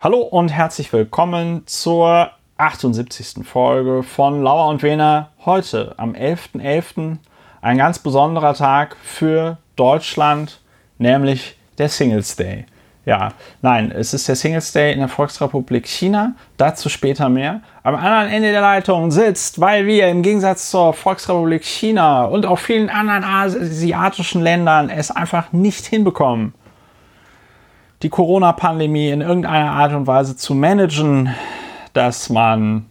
Hallo und herzlich willkommen zur 78. Folge von Lauer und Wiener. Heute am 11.11. .11. ein ganz besonderer Tag für Deutschland, nämlich der Singles Day. Ja, nein, es ist der Singles Day in der Volksrepublik China. Dazu später mehr. Am anderen Ende der Leitung sitzt, weil wir im Gegensatz zur Volksrepublik China und auch vielen anderen asiatischen Ländern es einfach nicht hinbekommen, die Corona-Pandemie in irgendeiner Art und Weise zu managen, dass man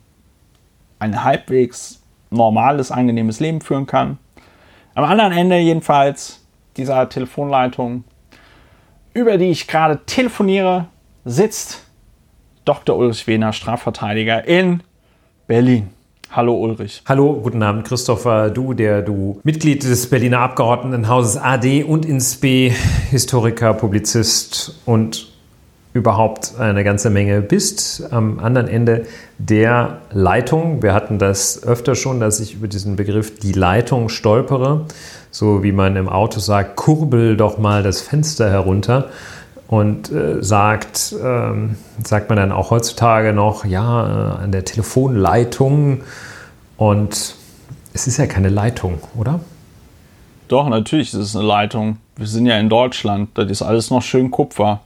ein halbwegs normales, angenehmes Leben führen kann. Am anderen Ende jedenfalls dieser Telefonleitung, über die ich gerade telefoniere, sitzt Dr. Ulrich Wehner, Strafverteidiger in Berlin. Hallo Ulrich. Hallo, guten Abend Christopher. Du, der du Mitglied des Berliner Abgeordnetenhauses AD und INSB, Historiker, Publizist und überhaupt eine ganze Menge bist. Am anderen Ende der Leitung. Wir hatten das öfter schon, dass ich über diesen Begriff die Leitung stolpere. So wie man im Auto sagt, kurbel doch mal das Fenster herunter und äh, sagt, ähm, sagt man dann auch heutzutage noch, ja, äh, an der Telefonleitung. Und es ist ja keine Leitung, oder? Doch, natürlich ist es eine Leitung. Wir sind ja in Deutschland, das ist alles noch schön Kupfer.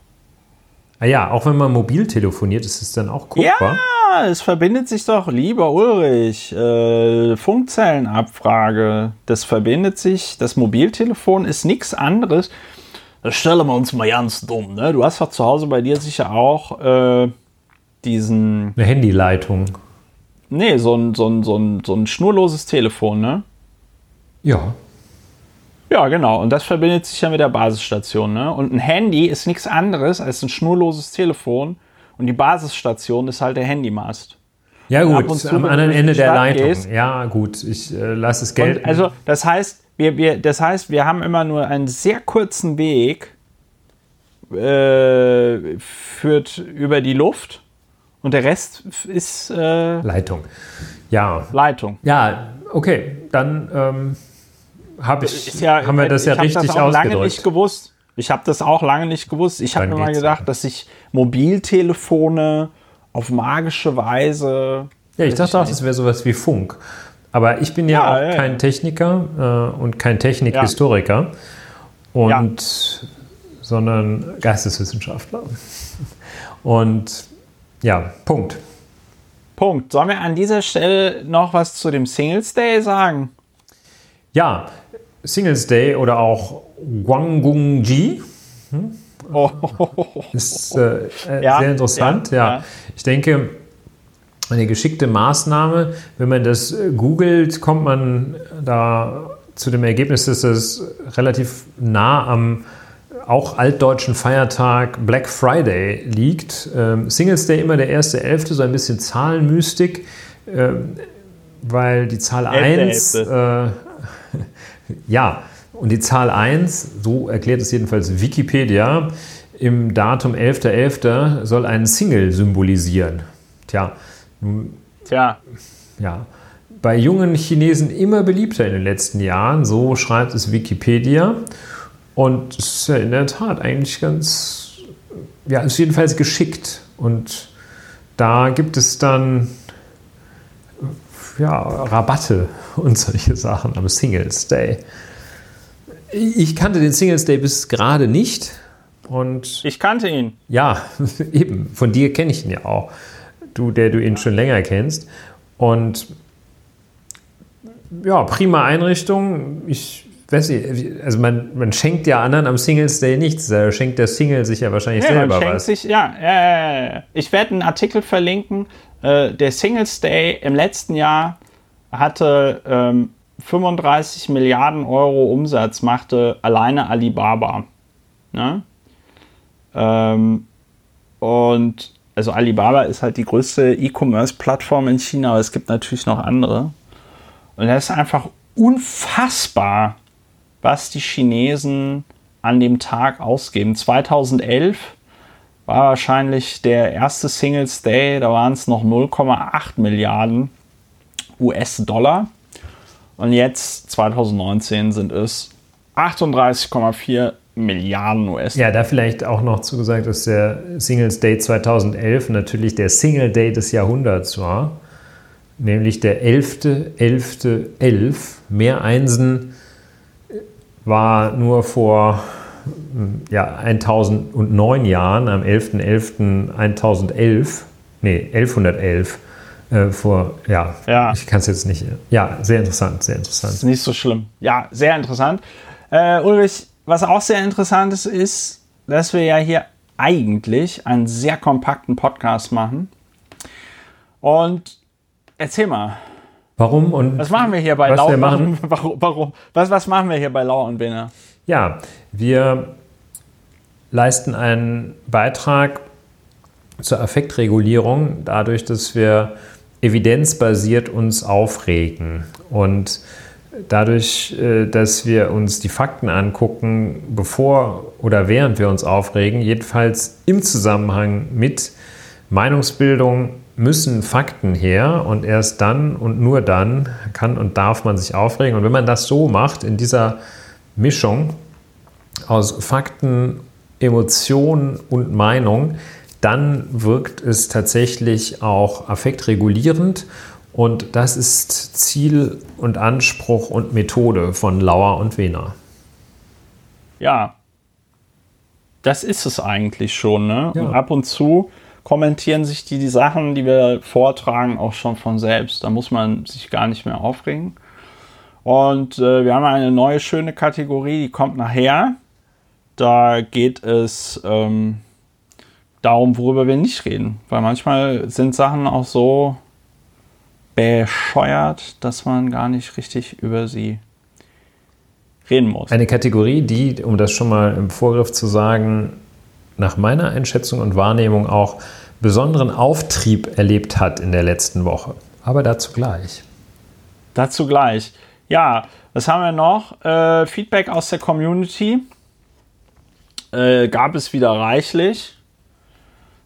Ah ja, auch wenn man mobil telefoniert, ist es dann auch Kupfer? Ja, es verbindet sich doch, lieber Ulrich, äh, Funkzellenabfrage, das verbindet sich, das Mobiltelefon ist nichts anderes das stellen wir uns mal ganz dumm. Ne? Du hast doch zu Hause bei dir sicher auch äh, diesen. Eine Handyleitung. Nee, so ein, so, ein, so, ein, so ein schnurloses Telefon, ne? Ja. Ja, genau. Und das verbindet sich ja mit der Basisstation. Ne? Und ein Handy ist nichts anderes als ein schnurloses Telefon. Und die Basisstation ist halt der Handymast. Ja, gut, zu, am anderen Ende der Leitung. Gehst, ja, gut, ich äh, lasse es gelten. also, das heißt, wir, wir, das heißt, wir haben immer nur einen sehr kurzen Weg, äh, führt über die Luft und der Rest ist äh, Leitung. Ja. Leitung. Ja, okay, dann ähm, hab ich, ja, haben wir das ja richtig das auch lange nicht gewusst. Ich habe das auch lange nicht gewusst. Ich habe mir mal gedacht, dass sich Mobiltelefone auf magische Weise. Ja, ich dachte auch, das wäre sowas wie Funk. Aber ich bin ja, ja auch ja, kein Techniker äh, und kein Technikhistoriker und sondern Geisteswissenschaftler. Und ja, Punkt. Punkt. Sollen wir an dieser Stelle noch was zu dem Singles Day sagen? Ja, Singles Day oder auch Guanggung-ji. Hm? Oh. Ist äh, ja, sehr interessant. Ja, ja. Ich denke, eine geschickte Maßnahme. Wenn man das googelt, kommt man da zu dem Ergebnis, dass es relativ nah am auch altdeutschen Feiertag Black Friday liegt. Ähm, Singles Day immer der erste Elfte, so ein bisschen Zahlenmystik, ähm, weil die Zahl 1, äh, ja, und die Zahl 1, so erklärt es jedenfalls Wikipedia, im Datum 11.11. .11. soll einen Single symbolisieren. Tja, Tja. Ja. Bei jungen Chinesen immer beliebter in den letzten Jahren, so schreibt es Wikipedia. Und es ist ja in der Tat eigentlich ganz, ja, ist jedenfalls geschickt. Und da gibt es dann ja, Rabatte und solche Sachen am Singles Day. Ich kannte den Singles Day bis gerade nicht. Und ich kannte ihn. Ja, eben. Von dir kenne ich ihn ja auch du, der du ihn schon länger kennst. Und ja, prima Einrichtung. Ich weiß nicht, also man, man schenkt ja anderen am Singles Day nichts. Da schenkt der Single sich ja wahrscheinlich ja, selber was. Sich, ja, äh, ich werde einen Artikel verlinken. Äh, der Singles Day im letzten Jahr hatte ähm, 35 Milliarden Euro Umsatz, machte alleine Alibaba. Ne? Ähm, und also Alibaba ist halt die größte E-Commerce-Plattform in China, aber es gibt natürlich noch andere. Und das ist einfach unfassbar, was die Chinesen an dem Tag ausgeben. 2011 war wahrscheinlich der erste Singles Day, da waren es noch 0,8 Milliarden US-Dollar. Und jetzt, 2019, sind es 38,4 Milliarden US. Ja, da vielleicht auch noch zugesagt, dass der Singles Day 2011 natürlich der Single Day des Jahrhunderts war. Nämlich der 11.11.11. 11. 11. Mehr Einsen war nur vor ja, 1009 Jahren, am 11.11.1011, nee, 1111 äh, vor, ja, ja. ich kann es jetzt nicht. Ja, sehr interessant, sehr interessant. Ist nicht so schlimm. Ja, sehr interessant. Äh, Ulrich, was auch sehr interessant ist, ist, dass wir ja hier eigentlich einen sehr kompakten Podcast machen. Und erzähl mal. Warum und was machen wir hier bei Lau? Warum, warum, Was, was machen wir hier bei Lau und Bene? Ja, wir leisten einen Beitrag zur Affektregulierung dadurch, dass wir evidenzbasiert uns aufregen und dadurch, äh, dass wir uns die Fakten angucken, bevor oder während wir uns aufregen, jedenfalls im Zusammenhang mit Meinungsbildung müssen Fakten her und erst dann und nur dann kann und darf man sich aufregen. Und wenn man das so macht, in dieser Mischung aus Fakten, Emotionen und Meinung, dann wirkt es tatsächlich auch affektregulierend und das ist Ziel und Anspruch und Methode von Lauer und Wehner. Ja, das ist es eigentlich schon. Ne? Ja. Und ab und zu kommentieren sich die, die Sachen, die wir vortragen, auch schon von selbst. Da muss man sich gar nicht mehr aufregen. Und äh, wir haben eine neue schöne Kategorie, die kommt nachher. Da geht es ähm, darum, worüber wir nicht reden. Weil manchmal sind Sachen auch so bescheuert, dass man gar nicht richtig über sie reden muss. Eine Kategorie, die, um das schon mal im Vorgriff zu sagen, nach meiner Einschätzung und Wahrnehmung auch besonderen Auftrieb erlebt hat in der letzten Woche. Aber dazu gleich. Dazu gleich. Ja, was haben wir noch? Äh, Feedback aus der Community äh, gab es wieder reichlich.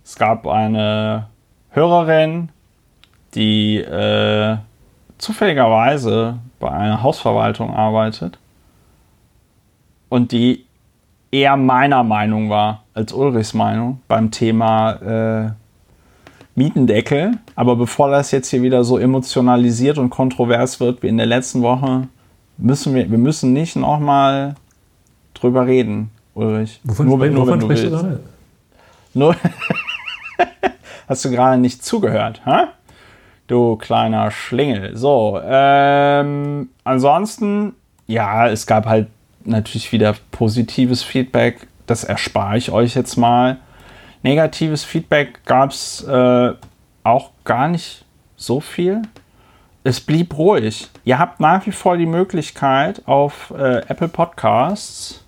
Es gab eine Hörerin, die äh, zufälligerweise bei einer Hausverwaltung arbeitet und die eher meiner Meinung war als Ulrichs Meinung beim Thema äh, Mietendeckel. Aber bevor das jetzt hier wieder so emotionalisiert und kontrovers wird wie in der letzten Woche, müssen wir, wir müssen nicht nochmal drüber reden, Ulrich. Wovon, nur, nur, wovon sprichst du gerade? Nur Hast du gerade nicht zugehört, hä? Du kleiner Schlingel. So, ähm, ansonsten, ja, es gab halt natürlich wieder positives Feedback. Das erspare ich euch jetzt mal. Negatives Feedback gab es äh, auch gar nicht so viel. Es blieb ruhig. Ihr habt nach wie vor die Möglichkeit auf äh, Apple Podcasts,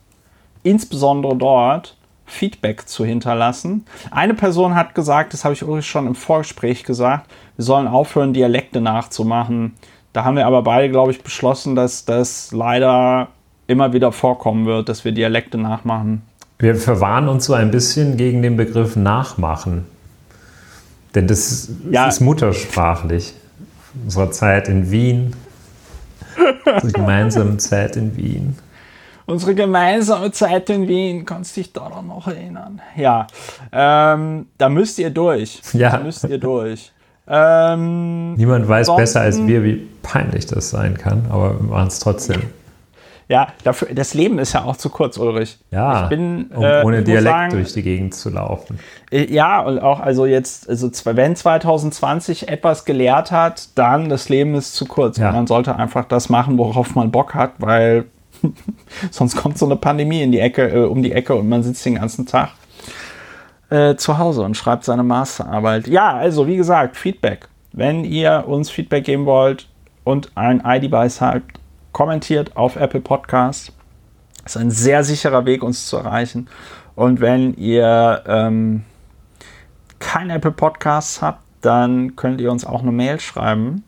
insbesondere dort, Feedback zu hinterlassen. Eine Person hat gesagt, das habe ich übrigens schon im Vorgespräch gesagt, wir sollen aufhören, Dialekte nachzumachen. Da haben wir aber beide, glaube ich, beschlossen, dass das leider immer wieder vorkommen wird, dass wir Dialekte nachmachen. Wir verwahren uns so ein bisschen gegen den Begriff nachmachen. Denn das, ja. ist muttersprachlich. Unserer Zeit in Wien. Unsere gemeinsame Zeit in Wien. Unsere gemeinsame Zeit in Wien, kannst dich daran noch erinnern? Ja, ähm, da müsst ihr durch. Ja. Da müsst ihr durch. Ähm, Niemand weiß besser als wir, wie peinlich das sein kann, aber wir machen es trotzdem. Ja, dafür, das Leben ist ja auch zu kurz, Ulrich. Ja, ich bin, um äh, ohne Dialekt sagen, durch die Gegend zu laufen. Äh, ja, und auch, also jetzt, also wenn 2020 etwas gelehrt hat, dann das Leben ist zu kurz. Ja. man sollte einfach das machen, worauf man Bock hat, weil sonst kommt so eine Pandemie in die Ecke, äh, um die Ecke und man sitzt den ganzen Tag äh, zu Hause und schreibt seine Masterarbeit. Ja, also wie gesagt, Feedback. Wenn ihr uns Feedback geben wollt und ein ID-Bice habt, kommentiert auf Apple Podcasts. Das ist ein sehr sicherer Weg, uns zu erreichen. Und wenn ihr ähm, kein Apple Podcasts habt, dann könnt ihr uns auch eine Mail schreiben.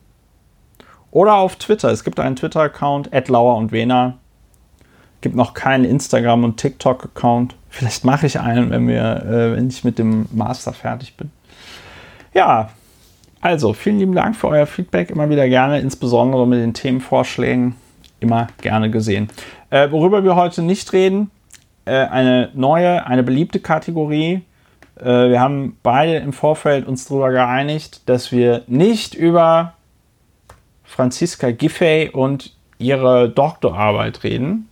Oder auf Twitter. Es gibt einen Twitter-Account, Lauer und Wena. Gibt noch keinen Instagram- und TikTok-Account. Vielleicht mache ich einen, wenn, wir, äh, wenn ich mit dem Master fertig bin. Ja, also vielen lieben Dank für euer Feedback. Immer wieder gerne, insbesondere mit den Themenvorschlägen immer gerne gesehen. Äh, worüber wir heute nicht reden, äh, eine neue, eine beliebte Kategorie. Äh, wir haben beide im Vorfeld uns darüber geeinigt, dass wir nicht über Franziska Giffey und ihre Doktorarbeit reden.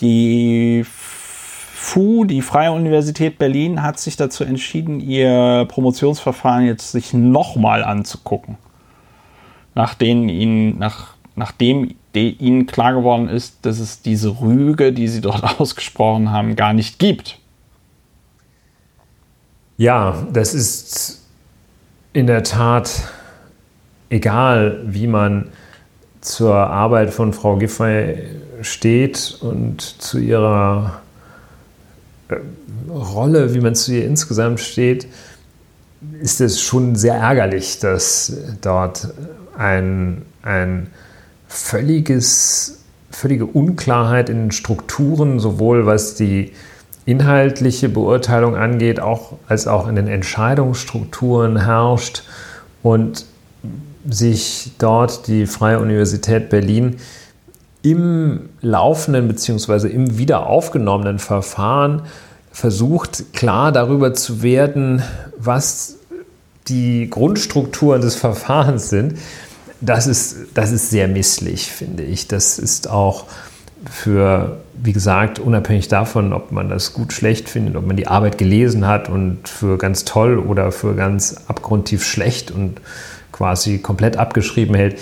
Die FU, die Freie Universität Berlin, hat sich dazu entschieden, ihr Promotionsverfahren jetzt sich nochmal anzugucken. Nachdem ihnen, nach, nachdem ihnen klar geworden ist, dass es diese Rüge, die sie dort ausgesprochen haben, gar nicht gibt. Ja, das ist in der Tat egal, wie man zur Arbeit von Frau Giffey steht und zu ihrer Rolle, wie man zu ihr insgesamt steht, ist es schon sehr ärgerlich, dass dort ein, ein völliges, völlige Unklarheit in den Strukturen, sowohl was die inhaltliche Beurteilung angeht, auch, als auch in den Entscheidungsstrukturen herrscht und sich dort die Freie Universität Berlin im laufenden bzw. im wieder aufgenommenen Verfahren versucht, klar darüber zu werden, was die Grundstrukturen des Verfahrens sind. Das ist, das ist sehr misslich, finde ich. Das ist auch für, wie gesagt, unabhängig davon, ob man das gut, schlecht findet, ob man die Arbeit gelesen hat und für ganz toll oder für ganz abgrundtief schlecht und quasi komplett abgeschrieben hält.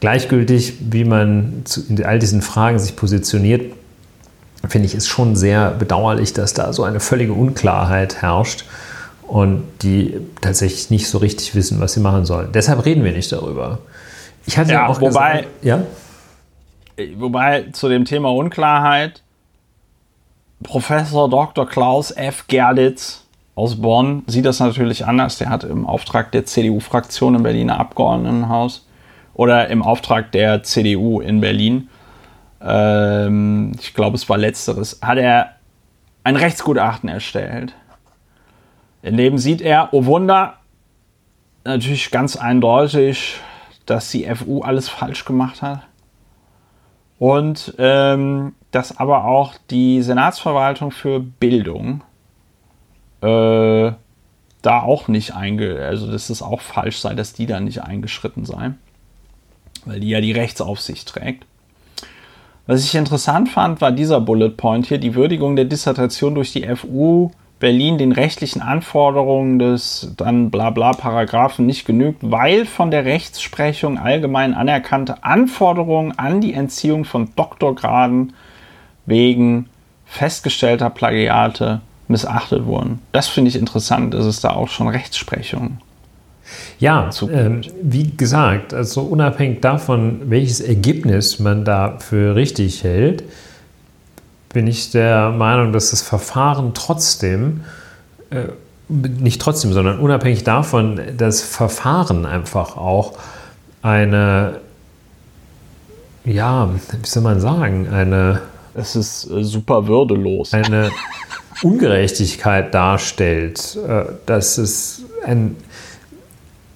Gleichgültig, wie man in all diesen Fragen sich positioniert, finde ich es schon sehr bedauerlich, dass da so eine völlige Unklarheit herrscht und die tatsächlich nicht so richtig wissen, was sie machen sollen. Deshalb reden wir nicht darüber. Ich hatte ja, auch wobei, gesagt, ja? Wobei zu dem Thema Unklarheit Professor Dr. Klaus F. Gerlitz aus Bonn sieht das natürlich anders. Der hat im Auftrag der CDU-Fraktion im Berliner Abgeordnetenhaus oder im Auftrag der CDU in Berlin, ähm, ich glaube es war letzteres, hat er ein Rechtsgutachten erstellt. In dem sieht er, oh Wunder, natürlich ganz eindeutig, dass die FU alles falsch gemacht hat. Und ähm, dass aber auch die Senatsverwaltung für Bildung äh, da auch nicht einge, also dass es auch falsch sei, dass die da nicht eingeschritten sei, weil die ja die Rechtsaufsicht trägt. Was ich interessant fand, war dieser Bullet Point hier, die Würdigung der Dissertation durch die FU Berlin den rechtlichen Anforderungen des dann bla bla Paragraphen nicht genügt, weil von der Rechtsprechung allgemein anerkannte Anforderungen an die Entziehung von Doktorgraden wegen festgestellter Plagiate missachtet wurden. Das finde ich interessant, dass es da auch schon Rechtsprechung ja, äh, wie gesagt, also unabhängig davon, welches Ergebnis man da für richtig hält, bin ich der Meinung, dass das Verfahren trotzdem, äh, nicht trotzdem, sondern unabhängig davon, das Verfahren einfach auch eine, ja, wie soll man sagen, eine. Es ist äh, super würdelos. Eine Ungerechtigkeit darstellt, äh, dass es ein,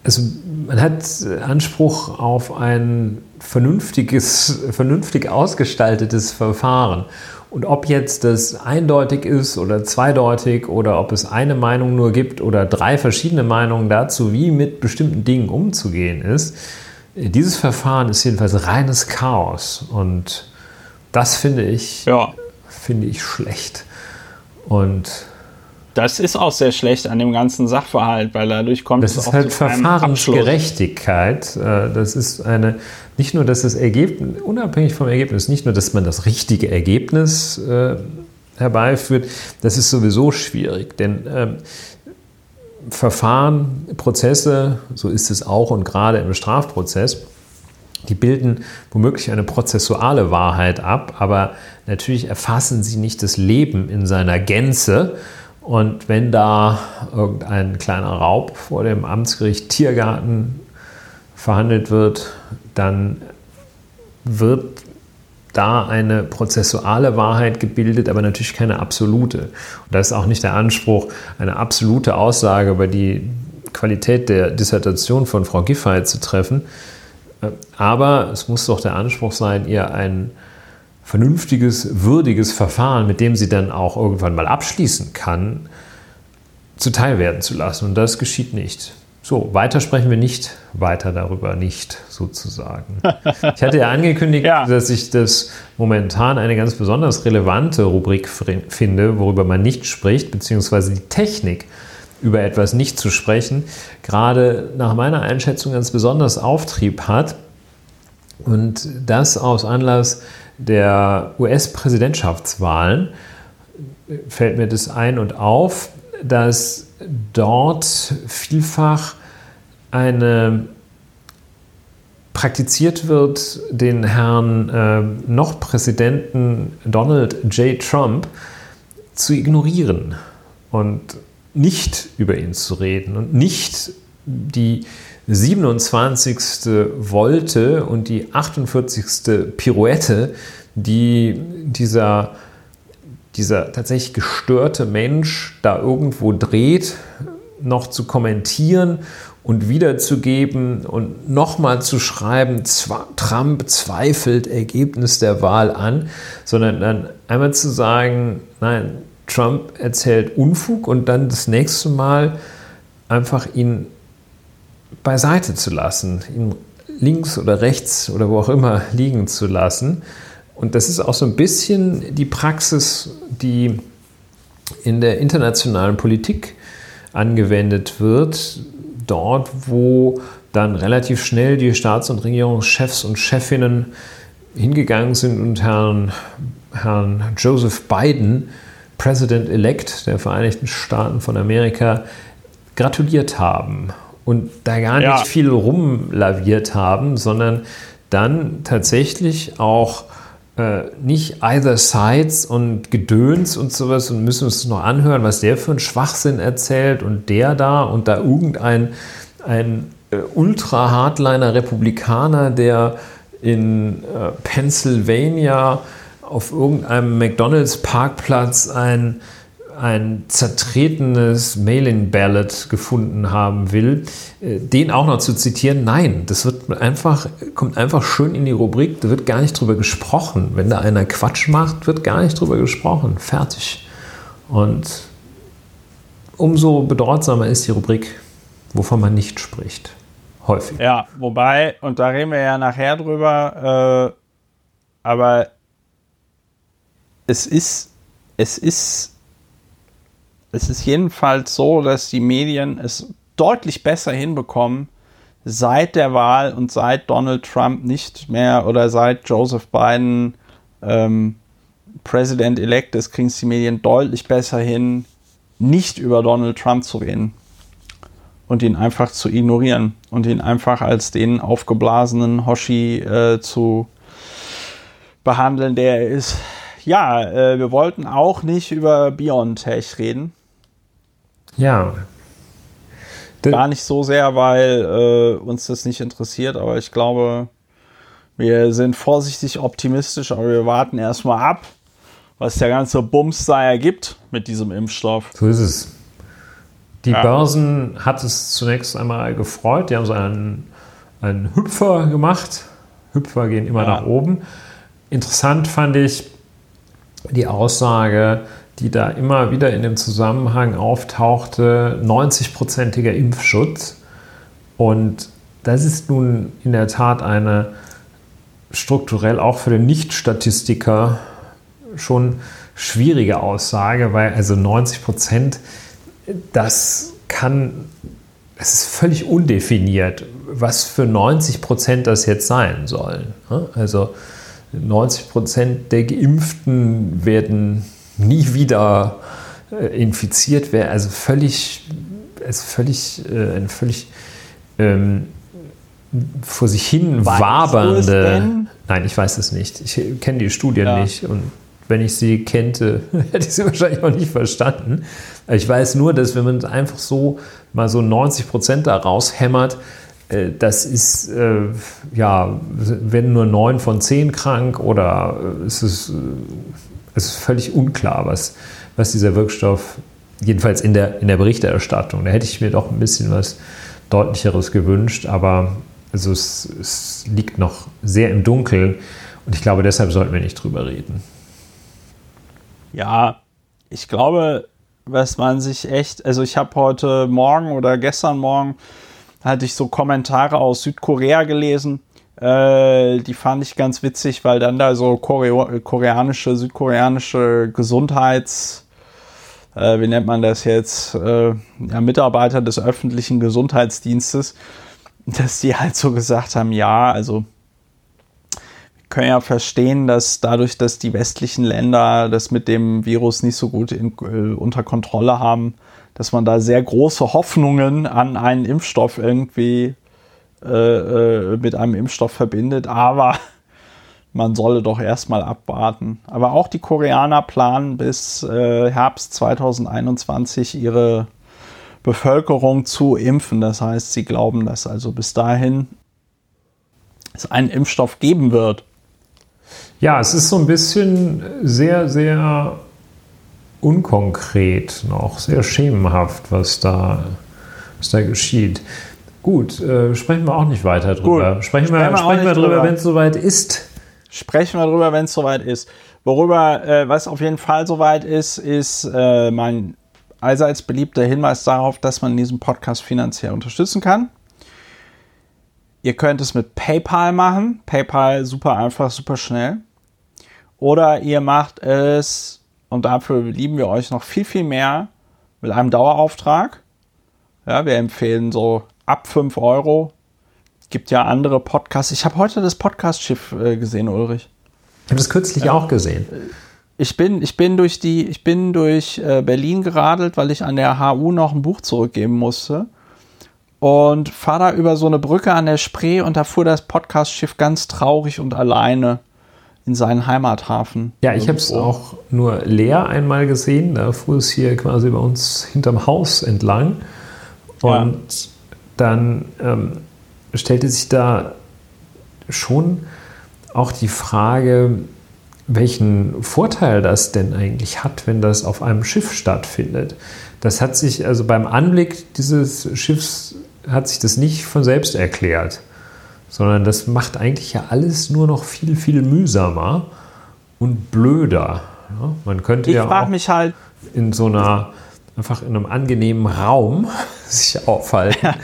also man hat Anspruch auf ein vernünftiges, vernünftig ausgestaltetes Verfahren. Und ob jetzt das eindeutig ist oder zweideutig oder ob es eine Meinung nur gibt oder drei verschiedene Meinungen dazu, wie mit bestimmten Dingen umzugehen ist, dieses Verfahren ist jedenfalls reines Chaos. Und das finde ich, ja. finde ich schlecht. Und das ist auch sehr schlecht an dem ganzen Sachverhalt, weil dadurch kommt das es ist halt Verfahrensgerechtigkeit. Äh, das ist eine nicht nur, dass das Ergebnis unabhängig vom Ergebnis, nicht nur, dass man das richtige Ergebnis äh, herbeiführt, das ist sowieso schwierig, denn ähm, Verfahren, Prozesse, so ist es auch und gerade im Strafprozess, die bilden womöglich eine prozessuale Wahrheit ab, aber natürlich erfassen sie nicht das Leben in seiner Gänze. Und wenn da irgendein kleiner Raub vor dem Amtsgericht Tiergarten verhandelt wird, dann wird da eine prozessuale Wahrheit gebildet, aber natürlich keine absolute. Und da ist auch nicht der Anspruch, eine absolute Aussage über die Qualität der Dissertation von Frau Giffey zu treffen, aber es muss doch der Anspruch sein, ihr ein vernünftiges, würdiges Verfahren, mit dem sie dann auch irgendwann mal abschließen kann, zuteil werden zu lassen. Und das geschieht nicht. So, weiter sprechen wir nicht weiter darüber, nicht sozusagen. Ich hatte ja angekündigt, ja. dass ich das momentan eine ganz besonders relevante Rubrik finde, worüber man nicht spricht, beziehungsweise die Technik über etwas nicht zu sprechen, gerade nach meiner Einschätzung ganz besonders Auftrieb hat. Und das aus Anlass der US-Präsidentschaftswahlen fällt mir das ein und auf, dass dort vielfach eine praktiziert wird, den Herrn äh, noch Präsidenten Donald J. Trump zu ignorieren und nicht über ihn zu reden und nicht die 27. Wolte und die 48. Pirouette, die dieser, dieser tatsächlich gestörte Mensch da irgendwo dreht, noch zu kommentieren und wiederzugeben und nochmal zu schreiben, Trump zweifelt Ergebnis der Wahl an, sondern dann einmal zu sagen, nein, Trump erzählt Unfug und dann das nächste Mal einfach ihn beiseite zu lassen, ihn links oder rechts oder wo auch immer liegen zu lassen. Und das ist auch so ein bisschen die Praxis, die in der internationalen Politik angewendet wird, dort, wo dann relativ schnell die Staats- und Regierungschefs und Chefinnen hingegangen sind und Herrn, Herrn Joseph Biden President-elect der Vereinigten Staaten von Amerika gratuliert haben und da gar ja. nicht viel rumlaviert haben, sondern dann tatsächlich auch äh, nicht either sides und Gedöns und sowas und müssen uns noch anhören, was der für einen Schwachsinn erzählt und der da und da irgendein ein äh, Ultra-Hardliner-Republikaner, der in äh, Pennsylvania auf irgendeinem McDonalds-Parkplatz ein, ein zertretenes Mail-in-Ballot gefunden haben will, äh, den auch noch zu zitieren, nein, das wird einfach, kommt einfach schön in die Rubrik, da wird gar nicht drüber gesprochen. Wenn da einer Quatsch macht, wird gar nicht drüber gesprochen. Fertig. Und umso bedeutsamer ist die Rubrik, wovon man nicht spricht. Häufig. Ja, wobei, und da reden wir ja nachher drüber, äh, aber es ist, es ist, es ist jedenfalls so, dass die Medien es deutlich besser hinbekommen, seit der Wahl und seit Donald Trump nicht mehr oder seit Joseph Biden ähm, President-elect ist, kriegen es die Medien deutlich besser hin, nicht über Donald Trump zu reden und ihn einfach zu ignorieren und ihn einfach als den aufgeblasenen Hoshi äh, zu behandeln, der er ist ja, äh, wir wollten auch nicht über BioNTech reden. Ja. Gar nicht so sehr, weil äh, uns das nicht interessiert, aber ich glaube, wir sind vorsichtig optimistisch, aber wir warten erstmal ab, was der ganze Bums da ergibt mit diesem Impfstoff. So ist es. Die ja. Börsen hat es zunächst einmal gefreut. Die haben so einen, einen Hüpfer gemacht. Hüpfer gehen immer ja. nach oben. Interessant fand ich, die Aussage, die da immer wieder in dem Zusammenhang auftauchte, 90-prozentiger Impfschutz. Und das ist nun in der Tat eine strukturell auch für den Nicht-Statistiker schon schwierige Aussage, weil also 90 Prozent, das kann, es ist völlig undefiniert, was für 90 Prozent das jetzt sein sollen. Also 90 Prozent der Geimpften werden nie wieder äh, infiziert werden. Also völlig, also völlig, äh, eine völlig ähm, vor sich hin weißt wabernde. Nein, ich weiß es nicht. Ich kenne die Studien ja. nicht und wenn ich sie kennte, hätte ich sie wahrscheinlich auch nicht verstanden. Ich weiß nur, dass wenn man einfach so mal so 90 Prozent da raushämmert, äh, das ist, äh, ja, wenn nur neun von zehn krank oder es ist, es ist völlig unklar, was, was dieser Wirkstoff, jedenfalls in der, in der Berichterstattung, da hätte ich mir doch ein bisschen was Deutlicheres gewünscht, aber also es, es liegt noch sehr im Dunkeln. Und ich glaube, deshalb sollten wir nicht drüber reden. Ja, ich glaube, was man sich echt, also ich habe heute Morgen oder gestern Morgen hatte ich so Kommentare aus Südkorea gelesen. Äh, die fand ich ganz witzig, weil dann da so Choreo koreanische, südkoreanische Gesundheits, äh, wie nennt man das jetzt, äh, ja, Mitarbeiter des öffentlichen Gesundheitsdienstes, dass die halt so gesagt haben, ja, also können ja verstehen, dass dadurch, dass die westlichen Länder das mit dem Virus nicht so gut in, äh, unter Kontrolle haben, dass man da sehr große Hoffnungen an einen Impfstoff irgendwie äh, äh, mit einem Impfstoff verbindet. Aber man solle doch erstmal abwarten. Aber auch die Koreaner planen bis äh, Herbst 2021 ihre Bevölkerung zu impfen. Das heißt, sie glauben, dass also bis dahin es einen Impfstoff geben wird. Ja, es ist so ein bisschen sehr, sehr unkonkret noch, sehr schemenhaft, was da, was da geschieht. Gut, äh, sprechen wir auch nicht weiter drüber. Gut, sprechen, wir, sprechen wir drüber, wenn es soweit ist. Sprechen wir drüber, wenn es soweit ist. Worüber, äh, was auf jeden Fall soweit ist, ist äh, mein allseits beliebter Hinweis darauf, dass man diesen Podcast finanziell unterstützen kann. Ihr könnt es mit PayPal machen. PayPal super einfach, super schnell. Oder ihr macht es, und dafür lieben wir euch noch viel, viel mehr, mit einem Dauerauftrag. Ja, wir empfehlen so ab 5 Euro. Gibt ja andere Podcasts. Ich habe heute das Podcast-Schiff äh, gesehen, Ulrich. Ich habe das kürzlich ja. auch gesehen. Ich bin, ich bin durch die, ich bin durch äh, Berlin geradelt, weil ich an der HU noch ein Buch zurückgeben musste. Und fahre da über so eine Brücke an der Spree und da fuhr das Podcast-Schiff ganz traurig und alleine in seinen Heimathafen. Ja, ich habe es auch nur leer einmal gesehen. Da fuhr es hier quasi bei uns hinterm Haus entlang. Und. Dann ähm, stellte sich da schon auch die Frage, welchen Vorteil das denn eigentlich hat, wenn das auf einem Schiff stattfindet. Das hat sich also beim Anblick dieses Schiffs hat sich das nicht von selbst erklärt sondern das macht eigentlich ja alles nur noch viel, viel mühsamer und blöder. Ja, man könnte ich ja auch halt in so einer, einfach in einem angenehmen Raum sich aufhalten.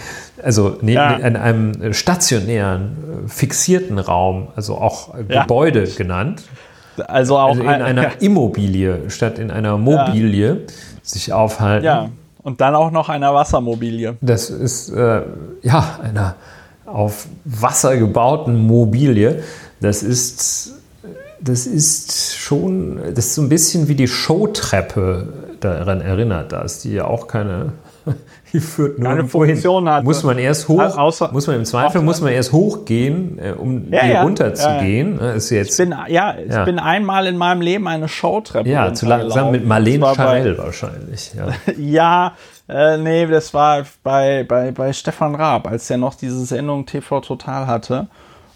Also ne, ja. in einem stationären, fixierten Raum, also auch ja. Gebäude genannt. Also auch also in ein, einer Immobilie statt in einer Mobilie sich aufhalten. Ja, und dann auch noch einer Wassermobilie. Das ist äh, ja einer auf Wasser gebauten Mobilie. Das ist, das ist schon, das ist so ein bisschen wie die Showtreppe daran erinnert das, die ja auch keine, die führt nur keine Funktion hat. Muss man erst hoch, außer, muss man im Zweifel muss man erst hochgehen, äh, um ja, hier ja, runter zu ja, gehen. Ist jetzt, ich bin, ja, ich bin einmal in meinem Leben eine Showtreppe. Ja, zusammen mit Marlene Charell wahrscheinlich. Ja, äh, nee, das war bei, bei, bei Stefan Raab, als der noch diese Sendung TV Total hatte.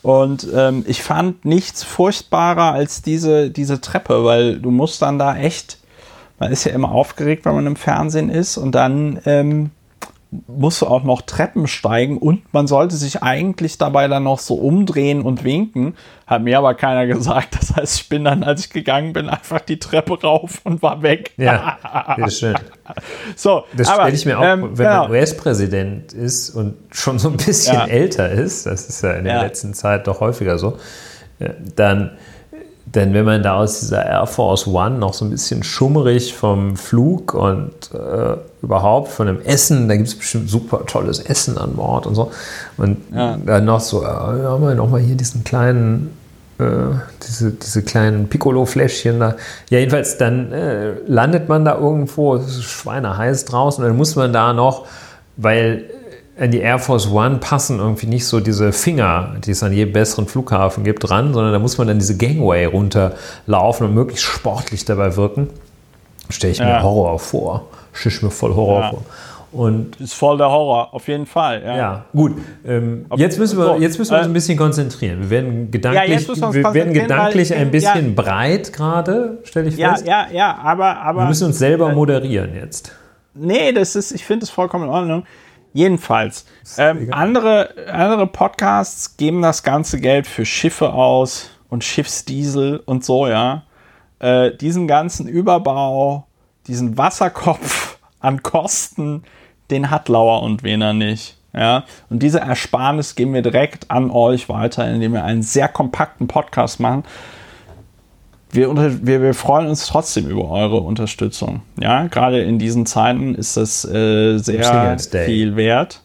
Und ähm, ich fand nichts furchtbarer als diese, diese Treppe, weil du musst dann da echt, man ist ja immer aufgeregt, wenn man im Fernsehen ist und dann ähm, musst du auch noch Treppen steigen und man sollte sich eigentlich dabei dann noch so umdrehen und winken. Hat mir aber keiner gesagt. Das heißt, ich bin dann, als ich gegangen bin, einfach die Treppe rauf und war weg. Ja, sehr schön. So, das stelle ich mir auch, ähm, wenn genau. man US-Präsident ist und schon so ein bisschen ja. älter ist, das ist ja in der ja. letzten Zeit doch häufiger so, äh, dann denn wenn man da aus dieser Air Force One noch so ein bisschen schummerig vom Flug und äh, überhaupt von dem Essen, da gibt es bestimmt super tolles Essen an Bord und so. Und ja. dann noch so, äh, haben wir nochmal hier diesen kleinen, äh, diese, diese kleinen Piccolo-Fläschchen da. Ja, jedenfalls, dann äh, landet man da irgendwo, es ist schweineheiß draußen, und dann muss man da noch, weil an die Air Force One passen irgendwie nicht so diese Finger, die es an jedem besseren Flughafen gibt, dran, sondern da muss man dann diese Gangway runterlaufen und möglichst sportlich dabei wirken. Stelle ich ja. mir Horror vor. Ich mir voll Horror ja. vor. Und ist voll der Horror, auf jeden Fall. Ja, ja gut. Ähm, jetzt, müssen wir, jetzt müssen wir uns ein bisschen konzentrieren. Wir werden gedanklich, ja, wir, wir werden gedanklich ein bisschen ja, breit gerade, stelle ich fest. Ja, ja, ja, aber, aber. Wir müssen uns selber moderieren jetzt. Nee, das ist, ich finde es vollkommen in Ordnung. Jedenfalls, ähm, andere, andere Podcasts geben das ganze Geld für Schiffe aus und Schiffsdiesel und so, ja. Äh, diesen ganzen Überbau, diesen Wasserkopf an Kosten, den hat Lauer und Wener nicht. Ja, und diese Ersparnis geben wir direkt an euch weiter, indem wir einen sehr kompakten Podcast machen. Wir, wir, wir freuen uns trotzdem über eure Unterstützung. Ja, gerade in diesen Zeiten ist das äh, sehr viel wert.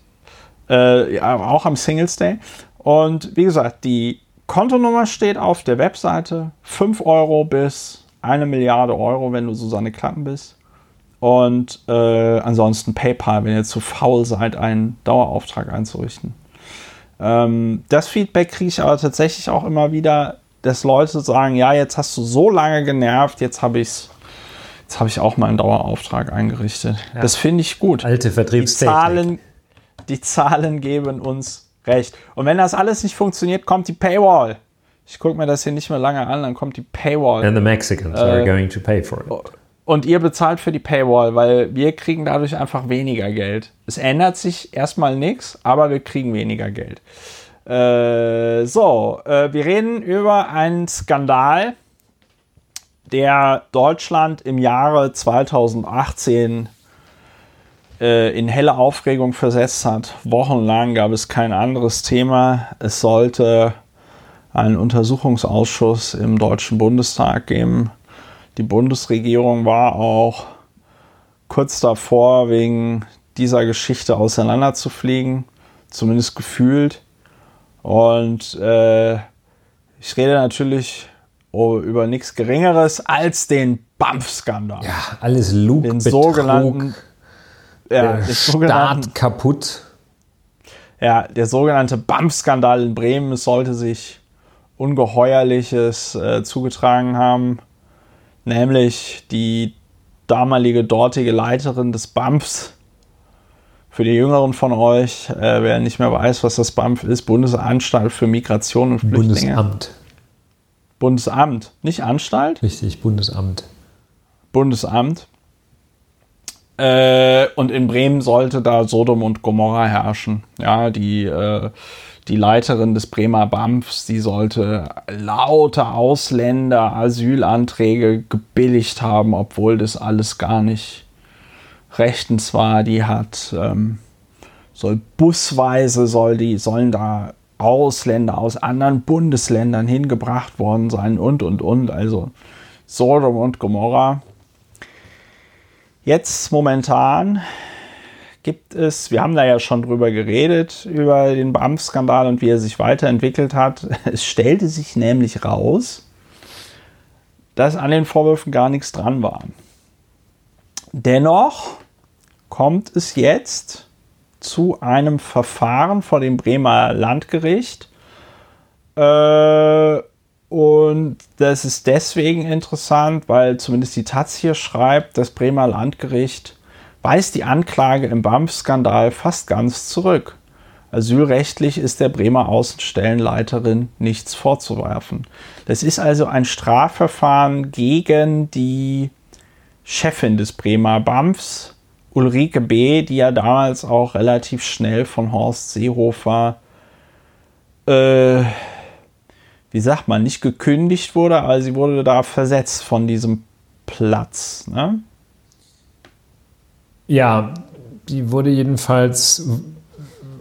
Äh, ja, auch am Singles Day. Und wie gesagt, die Kontonummer steht auf der Webseite. 5 Euro bis eine Milliarde Euro, wenn du Susanne Klappen bist. Und äh, ansonsten PayPal, wenn ihr zu faul seid, einen Dauerauftrag einzurichten. Ähm, das Feedback kriege ich aber tatsächlich auch immer wieder, dass Leute sagen, ja, jetzt hast du so lange genervt, jetzt habe ich Jetzt habe ich auch mal einen Dauerauftrag eingerichtet. Ja. Das finde ich gut. Alte Vertriebstechnik. Die Zahlen, die Zahlen geben uns recht. Und wenn das alles nicht funktioniert, kommt die Paywall. Ich gucke mir das hier nicht mehr lange an, dann kommt die Paywall. And the Mexicans äh, are going to pay for it. Und ihr bezahlt für die Paywall, weil wir kriegen dadurch einfach weniger Geld. Es ändert sich erstmal nichts, aber wir kriegen weniger Geld. Äh, so, äh, wir reden über einen Skandal, der Deutschland im Jahre 2018 äh, in helle Aufregung versetzt hat. Wochenlang gab es kein anderes Thema. Es sollte einen Untersuchungsausschuss im Deutschen Bundestag geben die Bundesregierung war auch kurz davor, wegen dieser Geschichte auseinanderzufliegen, zumindest gefühlt. Und äh, ich rede natürlich über nichts Geringeres als den BAMF-Skandal. Ja, alles Lug, den Betrug, sogenannten, ja, der Staat kaputt. Ja, der sogenannte BAMF-Skandal in Bremen. Es sollte sich Ungeheuerliches äh, zugetragen haben nämlich die damalige dortige Leiterin des BAMFs. Für die Jüngeren von euch, äh, wer nicht mehr weiß, was das BAMF ist, Bundesanstalt für Migration und Flüchtlinge. Bundesamt. Bundesamt, nicht Anstalt? Richtig, Bundesamt. Bundesamt. Äh, und in Bremen sollte da Sodom und Gomorra herrschen. Ja, die äh, die Leiterin des Bremer BAMFs, die sollte lauter Ausländer Asylanträge gebilligt haben, obwohl das alles gar nicht rechtens war. Die hat ähm, soll busweise soll die sollen da Ausländer aus anderen Bundesländern hingebracht worden sein und und und also Sodom und Gomorra. Jetzt momentan gibt es, wir haben da ja schon drüber geredet, über den BAMF-Skandal und wie er sich weiterentwickelt hat. Es stellte sich nämlich raus, dass an den Vorwürfen gar nichts dran war. Dennoch kommt es jetzt zu einem Verfahren vor dem Bremer Landgericht. Äh, und das ist deswegen interessant, weil zumindest die Taz hier schreibt, das Bremer Landgericht weist die Anklage im BAMF-Skandal fast ganz zurück. Asylrechtlich ist der Bremer Außenstellenleiterin nichts vorzuwerfen. Das ist also ein Strafverfahren gegen die Chefin des Bremer BAMFs, Ulrike B., die ja damals auch relativ schnell von Horst Seehofer, äh, wie sagt man, nicht gekündigt wurde, aber sie wurde da versetzt von diesem Platz. Ne? Ja, die wurde jedenfalls,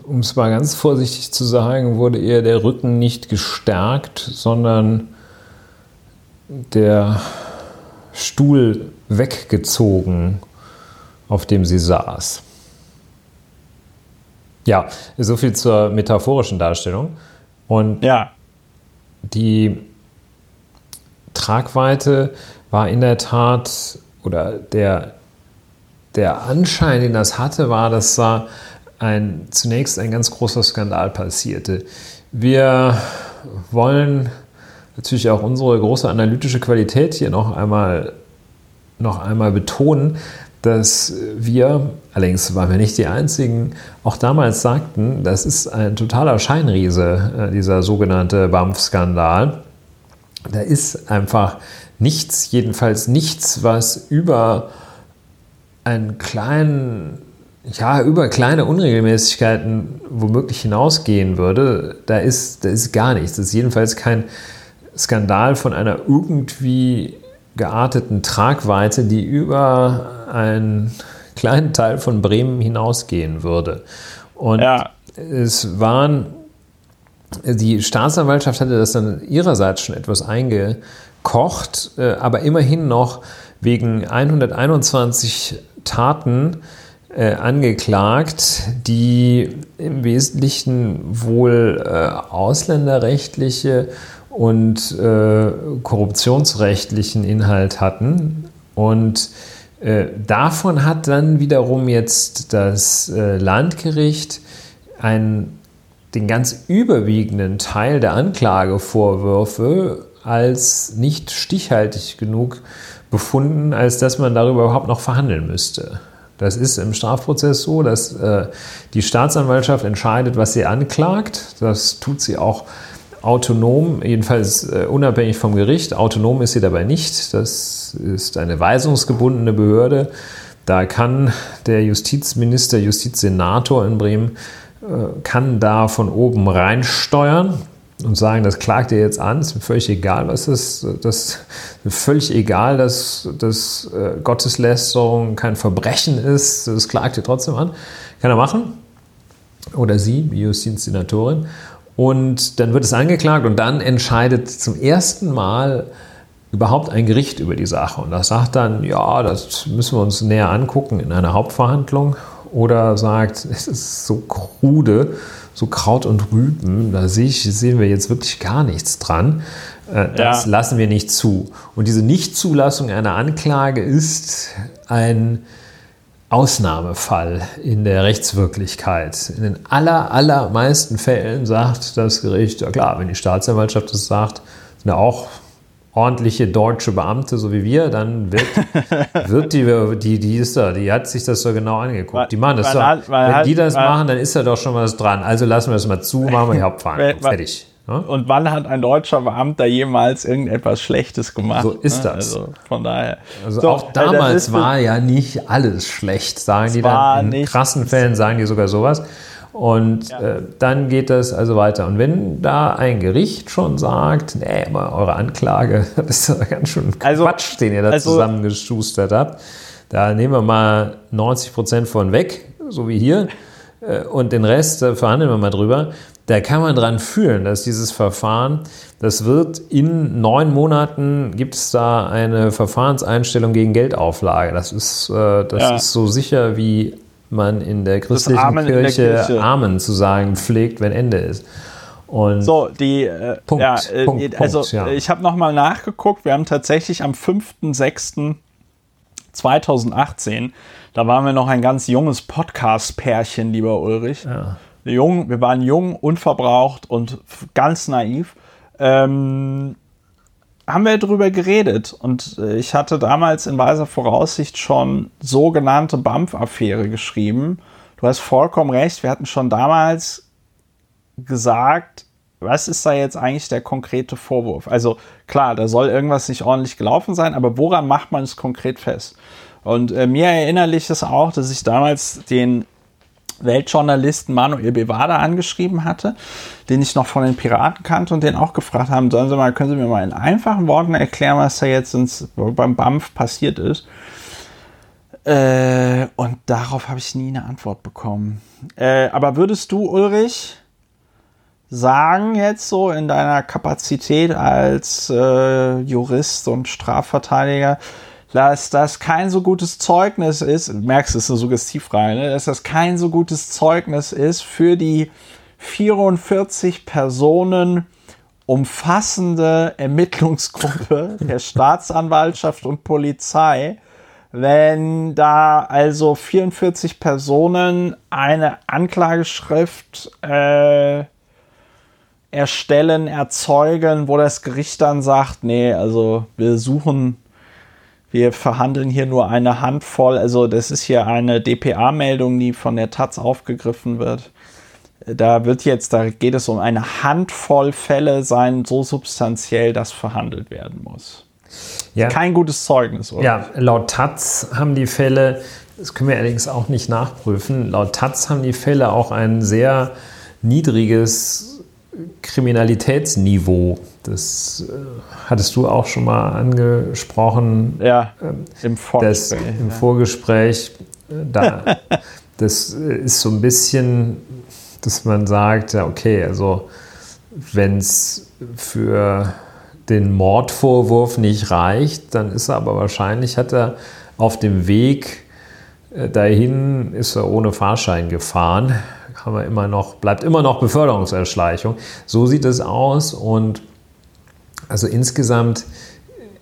um es mal ganz vorsichtig zu sagen, wurde eher der Rücken nicht gestärkt, sondern der Stuhl weggezogen, auf dem sie saß. Ja, so viel zur metaphorischen Darstellung. Und ja. die Tragweite war in der Tat, oder der, der Anschein, den das hatte, war, dass da ein, zunächst ein ganz großer Skandal passierte. Wir wollen natürlich auch unsere große analytische Qualität hier noch einmal, noch einmal betonen, dass wir, allerdings waren wir nicht die Einzigen, auch damals sagten, das ist ein totaler Scheinriese, äh, dieser sogenannte BAMF-Skandal. Da ist einfach nichts, jedenfalls nichts, was über einen kleinen, ja, über kleine Unregelmäßigkeiten womöglich hinausgehen würde, da ist, da ist gar nichts. Das ist jedenfalls kein Skandal von einer irgendwie gearteten Tragweite, die über einen kleinen Teil von Bremen hinausgehen würde. Und ja. es waren, die Staatsanwaltschaft hatte das dann ihrerseits schon etwas eingekocht, äh, aber immerhin noch wegen 121 Taten äh, angeklagt, die im Wesentlichen wohl äh, ausländerrechtliche und äh, korruptionsrechtlichen Inhalt hatten. Und äh, davon hat dann wiederum jetzt das äh, Landgericht einen, den ganz überwiegenden Teil der Anklagevorwürfe als nicht stichhaltig genug befunden, als dass man darüber überhaupt noch verhandeln müsste. Das ist im Strafprozess so, dass äh, die Staatsanwaltschaft entscheidet, was sie anklagt. Das tut sie auch autonom, jedenfalls äh, unabhängig vom Gericht. Autonom ist sie dabei nicht. Das ist eine weisungsgebundene Behörde. Da kann der Justizminister, Justizsenator in Bremen, äh, kann da von oben reinsteuern und sagen, das klagt ihr jetzt an, ist mir völlig egal, was ist, das ist völlig egal, dass, dass äh, Gotteslästerung kein Verbrechen ist, das klagt ihr trotzdem an. Kann er machen. Oder sie, die Justizsenatorin. Und dann wird es angeklagt und dann entscheidet zum ersten Mal überhaupt ein Gericht über die Sache. Und das sagt dann, ja, das müssen wir uns näher angucken in einer Hauptverhandlung. Oder sagt, es ist so krude, so Kraut und Rüben, da sehen wir jetzt wirklich gar nichts dran. Äh, das ja. lassen wir nicht zu. Und diese Nichtzulassung einer Anklage ist ein Ausnahmefall in der Rechtswirklichkeit. In den aller, allermeisten Fällen sagt das Gericht, ja klar, wenn die Staatsanwaltschaft das sagt, sind ja auch ordentliche deutsche Beamte, so wie wir, dann wird, wird die, die, die ist da, die hat sich das so genau angeguckt. Die machen das doch, wenn die das machen, dann ist da doch schon was dran. Also lassen wir das mal zu, machen wir die Hauptverhandlung. Fertig. Ja? Und wann hat ein deutscher Beamter jemals irgendetwas Schlechtes gemacht? So ist ne? das. Also von daher. Also so, auch damals war ja nicht alles schlecht, sagen die dann. In krassen Fällen sagen die sogar sowas. Und ja. äh, dann geht das also weiter. Und wenn da ein Gericht schon sagt, nee, mal eure Anklage, das ist ganz schön also, Quatsch, den ihr da also, zusammengeschustert habt, da nehmen wir mal 90 Prozent von weg, so wie hier, äh, und den Rest äh, verhandeln wir mal drüber da kann man dran fühlen, dass dieses Verfahren, das wird in neun Monaten, gibt es da eine Verfahrenseinstellung gegen Geldauflage. Das ist, äh, das ja. ist so sicher, wie man in der christlichen Amen Kirche, der Kirche, Amen zu sagen pflegt, wenn Ende ist. Und so, die, äh, Punkt, ja, äh, Punkt, also Punkt, ja. ich habe nochmal nachgeguckt, wir haben tatsächlich am 5.6.2018, da waren wir noch ein ganz junges Podcast-Pärchen, lieber Ulrich. Ja jung, wir waren jung, unverbraucht und ganz naiv. Ähm, haben wir darüber geredet und äh, ich hatte damals in weiser Voraussicht schon sogenannte BAMF-Affäre geschrieben. Du hast vollkommen recht, wir hatten schon damals gesagt, was ist da jetzt eigentlich der konkrete Vorwurf? Also klar, da soll irgendwas nicht ordentlich gelaufen sein, aber woran macht man es konkret fest? Und äh, mir erinnerlich ist auch, dass ich damals den Weltjournalisten Manuel Bevada angeschrieben hatte, den ich noch von den Piraten kannte und den auch gefragt haben, sollen Sie mal, können Sie mir mal in einfachen Worten erklären, was da jetzt ins, beim BAMF passiert ist? Äh, und darauf habe ich nie eine Antwort bekommen. Äh, aber würdest du, Ulrich, sagen jetzt so in deiner Kapazität als äh, Jurist und Strafverteidiger, dass das kein so gutes Zeugnis ist, du merkst, es ist eine Suggestivfrage, ne? dass das kein so gutes Zeugnis ist für die 44 Personen umfassende Ermittlungsgruppe der Staatsanwaltschaft und Polizei, wenn da also 44 Personen eine Anklageschrift äh, erstellen, erzeugen, wo das Gericht dann sagt, nee, also wir suchen wir verhandeln hier nur eine Handvoll, also das ist hier eine DPA-Meldung, die von der Taz aufgegriffen wird. Da wird jetzt, da geht es um eine Handvoll Fälle sein, so substanziell, dass verhandelt werden muss. Ja. Kein gutes Zeugnis, oder? Ja, laut Taz haben die Fälle, das können wir allerdings auch nicht nachprüfen, laut Taz haben die Fälle auch ein sehr niedriges Kriminalitätsniveau. Das äh, hattest du auch schon mal angesprochen. Ja, ähm, im Vorgespräch. Das, Im Vorgespräch. Äh, da, das ist so ein bisschen, dass man sagt, ja, okay, also wenn es für den Mordvorwurf nicht reicht, dann ist er aber wahrscheinlich, hat er auf dem Weg äh, dahin, ist er ohne Fahrschein gefahren haben wir immer noch, bleibt immer noch Beförderungserschleichung. So sieht es aus und also insgesamt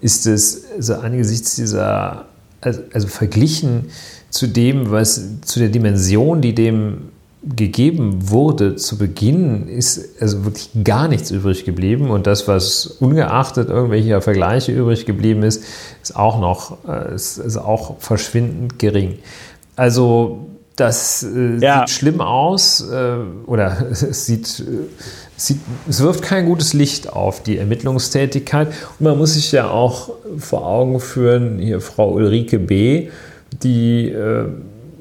ist es also angesichts dieser, also, also verglichen zu dem, was zu der Dimension, die dem gegeben wurde zu Beginn, ist also wirklich gar nichts übrig geblieben. Und das, was ungeachtet irgendwelcher Vergleiche übrig geblieben ist, ist auch noch äh, ist, ist auch verschwindend gering. Also das äh, ja. sieht schlimm aus äh, oder es sieht, sieht, es wirft kein gutes Licht auf die Ermittlungstätigkeit. Und man muss sich ja auch vor Augen führen, hier Frau Ulrike B., die äh,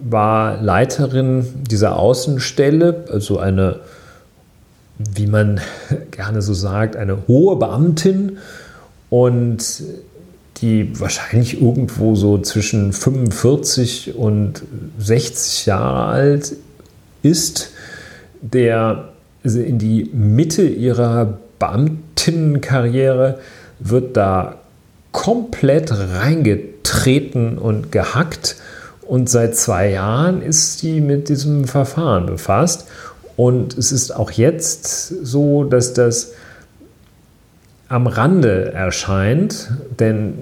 war Leiterin dieser Außenstelle, also eine, wie man gerne so sagt, eine hohe Beamtin und die wahrscheinlich irgendwo so zwischen 45 und 60 Jahre alt ist, der in die Mitte ihrer Beamtinnenkarriere wird da komplett reingetreten und gehackt. Und seit zwei Jahren ist sie mit diesem Verfahren befasst. Und es ist auch jetzt so, dass das am Rande erscheint, denn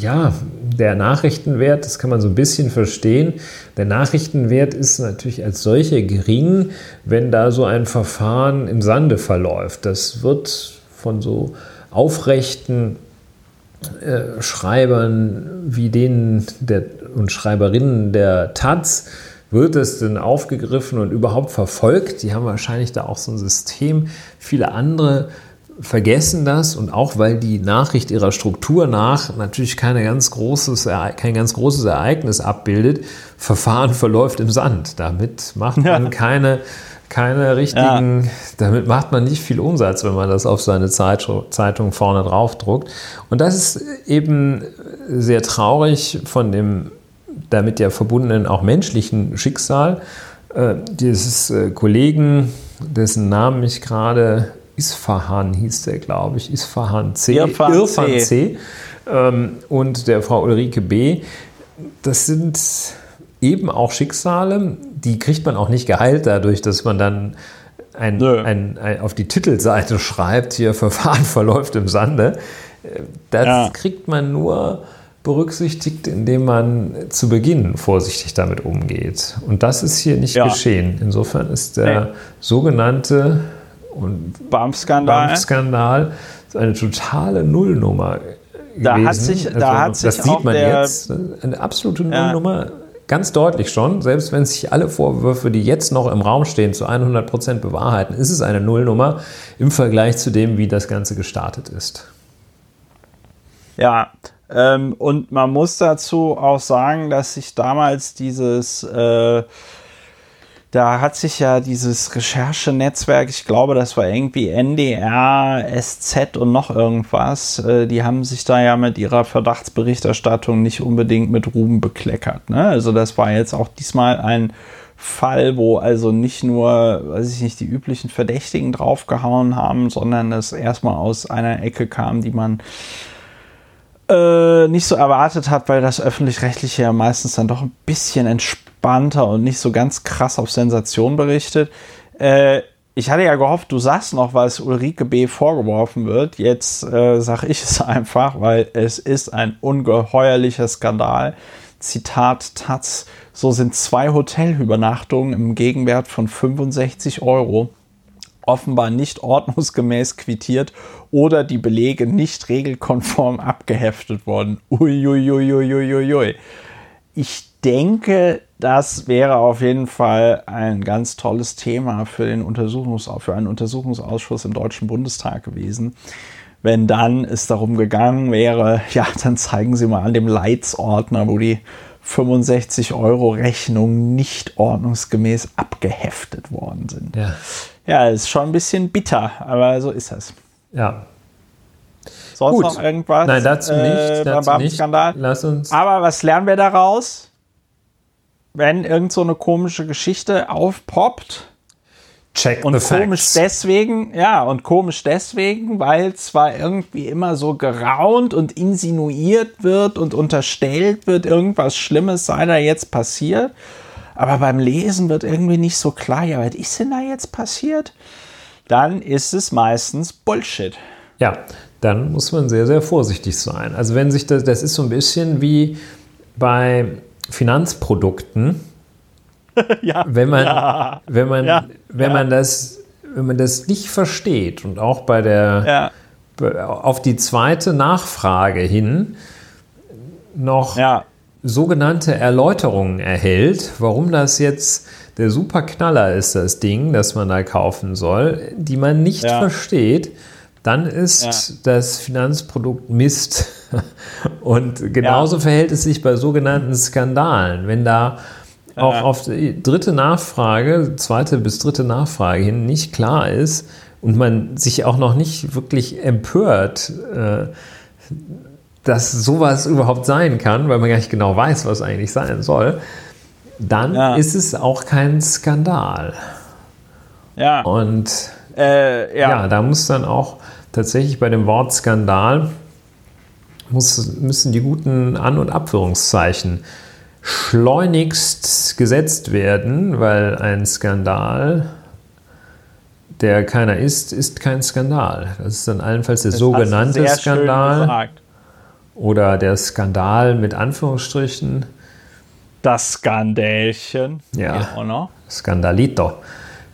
ja, der Nachrichtenwert, das kann man so ein bisschen verstehen. Der Nachrichtenwert ist natürlich als solcher gering, wenn da so ein Verfahren im Sande verläuft. Das wird von so aufrechten äh, Schreibern wie denen der, und Schreiberinnen der Taz wird es denn aufgegriffen und überhaupt verfolgt. Die haben wahrscheinlich da auch so ein System. Viele andere vergessen das und auch weil die Nachricht ihrer Struktur nach natürlich keine ganz großes, kein ganz großes Ereignis abbildet, Verfahren verläuft im Sand. Damit macht man ja. keine, keine richtigen, ja. damit macht man nicht viel Umsatz, wenn man das auf seine Zeitung vorne drauf druckt. Und das ist eben sehr traurig von dem damit ja verbundenen auch menschlichen Schicksal äh, dieses äh, Kollegen, dessen Namen ich gerade Isfahan hieß der, glaube ich, Isfahan C. Irfan, Irfan C. C. Ähm, und der Frau Ulrike B. Das sind eben auch Schicksale, die kriegt man auch nicht geheilt dadurch, dass man dann ein, ein, ein, auf die Titelseite schreibt, hier Verfahren verläuft im Sande. Das ja. kriegt man nur berücksichtigt, indem man zu Beginn vorsichtig damit umgeht. Und das ist hier nicht ja. geschehen. Insofern ist der nee. sogenannte und Bump-Skandal. Bump-Skandal ist eine totale Nullnummer. Da gewesen. hat sich, also, da hat sich das sieht man jetzt, eine absolute Nullnummer. Ja. Ganz deutlich schon, selbst wenn sich alle Vorwürfe, die jetzt noch im Raum stehen, zu 100 Prozent bewahrheiten, ist es eine Nullnummer im Vergleich zu dem, wie das Ganze gestartet ist. Ja, ähm, und man muss dazu auch sagen, dass sich damals dieses äh, da hat sich ja dieses Recherchenetzwerk, ich glaube, das war irgendwie NDR, SZ und noch irgendwas, äh, die haben sich da ja mit ihrer Verdachtsberichterstattung nicht unbedingt mit Ruhm bekleckert. Ne? Also das war jetzt auch diesmal ein Fall, wo also nicht nur, weiß ich nicht, die üblichen Verdächtigen draufgehauen haben, sondern es erstmal aus einer Ecke kam, die man äh, nicht so erwartet hat, weil das öffentlich-rechtliche ja meistens dann doch ein bisschen entspannter und nicht so ganz krass auf Sensation berichtet. Äh, ich hatte ja gehofft, du sagst noch, was Ulrike B. vorgeworfen wird. Jetzt äh, sage ich es einfach, weil es ist ein ungeheuerlicher Skandal. Zitat Taz, so sind zwei Hotelübernachtungen im Gegenwert von 65 Euro offenbar nicht ordnungsgemäß quittiert oder die Belege nicht regelkonform abgeheftet worden. Uiuiuiuiuiui. Ich denke, das wäre auf jeden Fall ein ganz tolles Thema für, den Untersuchungs für einen Untersuchungsausschuss im Deutschen Bundestag gewesen. Wenn dann es darum gegangen wäre, ja, dann zeigen Sie mal an dem Leitsordner, wo die 65 Euro Rechnungen nicht ordnungsgemäß abgeheftet worden sind. Ja. Ja, ist schon ein bisschen bitter, aber so ist es. Ja. Sonst Gut. noch irgendwas? Nein, dazu nicht. Äh, dazu nicht. Lass uns. Aber was lernen wir daraus? Wenn irgend so eine komische Geschichte aufpoppt, Check und komisch facts. deswegen, ja, und komisch deswegen, weil zwar irgendwie immer so geraunt und insinuiert wird und unterstellt wird, irgendwas Schlimmes sei da jetzt passiert, aber beim Lesen wird irgendwie nicht so klar, ja, was ist denn da jetzt passiert? Dann ist es meistens Bullshit. Ja, dann muss man sehr, sehr vorsichtig sein. Also wenn sich das, das ist so ein bisschen wie bei Finanzprodukten ja. Wenn man, ja. wenn man, ja. wenn man das, wenn man das nicht versteht und auch bei der auf die zweite Nachfrage hin noch sogenannte Erläuterungen erhält, warum das jetzt der Superknaller ist, das Ding, das man da kaufen soll, die man nicht versteht, dann ist ja. das Finanzprodukt Mist. Und genauso ja. verhält es sich bei sogenannten Skandalen. Wenn da auch ja. auf die dritte Nachfrage, zweite bis dritte Nachfrage hin nicht klar ist und man sich auch noch nicht wirklich empört, äh, dass sowas überhaupt sein kann, weil man gar nicht genau weiß, was eigentlich sein soll, dann ist es auch kein Skandal. Ja. Und äh, ja. ja, da muss dann auch tatsächlich bei dem Wort Skandal muss, müssen die guten An- und Abführungszeichen schleunigst gesetzt werden, weil ein Skandal, der keiner ist, ist kein Skandal. Das ist dann allenfalls der das sogenannte Skandal oder der Skandal mit Anführungsstrichen. Das Skandälchen. Ja. Skandalito.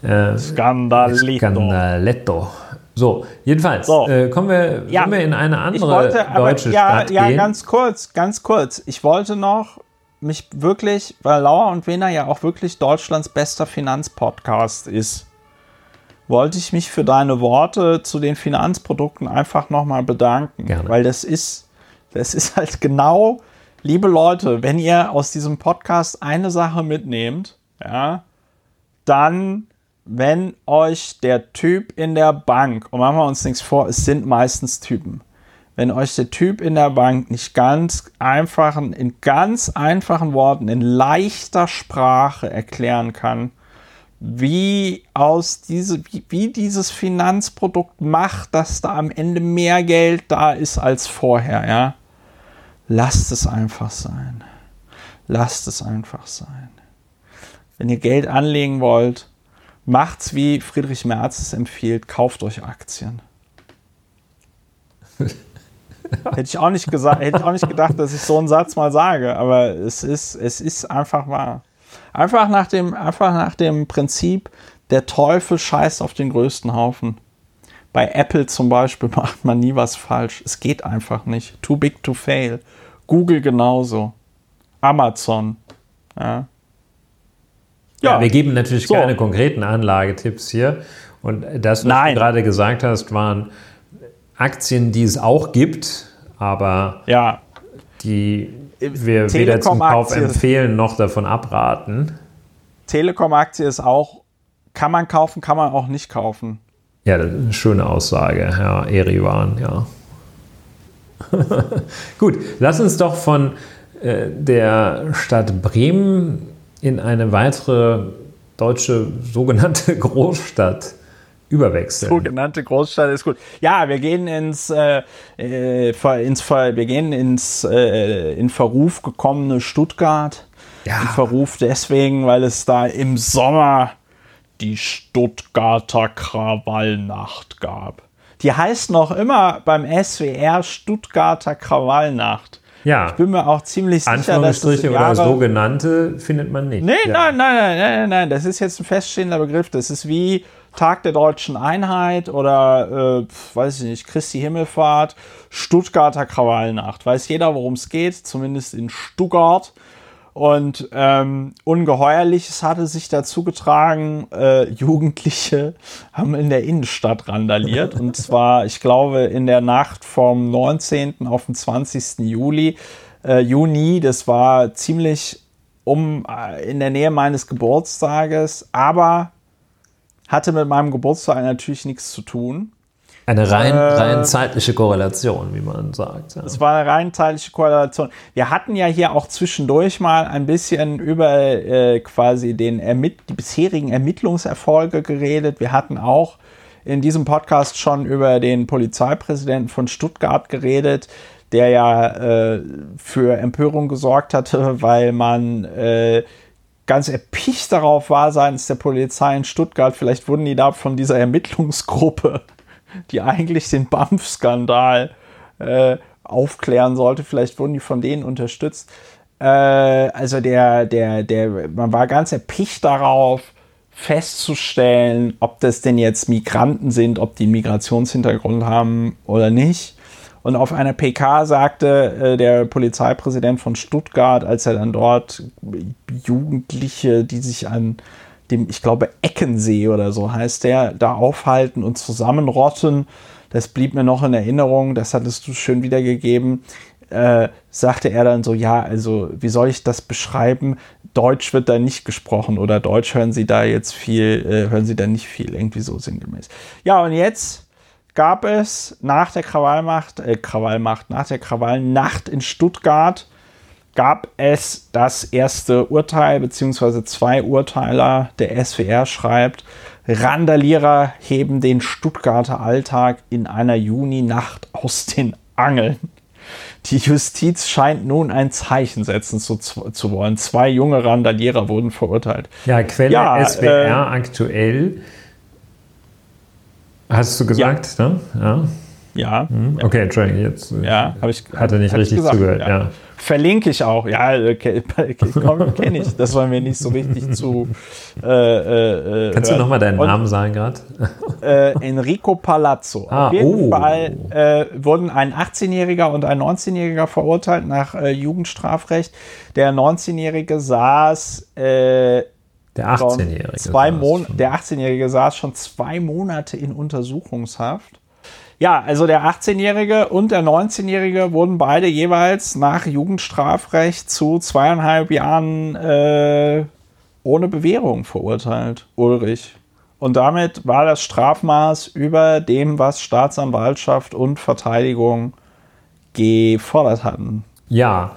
Äh, Skandalito. Scandaletto. So, jedenfalls so. Äh, kommen wir, ja. wir in eine andere wollte, deutsche ja, Stadt ja, gehen. Ja, ganz kurz, ganz kurz. Ich wollte noch mich wirklich, weil Lauer und Wiener ja auch wirklich Deutschlands bester Finanzpodcast ist, wollte ich mich für deine Worte zu den Finanzprodukten einfach nochmal bedanken. Gerne. Weil das ist, das ist halt genau, liebe Leute, wenn ihr aus diesem Podcast eine Sache mitnehmt, ja, dann, wenn euch der Typ in der Bank, und machen wir uns nichts vor, es sind meistens Typen, wenn euch der Typ in der Bank nicht ganz einfachen, in ganz einfachen Worten, in leichter Sprache erklären kann, wie aus diese, wie, wie dieses Finanzprodukt macht, dass da am Ende mehr Geld da ist als vorher, ja. Lasst es einfach sein. Lasst es einfach sein. Wenn ihr Geld anlegen wollt, macht's wie Friedrich Merz es empfiehlt, kauft euch Aktien. Hätte ich auch nicht gesagt, hätte ich auch nicht gedacht, dass ich so einen Satz mal sage, aber es ist, es ist einfach wahr. Einfach nach dem, einfach nach dem Prinzip, der Teufel scheißt auf den größten Haufen. Bei Apple zum Beispiel macht man nie was falsch. Es geht einfach nicht. Too big to fail. Google genauso. Amazon. Ja. Ja, ja wir geben natürlich so. keine konkreten Anlagetipps hier. Und das, was Nein. du gerade gesagt hast, waren Aktien, die es auch gibt, aber ja. die wir weder zum Kauf empfehlen noch davon abraten. Telekom-Aktie ist auch, kann man kaufen, kann man auch nicht kaufen. Ja, das ist eine schöne Aussage, ja, Eriwan, ja. Gut, lass uns doch von äh, der Stadt Bremen in eine weitere deutsche sogenannte Großstadt überwechseln. Sogenannte Großstadt ist gut. Ja, wir gehen ins, äh, äh ins wir gehen ins äh, in Verruf gekommene Stuttgart. Ja. In Verruf deswegen, weil es da im Sommer die Stuttgarter Krawallnacht gab. Die heißt noch immer beim SWR Stuttgarter Krawallnacht. Ja. Ich bin mir auch ziemlich sicher, dass das Jahre oder sogenannte findet man nicht. Nee, ja. nein, nein, nein, nein, nein, das ist jetzt ein feststehender Begriff. Das ist wie Tag der deutschen Einheit oder, äh, weiß ich nicht, Christi Himmelfahrt, Stuttgarter Krawallnacht. Weiß jeder, worum es geht, zumindest in Stuttgart. Und ähm, Ungeheuerliches hatte sich dazu getragen, äh, Jugendliche haben in der Innenstadt randaliert. und zwar, ich glaube, in der Nacht vom 19. auf den 20. Juli, äh, Juni. Das war ziemlich um äh, in der Nähe meines Geburtstages, aber hatte mit meinem Geburtstag natürlich nichts zu tun. Eine rein, äh, rein zeitliche Korrelation, wie man sagt. Ja. Es war eine rein zeitliche Korrelation. Wir hatten ja hier auch zwischendurch mal ein bisschen über äh, quasi den Ermitt die bisherigen Ermittlungserfolge geredet. Wir hatten auch in diesem Podcast schon über den Polizeipräsidenten von Stuttgart geredet, der ja äh, für Empörung gesorgt hatte, weil man äh, ganz erpicht darauf war seitens der Polizei in Stuttgart. Vielleicht wurden die da von dieser Ermittlungsgruppe die eigentlich den BAMF-Skandal äh, aufklären sollte. Vielleicht wurden die von denen unterstützt. Äh, also der, der, der, man war ganz erpicht darauf, festzustellen, ob das denn jetzt Migranten sind, ob die einen Migrationshintergrund haben oder nicht. Und auf einer PK sagte äh, der Polizeipräsident von Stuttgart, als er dann dort Jugendliche, die sich an dem, ich glaube, Eckensee oder so heißt der, da aufhalten und zusammenrotten. Das blieb mir noch in Erinnerung, das hattest du schön wiedergegeben. Äh, sagte er dann so, ja, also wie soll ich das beschreiben? Deutsch wird da nicht gesprochen oder Deutsch hören Sie da jetzt viel, äh, hören Sie da nicht viel, irgendwie so sinngemäß. Ja, und jetzt gab es nach der Krawallmacht, äh, Krawallmacht, nach der Krawallnacht in Stuttgart gab es das erste Urteil, beziehungsweise zwei Urteiler. Der SWR schreibt, Randalierer heben den Stuttgarter Alltag in einer Juninacht aus den Angeln. Die Justiz scheint nun ein Zeichen setzen zu, zu wollen. Zwei junge Randalierer wurden verurteilt. Ja, Quelle ja, SWR äh, aktuell. Hast du gesagt, ja. ne? Ja. Ja. Hm, okay, Entschuldigung, jetzt ja, ich, hatte nicht richtig zugehört. Ja. Verlinke ich auch. Ja, äh, kenne ich. Das war mir nicht so richtig zu. Äh, äh, äh Kannst hören. du nochmal deinen Und, Namen sagen gerade? Äh, Enrico Palazzo. Ah, Auf jeden oh. Fall äh, wurden ein 18-Jähriger und ein 19-Jähriger verurteilt nach Jugendstrafrecht. Der 19-Jährige saß. der 18-Jährige. Der 18-Jährige saß schon zwei Monate in Untersuchungshaft. Ja, also der 18-Jährige und der 19-Jährige wurden beide jeweils nach Jugendstrafrecht zu zweieinhalb Jahren äh, ohne Bewährung verurteilt, Ulrich. Und damit war das Strafmaß über dem, was Staatsanwaltschaft und Verteidigung gefordert hatten. Ja,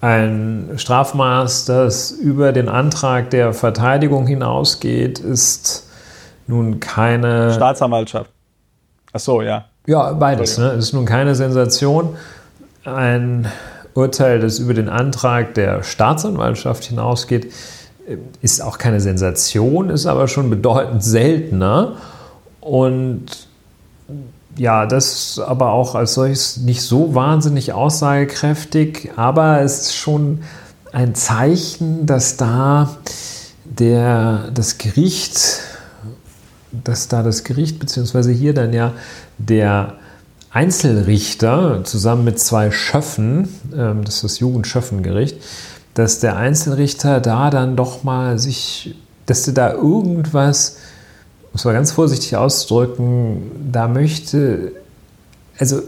ein Strafmaß, das über den Antrag der Verteidigung hinausgeht, ist nun keine Staatsanwaltschaft. Ach so, ja. Ja, beides. Ne? Es ist nun keine Sensation. Ein Urteil, das über den Antrag der Staatsanwaltschaft hinausgeht, ist auch keine Sensation, ist aber schon bedeutend seltener. Und ja, das aber auch als solches nicht so wahnsinnig aussagekräftig, aber es ist schon ein Zeichen, dass da der, das Gericht dass da das Gericht, beziehungsweise hier dann ja der Einzelrichter zusammen mit zwei Schöffen, ähm, das ist das Jugendschöffengericht, dass der Einzelrichter da dann doch mal sich, dass der da irgendwas, muss man ganz vorsichtig ausdrücken, da möchte, also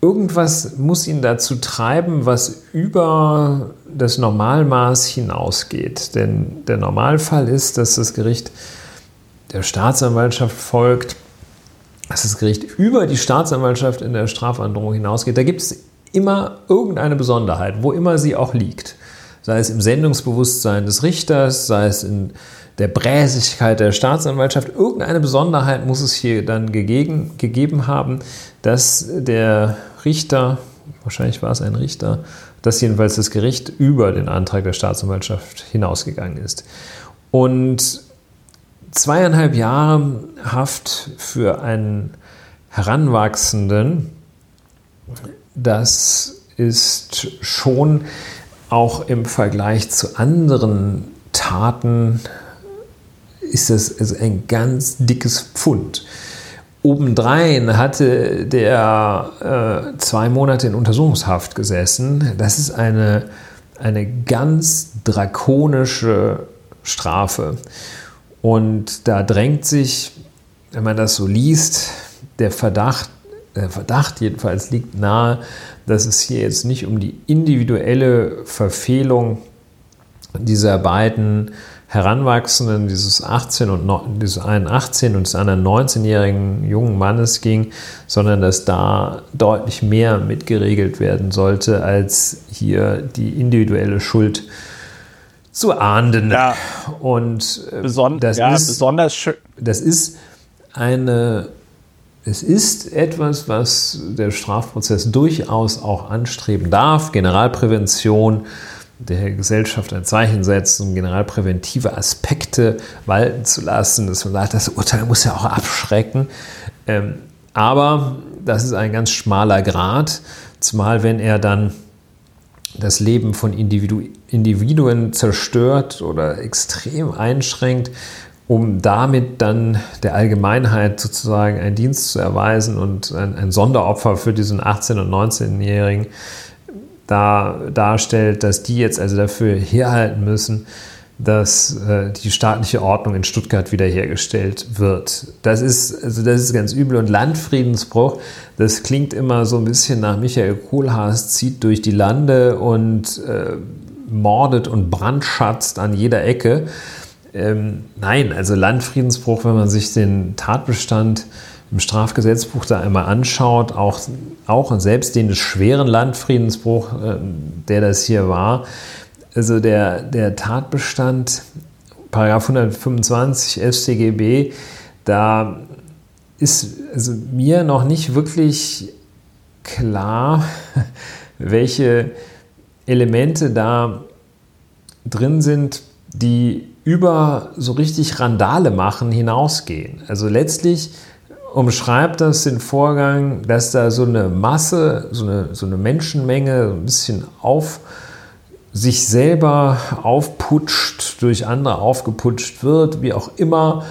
irgendwas muss ihn dazu treiben, was über das Normalmaß hinausgeht. Denn der Normalfall ist, dass das Gericht der Staatsanwaltschaft folgt, dass das Gericht über die Staatsanwaltschaft in der Strafandrohung hinausgeht. Da gibt es immer irgendeine Besonderheit, wo immer sie auch liegt. Sei es im Sendungsbewusstsein des Richters, sei es in der Bräsigkeit der Staatsanwaltschaft. Irgendeine Besonderheit muss es hier dann gegeben, gegeben haben, dass der Richter, wahrscheinlich war es ein Richter, dass jedenfalls das Gericht über den Antrag der Staatsanwaltschaft hinausgegangen ist. Und zweieinhalb Jahre Haft für einen Heranwachsenden, das ist schon auch im Vergleich zu anderen Taten ist das also ein ganz dickes Pfund. Obendrein hatte der äh, zwei Monate in Untersuchungshaft gesessen. Das ist eine, eine ganz drakonische Strafe. Und da drängt sich, wenn man das so liest, der Verdacht, der Verdacht jedenfalls liegt nahe, dass es hier jetzt nicht um die individuelle Verfehlung dieser beiden Heranwachsenden, dieses 18 und dieses einen 18 und des anderen 19-jährigen jungen Mannes ging, sondern dass da deutlich mehr mitgeregelt werden sollte, als hier die individuelle Schuld zu ahnden. Ja. Und äh, Beson das, ja, ist, besonders schön. das ist eine es ist etwas, was der Strafprozess durchaus auch anstreben darf. Generalprävention, der Gesellschaft ein Zeichen setzt, um generalpräventive Aspekte walten zu lassen, dass man sagt, das Urteil muss ja auch abschrecken. Ähm, aber das ist ein ganz schmaler Grad, zumal wenn er dann das Leben von Individu Individuen zerstört oder extrem einschränkt, um damit dann der Allgemeinheit sozusagen einen Dienst zu erweisen und ein, ein Sonderopfer für diesen 18- und 19-Jährigen da darstellt, dass die jetzt also dafür herhalten müssen, dass äh, die staatliche Ordnung in Stuttgart wiederhergestellt wird. Das ist, also das ist ganz übel. Und Landfriedensbruch, das klingt immer so ein bisschen nach Michael Kohlhaas, zieht durch die Lande und äh, mordet und brandschatzt an jeder Ecke. Ähm, nein, also Landfriedensbruch, wenn man sich den Tatbestand im Strafgesetzbuch da einmal anschaut, auch, auch und selbst den schweren Landfriedensbruch, äh, der das hier war, also der, der Tatbestand, Paragraph 125 StGB, da ist also mir noch nicht wirklich klar, welche Elemente da drin sind, die über so richtig Randale machen hinausgehen. Also letztlich umschreibt das den Vorgang, dass da so eine Masse, so eine, so eine Menschenmenge ein bisschen auf sich selber aufputscht, durch andere aufgeputscht wird, wie auch immer.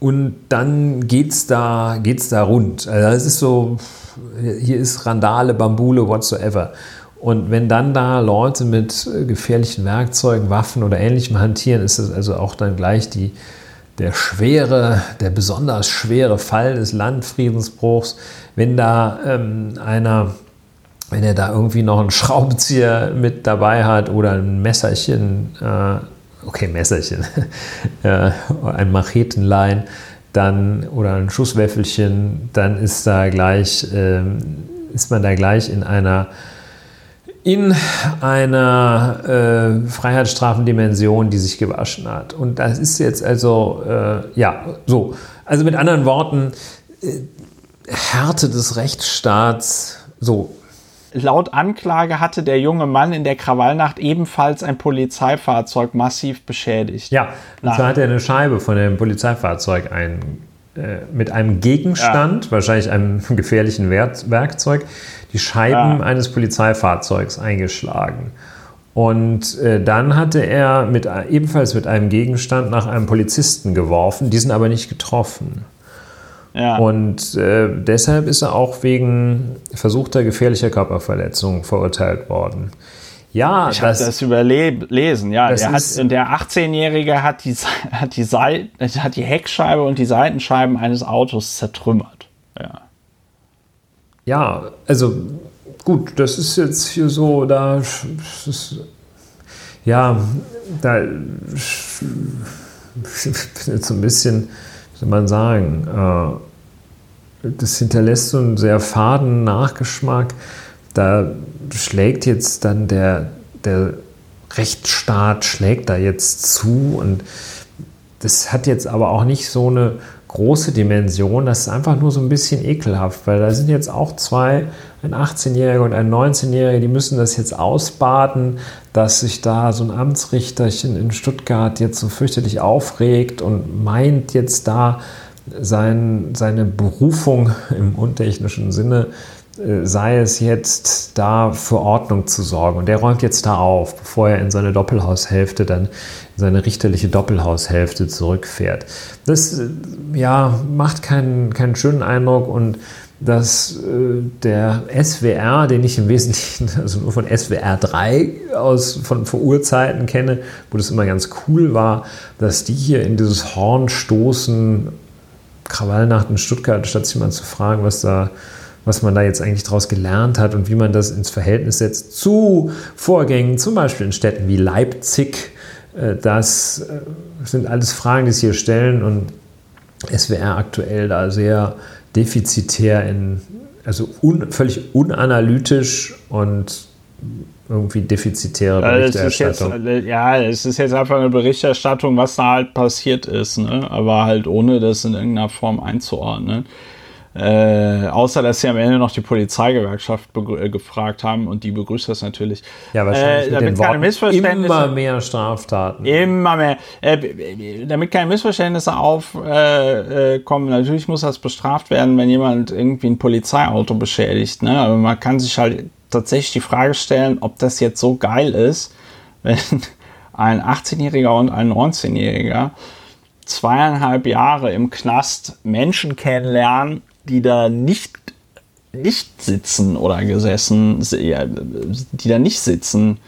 Und dann geht's da, geht's da rund. Also es ist so, hier ist Randale, Bambule, whatsoever. Und wenn dann da Leute mit gefährlichen Werkzeugen, Waffen oder ähnlichem hantieren, ist das also auch dann gleich die, der schwere, der besonders schwere Fall des Landfriedensbruchs, wenn da ähm, einer, wenn er da irgendwie noch einen Schraubenzieher mit dabei hat oder ein Messerchen, äh, okay, Messerchen, äh, ein Machetenlein, dann oder ein Schusswäffelchen, dann ist da gleich, äh, ist man da gleich in einer in einer äh, Freiheitsstrafendimension, die sich gewaschen hat. Und das ist jetzt also, äh, ja, so. Also mit anderen Worten, äh, Härte des Rechtsstaats, so. Laut Anklage hatte der junge Mann in der Krawallnacht ebenfalls ein Polizeifahrzeug massiv beschädigt. Ja, und zwar hat er eine Scheibe von dem Polizeifahrzeug ein, äh, mit einem Gegenstand, ja. wahrscheinlich einem gefährlichen Werkzeug, die Scheiben ja. eines Polizeifahrzeugs eingeschlagen. Und äh, dann hatte er mit, ebenfalls mit einem Gegenstand nach einem Polizisten geworfen, diesen aber nicht getroffen. Ja. Und äh, deshalb ist er auch wegen versuchter gefährlicher Körperverletzung verurteilt worden. Ja, ich habe das überlesen. Ja, der, hat, der 18-Jährige hat die, hat, die hat die Heckscheibe und die Seitenscheiben eines Autos zertrümmert. Ja. Ja, also gut, das ist jetzt hier so, da ist, ja, da ist jetzt so ein bisschen, soll man sagen, äh, das hinterlässt so einen sehr faden Nachgeschmack. Da schlägt jetzt dann der, der Rechtsstaat, schlägt da jetzt zu und das hat jetzt aber auch nicht so eine große Dimension. Das ist einfach nur so ein bisschen ekelhaft, weil da sind jetzt auch zwei, ein 18-Jähriger und ein 19-Jähriger, die müssen das jetzt ausbaden, dass sich da so ein Amtsrichterchen in Stuttgart jetzt so fürchterlich aufregt und meint jetzt da sein, seine Berufung im untechnischen Sinne äh, sei es jetzt da für Ordnung zu sorgen. Und der räumt jetzt da auf, bevor er in seine Doppelhaushälfte dann seine richterliche Doppelhaushälfte zurückfährt. Das äh, ja, macht keinen, keinen schönen Eindruck und dass äh, der SWR, den ich im Wesentlichen also nur von SWR 3 aus von vor Urzeiten kenne, wo das immer ganz cool war, dass die hier in dieses Horn stoßen, Krawallnacht in Stuttgart, statt sich mal zu fragen, was da was man da jetzt eigentlich daraus gelernt hat und wie man das ins Verhältnis setzt zu Vorgängen, zum Beispiel in Städten wie Leipzig, Äh, das äh, sind alles Fragen, die sich hier stellen und SWR aktuell da sehr defizitär in, also un, völlig unanalytisch und irgendwie defizitäre Berichterstattung. Jetzt, äh, ja, es ist jetzt einfach eine Berichterstattung, was da halt passiert ist, ne? aber halt ohne das in irgendeiner Form einzuordnen. Äh, außer, dass sie am Ende noch die Polizeigewerkschaft äh, gefragt haben und die begrüßt das natürlich. Ja, wahrscheinlich äh, damit keine Missverständnisse, immer mehr Straftaten. Immer mehr. Äh, damit keine Missverständnisse aufkommen. Äh, natürlich muss das bestraft werden, wenn jemand irgendwie ein Polizeiauto beschädigt. Ne? Aber man kann sich halt tatsächlich die Frage stellen, ob das jetzt so geil ist, wenn ein 18-Jähriger und ein 19-Jähriger zweieinhalb Jahre im Knast Menschen kennenlernen, die da nicht, nicht sitzen oder gesessen, die da nicht sitzen,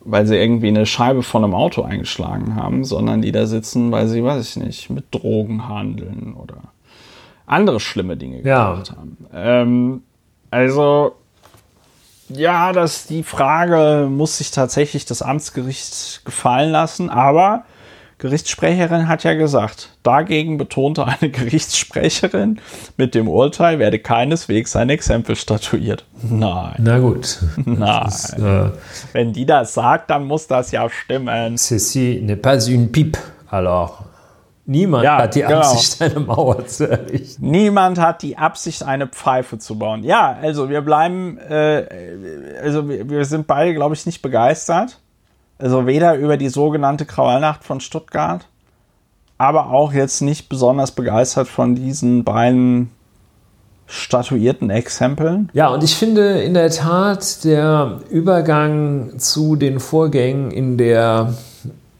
weil sie irgendwie eine Scheibe von einem Auto eingeschlagen haben, sondern die da sitzen, weil sie, weiß ich nicht, mit Drogen handeln oder andere schlimme Dinge gemacht ja. haben. Ähm, also ja, das, die Frage muss sich tatsächlich das Amtsgericht gefallen lassen, aber Gerichtssprecherin hat ja gesagt, dagegen betonte eine Gerichtssprecherin, mit dem Urteil werde keineswegs ein Exempel statuiert. Nein. Na gut. Nein. Ist, äh, Wenn die das sagt, dann muss das ja stimmen. Ceci n'est pas une pipe, alors. Niemand ja, hat die genau. Absicht, eine Mauer zu errichten. Niemand hat die Absicht, eine Pfeife zu bauen. Ja, also wir bleiben, äh, also wir, wir sind beide, glaube ich, nicht begeistert. Also weder über die sogenannte Krawallnacht von Stuttgart, aber auch jetzt nicht besonders begeistert von diesen beiden statuierten Exempeln. Ja, und ich finde in der Tat der Übergang zu den Vorgängen in der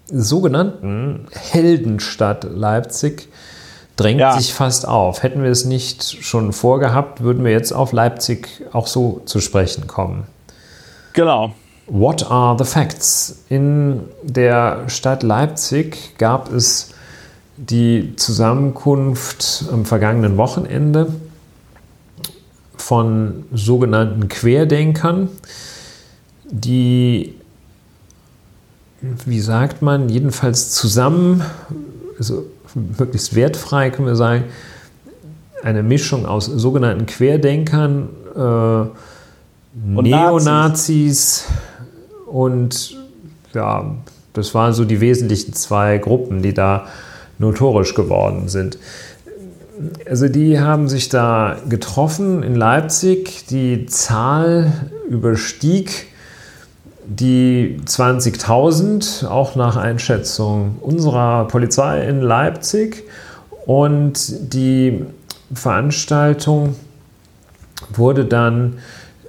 sogenannten Heldenstadt Leipzig drängt ja. sich fast auf. Hätten wir es nicht schon vorgehabt, würden wir jetzt auf Leipzig auch so zu sprechen kommen. Genau. What are the facts? In der Stadt Leipzig gab es die Zusammenkunft am vergangenen Wochenende von sogenannten Querdenkern, die wie sagt man, jedenfalls zusammen, also möglichst wertfrei können wir sagen, eine Mischung aus sogenannten Querdenkern, äh, Neonazis und ja, das waren so die wesentlichen zwei Gruppen, die da notorisch geworden sind. Also die haben sich da getroffen in Leipzig. Die Zahl überstieg die 20.000, auch nach Einschätzung unserer Polizei in Leipzig. Und die Veranstaltung wurde dann,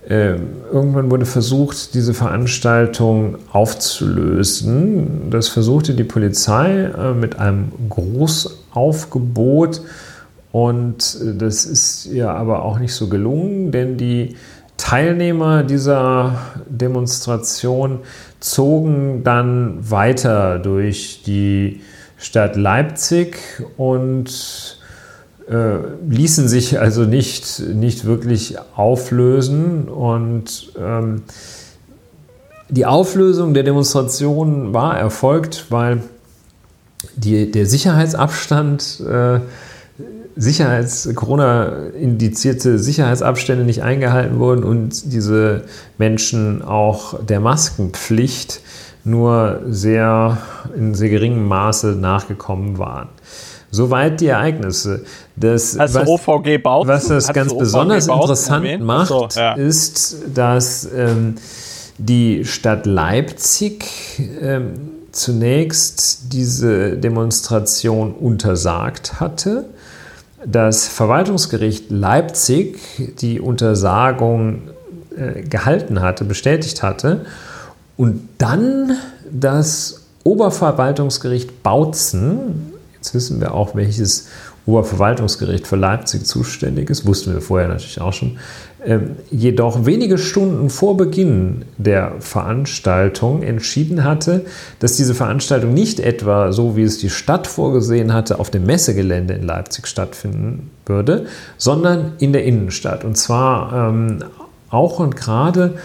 äh, irgendwann wurde versucht, diese Veranstaltung aufzulösen. Das versuchte die Polizei äh, mit einem Großaufgebot. Und das ist ja aber auch nicht so gelungen, denn die Teilnehmer dieser Demonstration zogen dann weiter durch die Stadt Leipzig und äh, ließen sich also nicht, nicht wirklich auflösen. Und ähm, die Auflösung der Demonstration war erfolgt, weil die, der Sicherheitsabstand äh, Sicherheits, Corona-indizierte Sicherheitsabstände nicht eingehalten wurden und diese Menschen auch der Maskenpflicht nur sehr in sehr geringem Maße nachgekommen waren. Soweit die Ereignisse. Das, was, OVG baut, was das ganz OVG besonders interessant erwähnt? macht, so, ja. ist, dass ähm, die Stadt Leipzig ähm, zunächst diese Demonstration untersagt hatte das Verwaltungsgericht Leipzig die Untersagung äh, gehalten hatte, bestätigt hatte und dann das Oberverwaltungsgericht Bautzen, jetzt wissen wir auch, welches Oberverwaltungsgericht für Leipzig zuständig ist, wussten wir vorher natürlich auch schon, ähm, jedoch wenige Stunden vor Beginn der Veranstaltung entschieden hatte, dass diese Veranstaltung nicht etwa so, wie es die Stadt vorgesehen hatte, auf dem Messegelände in Leipzig stattfinden würde, sondern in der Innenstadt. Und zwar ähm, auch und gerade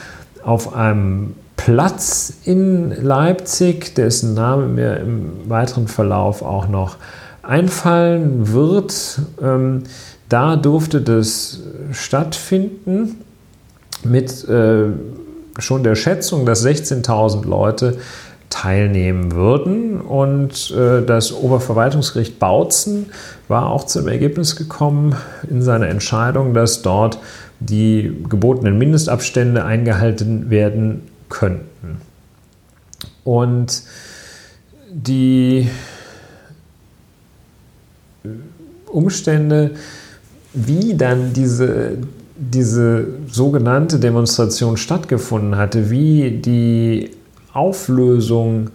auf einem Platz in Leipzig, dessen Name mir im weiteren Verlauf auch noch einfallen wird. Ähm, da durfte das stattfinden mit äh, schon der Schätzung, dass 16.000 Leute teilnehmen würden. Und äh, das Oberverwaltungsgericht Bautzen war auch zum Ergebnis gekommen in seiner Entscheidung, dass dort die gebotenen Mindestabstände eingehalten werden könnten. Und die Umstände, wie dann diese, diese sogenannte Demonstration stattgefunden hatte, wie die Auflösung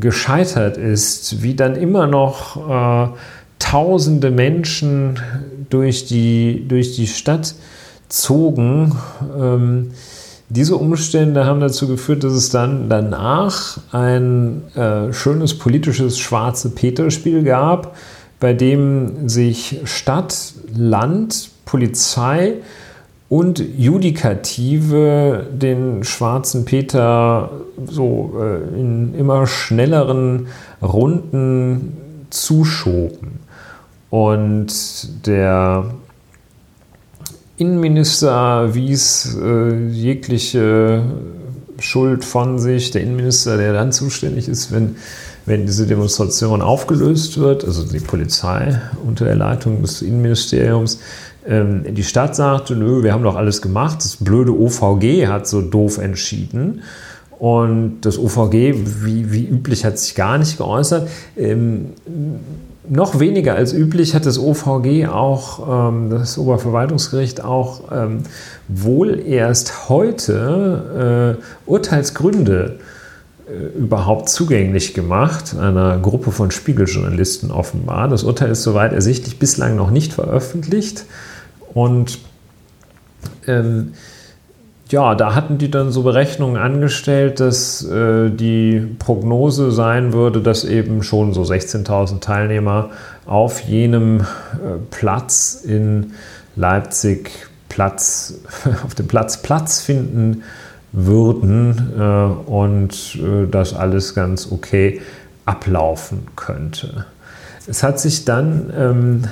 gescheitert ist, wie dann immer noch äh, tausende Menschen durch die, durch die Stadt zogen. Ähm, diese Umstände haben dazu geführt, dass es dann danach ein äh, schönes politisches schwarze Peter-Spiel gab, bei dem sich Stadt, Land, Polizei und Judikative den schwarzen Peter so äh, in immer schnelleren Runden zuschoben. Und der Innenminister wies äh, jegliche Schuld von sich. Der Innenminister, der dann zuständig ist, wenn, wenn diese Demonstration aufgelöst wird, also die Polizei unter der Leitung des Innenministeriums, ähm, die Stadt sagte, nö, wir haben doch alles gemacht. Das blöde OVG hat so doof entschieden. Und das OVG, wie, wie üblich, hat sich gar nicht geäußert. Ähm, noch weniger als üblich hat das OVG auch, ähm, das Oberverwaltungsgericht auch ähm, wohl erst heute äh, Urteilsgründe äh, überhaupt zugänglich gemacht, einer Gruppe von Spiegeljournalisten offenbar. Das Urteil ist soweit ersichtlich bislang noch nicht veröffentlicht. Und ähm, ja, da hatten die dann so Berechnungen angestellt, dass äh, die Prognose sein würde, dass eben schon so 16.000 Teilnehmer auf jenem äh, Platz in Leipzig Platz, auf dem Platz Platz finden würden äh, und äh, das alles ganz okay ablaufen könnte. Es hat sich dann ähm,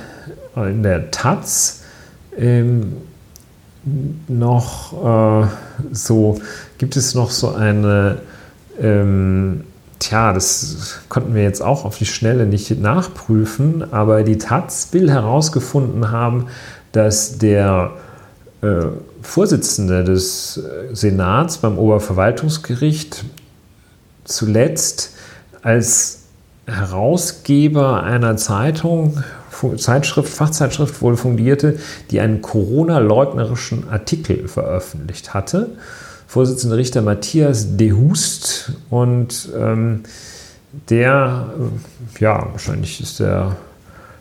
in der Taz ähm, noch äh, so, gibt es noch so eine, ähm, tja, das konnten wir jetzt auch auf die Schnelle nicht nachprüfen, aber die Taz will herausgefunden haben, dass der äh, Vorsitzende des Senats beim Oberverwaltungsgericht zuletzt als Herausgeber einer Zeitung Zeitschrift, Fachzeitschrift wohl fungierte, die einen Corona-leugnerischen Artikel veröffentlicht hatte. Vorsitzender Richter Matthias de Hust und ähm, der, äh, ja, wahrscheinlich ist der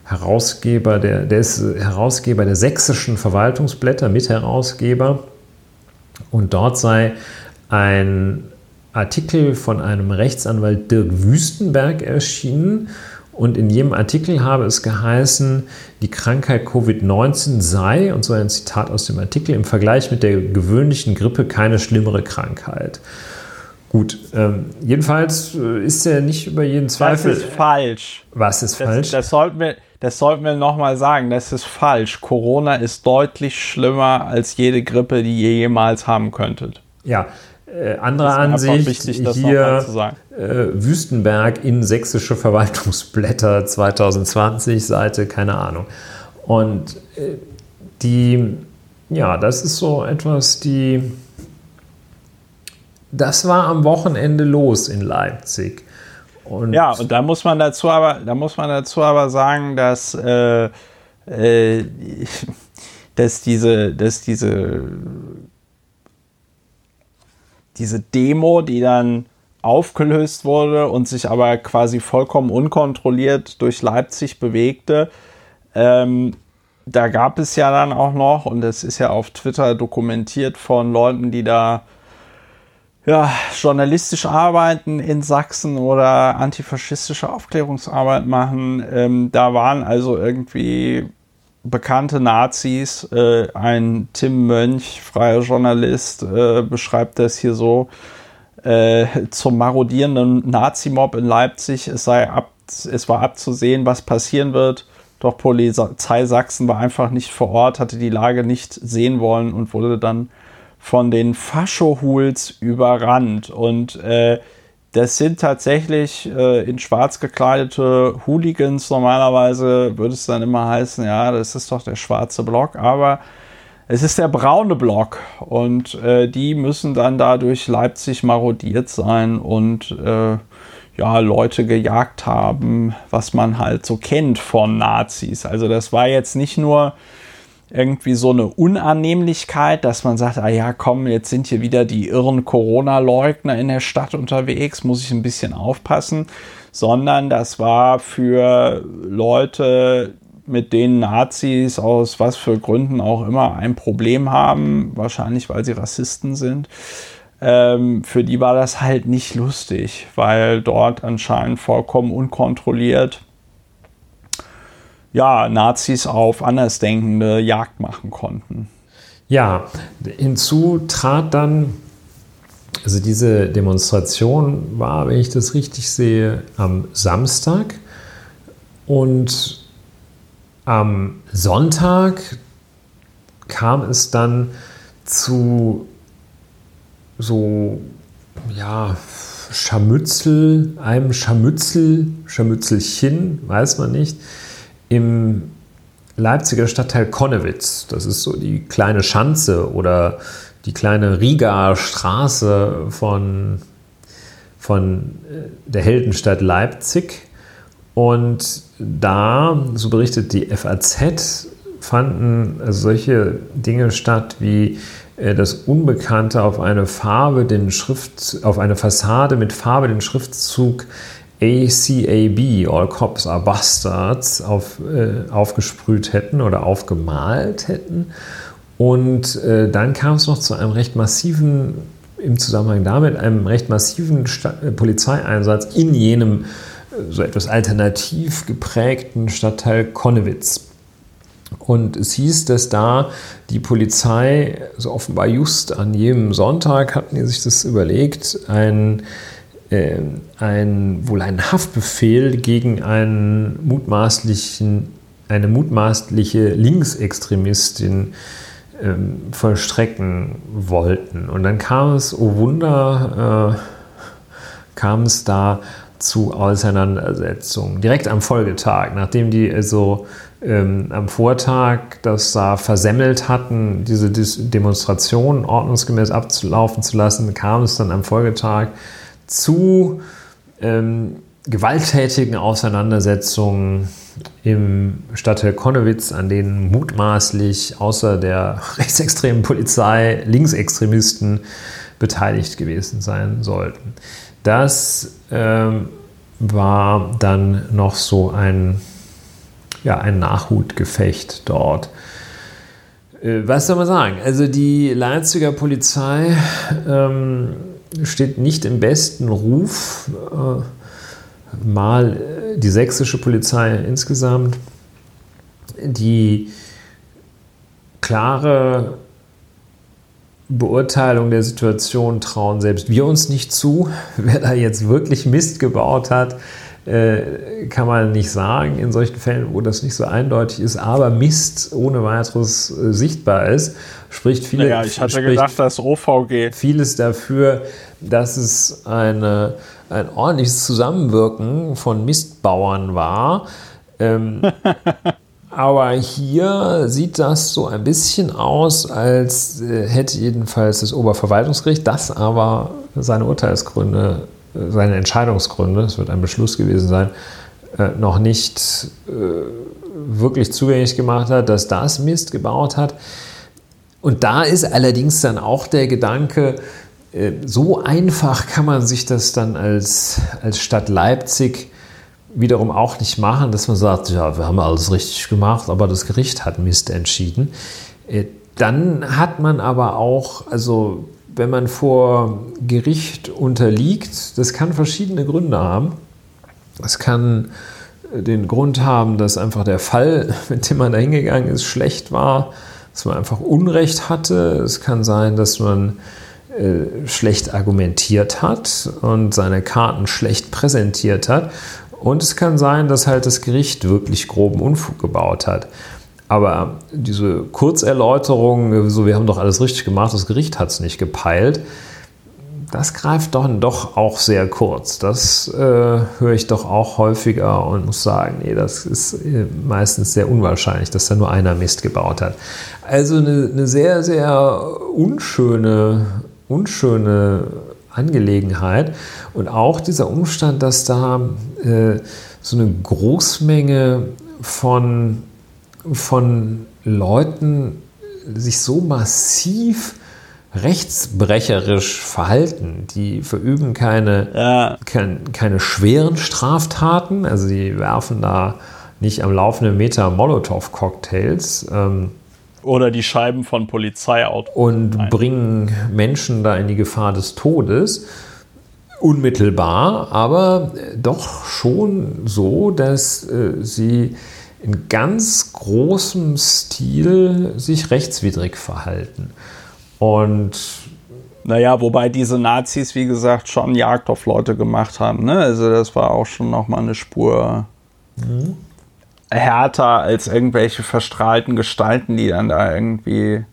Herausgeber, der, der ist Herausgeber der sächsischen Verwaltungsblätter, Mitherausgeber. Und dort sei ein Artikel von einem Rechtsanwalt Dirk Wüstenberg erschienen, und in jedem Artikel habe es geheißen, die Krankheit Covid-19 sei, und so ein Zitat aus dem Artikel, im Vergleich mit der gewöhnlichen Grippe keine schlimmere Krankheit. Gut, ähm, jedenfalls äh, ist er nicht über jeden Zweifel. Das ist falsch. Was ist das, falsch? Das sollten wir, das sollten wir nochmal sagen. Das ist falsch. Corona ist deutlich schlimmer als jede Grippe, die ihr jemals haben könntet. Ja, äh, andere Ansicht, wichtig, hier äh, Wüstenberg in sächsische Verwaltungsblätter 2020, Seite, keine Ahnung. Und äh, die, ja, das ist so etwas, die, das war am Wochenende los in Leipzig. Und ja, und da muss man dazu aber, da muss man dazu aber sagen, dass, äh, äh dass diese, dass diese diese Demo, die dann aufgelöst wurde und sich aber quasi vollkommen unkontrolliert durch Leipzig bewegte. Ähm, da gab es ja dann auch noch, und das ist ja auf Twitter dokumentiert von Leuten, die da ja, journalistisch arbeiten in Sachsen oder antifaschistische Aufklärungsarbeit machen. Ähm, da waren also irgendwie bekannte Nazis, äh, ein Tim Mönch, freier Journalist, äh, beschreibt das hier so, äh, zum marodierenden Nazi-Mob in Leipzig. Es, sei ab, es war abzusehen, was passieren wird. Doch Polizei Sachsen war einfach nicht vor Ort, hatte die Lage nicht sehen wollen und wurde dann von den Faschohuls überrannt. Und äh, das sind tatsächlich äh, in schwarz gekleidete Hooligans. Normalerweise würde es dann immer heißen, ja, das ist doch der schwarze Block, aber es ist der braune Block und äh, die müssen dann da durch Leipzig marodiert sein und äh, ja, Leute gejagt haben, was man halt so kennt von Nazis. Also das war jetzt nicht nur irgendwie so eine Unannehmlichkeit, dass man sagt, ah ja, komm, jetzt sind hier wieder die irren Corona-Leugner in der Stadt unterwegs, muss ich ein bisschen aufpassen, sondern das war für Leute, mit denen Nazis aus was für Gründen auch immer ein Problem haben, wahrscheinlich weil sie Rassisten sind, ähm, für die war das halt nicht lustig, weil dort anscheinend vollkommen unkontrolliert ja, Nazis auf Andersdenkende Jagd machen konnten. Ja, hinzu trat dann, also diese Demonstration war, wenn ich das richtig sehe, am Samstag und am Sonntag kam es dann zu so, ja, Scharmützel, einem Scharmützel, Scharmützelchen, weiß man nicht, im Leipziger Stadtteil Konnewitz. Das ist so die kleine Schanze oder die kleine Riga Straße von, von äh, der Heldenstadt Leipzig. Und da, so berichtet die FAZ, fanden solche Dinge statt wie äh, das Unbekannte auf eine Farbe den Schrift, auf eine Fassade mit Farbe den Schriftzug ACAB, All Cops Are Bastards, auf, äh, aufgesprüht hätten oder aufgemalt hätten. Und äh, dann kam es noch zu einem recht massiven, im Zusammenhang damit, einem recht massiven Stadt, äh, Polizeieinsatz in jenem äh, so etwas alternativ geprägten Stadtteil Konnewitz. Und es hieß, dass da die Polizei, so offenbar just an jedem Sonntag, hatten die sich das überlegt, ein ein, wohl ein Haftbefehl gegen einen mutmaßlichen, eine mutmaßliche Linksextremistin ähm, vollstrecken wollten. Und dann kam es, oh Wunder, äh, kam es da zu Auseinandersetzungen. Direkt am Folgetag, nachdem die also ähm, am Vortag das da versemmelt hatten, diese Demonstration ordnungsgemäß abzulaufen zu lassen, kam es dann am Folgetag zu ähm, gewalttätigen Auseinandersetzungen im Stadtteil Konnewitz, an denen mutmaßlich außer der rechtsextremen Polizei Linksextremisten beteiligt gewesen sein sollten. Das ähm, war dann noch so ein, ja, ein Nachhutgefecht dort. Äh, was soll man sagen? Also die Leipziger Polizei ähm, steht nicht im besten Ruf. Äh, mal äh, die sächsische Polizei insgesamt, die klare Beurteilung der Situation trauen selbst wir uns nicht zu. Wer da jetzt wirklich Mist gebaut hat, äh, kann man nicht sagen in solchen Fällen, wo das nicht so eindeutig ist, aber Mist ohne weiteres äh, sichtbar ist, spricht viele. Ja, ich hatte gedacht, das OVG. Vieles dafür, dass es eine, ein ordentliches Zusammenwirken von Mistbauern war. Ähm, aber hier sieht das so ein bisschen aus, als äh, hätte jedenfalls das Oberverwaltungsgericht, das aber seine Urteilsgründe seine Entscheidungsgründe, es wird ein Beschluss gewesen sein, äh, noch nicht äh, wirklich zugänglich gemacht hat, dass das Mist gebaut hat. Und da ist allerdings dann auch der Gedanke, äh, so einfach kann man sich das dann als, als Stadt Leipzig wiederum auch nicht machen, dass man sagt, ja, wir haben alles richtig gemacht, aber das Gericht hat Mist entschieden. Dann hat man aber auch, also wenn man vor Gericht unterliegt, das kann verschiedene Gründe haben. Es kann den Grund haben, dass einfach der Fall, mit dem man da hingegangen ist, schlecht war, dass man einfach Unrecht hatte. Es kann sein, dass man äh, schlecht argumentiert hat und seine Karten schlecht präsentiert hat. Und es kann sein, dass halt das Gericht wirklich groben Unfug gebaut hat. Aber diese Kurzerläuterung, so wir haben doch alles richtig gemacht, das Gericht hat es nicht gepeilt, das greift doch, doch auch sehr kurz. Das äh, höre ich doch auch häufiger und muss sagen, nee, das ist äh, meistens sehr unwahrscheinlich, dass da nur einer Mist gebaut hat. Also eine, eine sehr, sehr unschöne, unschöne Angelegenheit. Und auch dieser Umstand, dass da äh, so eine Großmenge von, von Leuten sich so massiv rechtsbrecherisch verhalten. Die verüben keine, ja. kein, keine schweren Straftaten, also die werfen da nicht am laufenden Meter Molotow-Cocktails. Ähm, Oder die Scheiben von Polizeiautos. Und Nein. bringen Menschen da in die Gefahr des Todes. Unmittelbar, aber doch schon so, dass äh, sie in ganz großem Stil sich rechtswidrig verhalten. Und naja, wobei diese Nazis, wie gesagt, schon Jagd auf Leute gemacht haben. Ne? Also das war auch schon nochmal eine Spur mhm. härter als irgendwelche verstrahlten Gestalten, die dann da irgendwie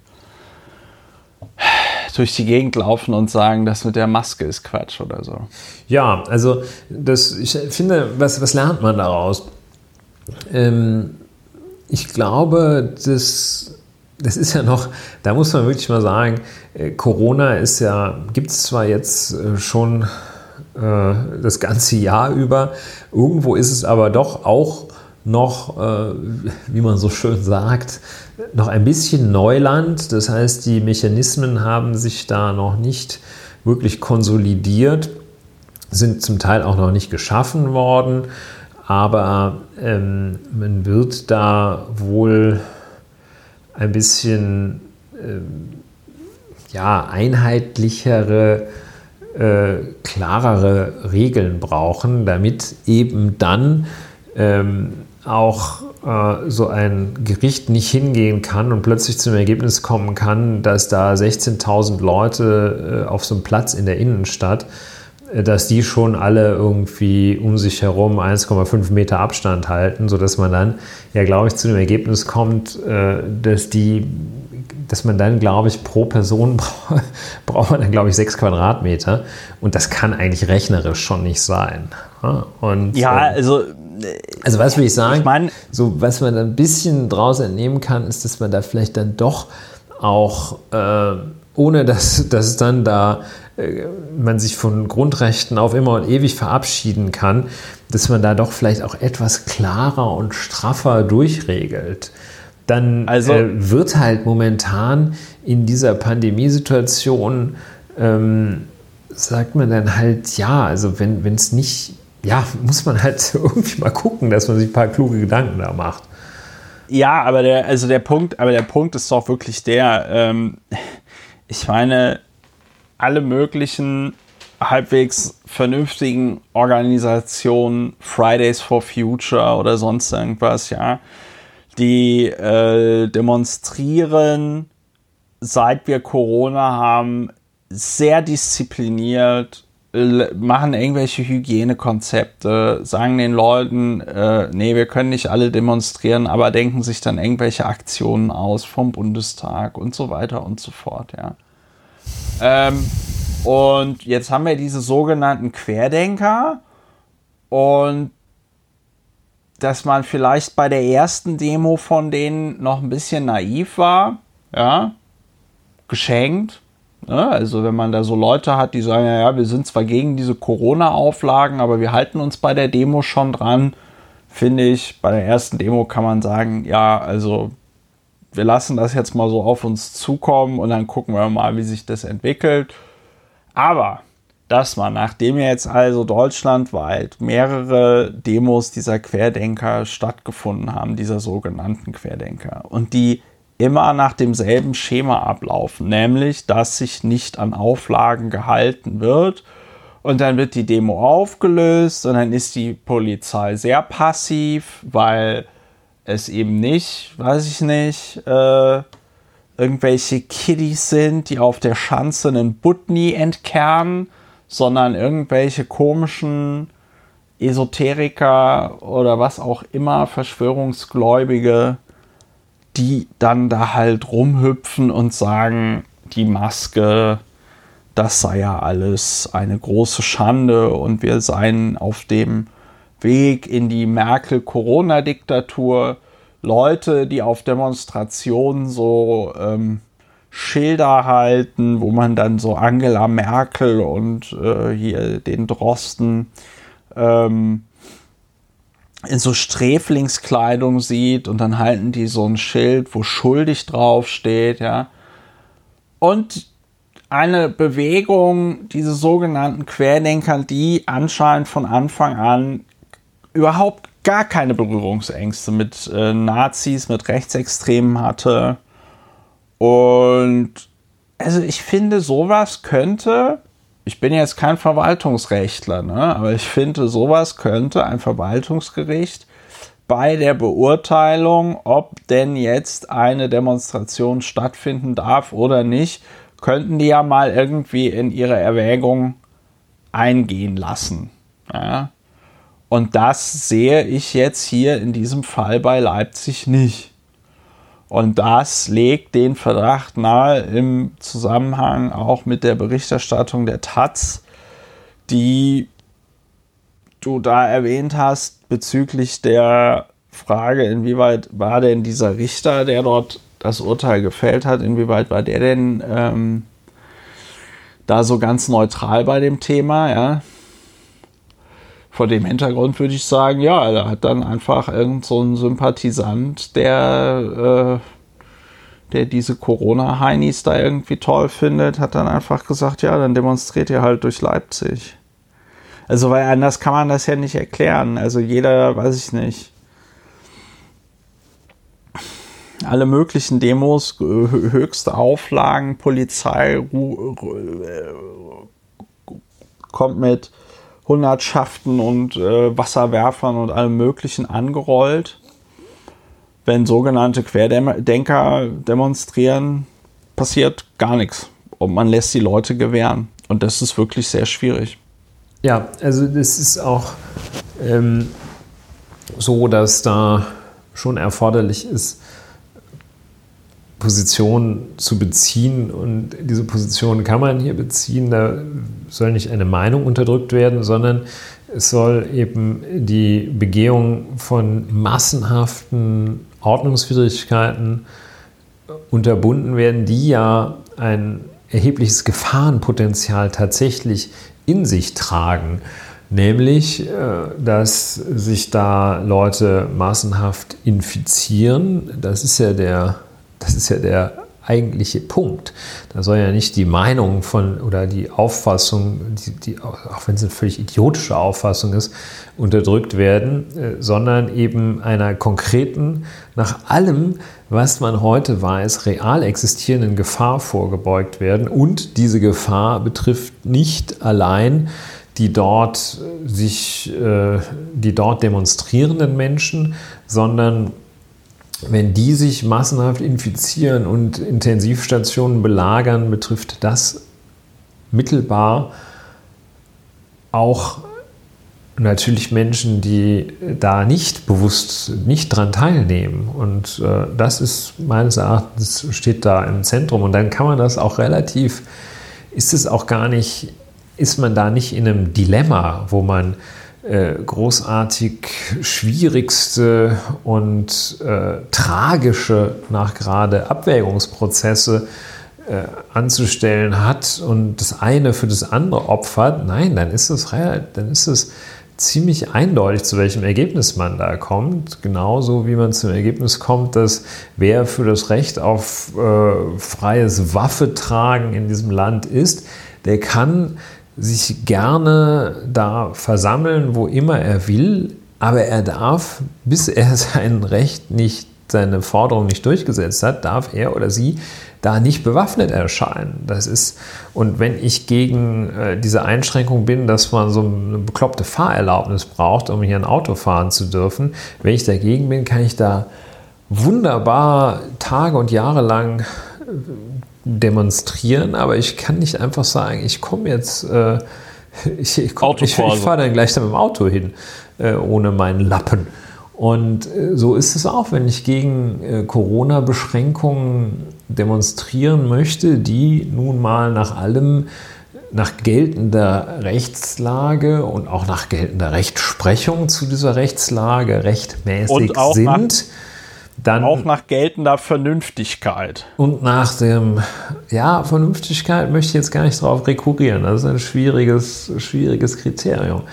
durch die Gegend laufen und sagen, das mit der Maske ist Quatsch oder so. Ja, also das, ich finde, was, was lernt man daraus? Ähm, ich glaube, dass das ist ja noch, da muss man wirklich mal sagen, äh, Corona ist ja, gibt es zwar jetzt äh, schon äh, das ganze Jahr über, irgendwo ist es aber doch auch noch, wie man so schön sagt, noch ein bisschen Neuland. Das heißt, die Mechanismen haben sich da noch nicht wirklich konsolidiert, sind zum Teil auch noch nicht geschaffen worden, aber ähm, man wird da wohl ein bisschen äh, ja, einheitlichere, äh, klarere Regeln brauchen, damit eben dann ähm, auch äh, so ein Gericht nicht hingehen kann und plötzlich zum Ergebnis kommen kann, dass da 16.000 Leute äh, auf so einem Platz in der Innenstadt dass die schon alle irgendwie um sich herum 1,5 Meter Abstand halten, sodass man dann ja, glaube ich, zu dem Ergebnis kommt, äh, dass die dass man dann, glaube ich, pro Person braucht man dann, glaube ich, sechs Quadratmeter. Und das kann eigentlich rechnerisch schon nicht sein. Und, ja, äh, also. Also, was will ich sagen? Ich mein, so, was man ein bisschen draus entnehmen kann, ist, dass man da vielleicht dann doch auch, äh, ohne dass, dass es dann da äh, man sich von Grundrechten auf immer und ewig verabschieden kann, dass man da doch vielleicht auch etwas klarer und straffer durchregelt. Dann also, äh, wird halt momentan in dieser Pandemiesituation, ähm, sagt man dann halt, ja, also wenn es nicht, ja, muss man halt irgendwie mal gucken, dass man sich ein paar kluge Gedanken da macht. Ja, aber der, also der Punkt, aber der Punkt ist doch wirklich der, ähm, ich meine, alle möglichen halbwegs vernünftigen Organisationen, Fridays for Future oder sonst irgendwas, ja, die äh, demonstrieren, seit wir Corona haben, sehr diszipliniert, machen irgendwelche Hygienekonzepte, sagen den Leuten, äh, nee, wir können nicht alle demonstrieren, aber denken sich dann irgendwelche Aktionen aus vom Bundestag und so weiter und so fort, ja. Ähm, und jetzt haben wir diese sogenannten Querdenker und dass man vielleicht bei der ersten Demo von denen noch ein bisschen naiv war, ja, geschenkt. Ne? Also wenn man da so Leute hat, die sagen, ja, wir sind zwar gegen diese Corona-Auflagen, aber wir halten uns bei der Demo schon dran, finde ich, bei der ersten Demo kann man sagen, ja, also wir lassen das jetzt mal so auf uns zukommen und dann gucken wir mal, wie sich das entwickelt. Aber dass man, nachdem jetzt also deutschlandweit mehrere Demos dieser Querdenker stattgefunden haben, dieser sogenannten Querdenker, und die immer nach demselben Schema ablaufen, nämlich dass sich nicht an Auflagen gehalten wird und dann wird die Demo aufgelöst und dann ist die Polizei sehr passiv, weil es eben nicht, weiß ich nicht, äh, irgendwelche Kiddies sind, die auf der Schanze einen Butni entkernen, sondern irgendwelche komischen Esoteriker oder was auch immer, Verschwörungsgläubige, die dann da halt rumhüpfen und sagen, die Maske, das sei ja alles eine große Schande und wir seien auf dem Weg in die Merkel-Corona-Diktatur. Leute, die auf Demonstrationen so ähm, Schilder halten, wo man dann so Angela Merkel und äh, hier den Drosten ähm, in so Sträflingskleidung sieht und dann halten die so ein Schild, wo schuldig drauf steht, ja. Und eine Bewegung, diese sogenannten Querdenker, die anscheinend von Anfang an überhaupt gar keine Berührungsängste mit äh, Nazis, mit Rechtsextremen hatte. Und also ich finde, sowas könnte, ich bin jetzt kein Verwaltungsrechtler, ne, aber ich finde, sowas könnte ein Verwaltungsgericht bei der Beurteilung, ob denn jetzt eine Demonstration stattfinden darf oder nicht, könnten die ja mal irgendwie in ihre Erwägung eingehen lassen. Ja? Und das sehe ich jetzt hier in diesem Fall bei Leipzig nicht. Und das legt den Verdacht nahe im Zusammenhang auch mit der Berichterstattung der Taz, die du da erwähnt hast bezüglich der Frage, inwieweit war denn dieser Richter, der dort das Urteil gefällt hat, inwieweit war der denn ähm, da so ganz neutral bei dem Thema, ja? Vor dem Hintergrund würde ich sagen, ja, er hat dann einfach irgend so ein Sympathisant, der, äh, der diese Corona-Heinis da irgendwie toll findet, hat dann einfach gesagt, ja, dann demonstriert ihr halt durch Leipzig. Also, weil anders kann man das ja nicht erklären. Also jeder, weiß ich nicht, alle möglichen Demos, höchste Auflagen, Polizei kommt mit Hundertschaften und äh, Wasserwerfern und allem Möglichen angerollt. Wenn sogenannte Querdenker demonstrieren, passiert gar nichts. Und man lässt die Leute gewähren. Und das ist wirklich sehr schwierig. Ja, also das ist auch ähm, so, dass da schon erforderlich ist, Position zu beziehen und diese Position kann man hier beziehen. Da soll nicht eine Meinung unterdrückt werden, sondern es soll eben die Begehung von massenhaften Ordnungswidrigkeiten unterbunden werden, die ja ein erhebliches Gefahrenpotenzial tatsächlich in sich tragen. Nämlich, äh, dass sich da Leute massenhaft infizieren. Das ist ja der das ist ja der eigentliche Punkt. Da soll ja nicht die Meinung von oder die Auffassung, die, die, auch wenn es eine völlig idiotische Auffassung ist, unterdrückt werden, äh, sondern eben einer konkreten, nach allem, was man heute weiß, real existierenden Gefahr vorgebeugt werden. Und diese Gefahr betrifft nicht allein die dort sich, äh, die dort demonstrierenden Menschen, sondern wenn die sich massenhaft infizieren und Intensivstationen belagern, betrifft das mittelbar auch natürlich Menschen, die da nicht bewusst nicht dran teilnehmen. Und äh, das ist meines Erachtens steht da im Zentrum. Und dann kann man das auch relativ, ist es auch gar nicht, ist man da nicht in einem Dilemma, wo man äh, großartig schwierigste und äh, tragische nach gerade Abwägungsprozesse äh, anzustellen hat und das eine für das andere opfert, nein, dann ist es, dann ist es ziemlich eindeutig, zu welchem Ergebnis man da kommt. Genauso wie man zum Ergebnis kommt, dass wer für das Recht auf äh, freies Waffetragen in diesem Land ist, der kann sich gerne da versammeln, wo immer er will, aber er darf, bis er sein Recht nicht, seine Forderung nicht durchgesetzt hat, darf er oder sie da nicht bewaffnet erscheinen. Das ist, und wenn ich gegen äh, diese Einschränkung bin, dass man so eine bekloppte Fahrerlaubnis braucht, um hier ein Auto fahren zu dürfen, wenn ich dagegen bin, kann ich da wunderbar Tage und Jahre lang demonstrieren, aber ich kann nicht einfach sagen, ich komme jetzt, äh, ich, ich, ich, ich fahre dann gleich mit dem Auto hin, äh, ohne meinen Lappen. Und äh, so ist es auch, wenn ich gegen äh, Corona-Beschränkungen demonstrieren möchte, die nun mal nach allem nach geltender Rechtslage und auch nach geltender Rechtsprechung zu dieser Rechtslage rechtmäßig sind. Dann auch nach geltender Vernünftigkeit. Und nach dem, ja, Vernünftigkeit möchte ich jetzt gar nicht darauf rekurrieren. Das ist ein schwieriges, schwieriges Kriterium.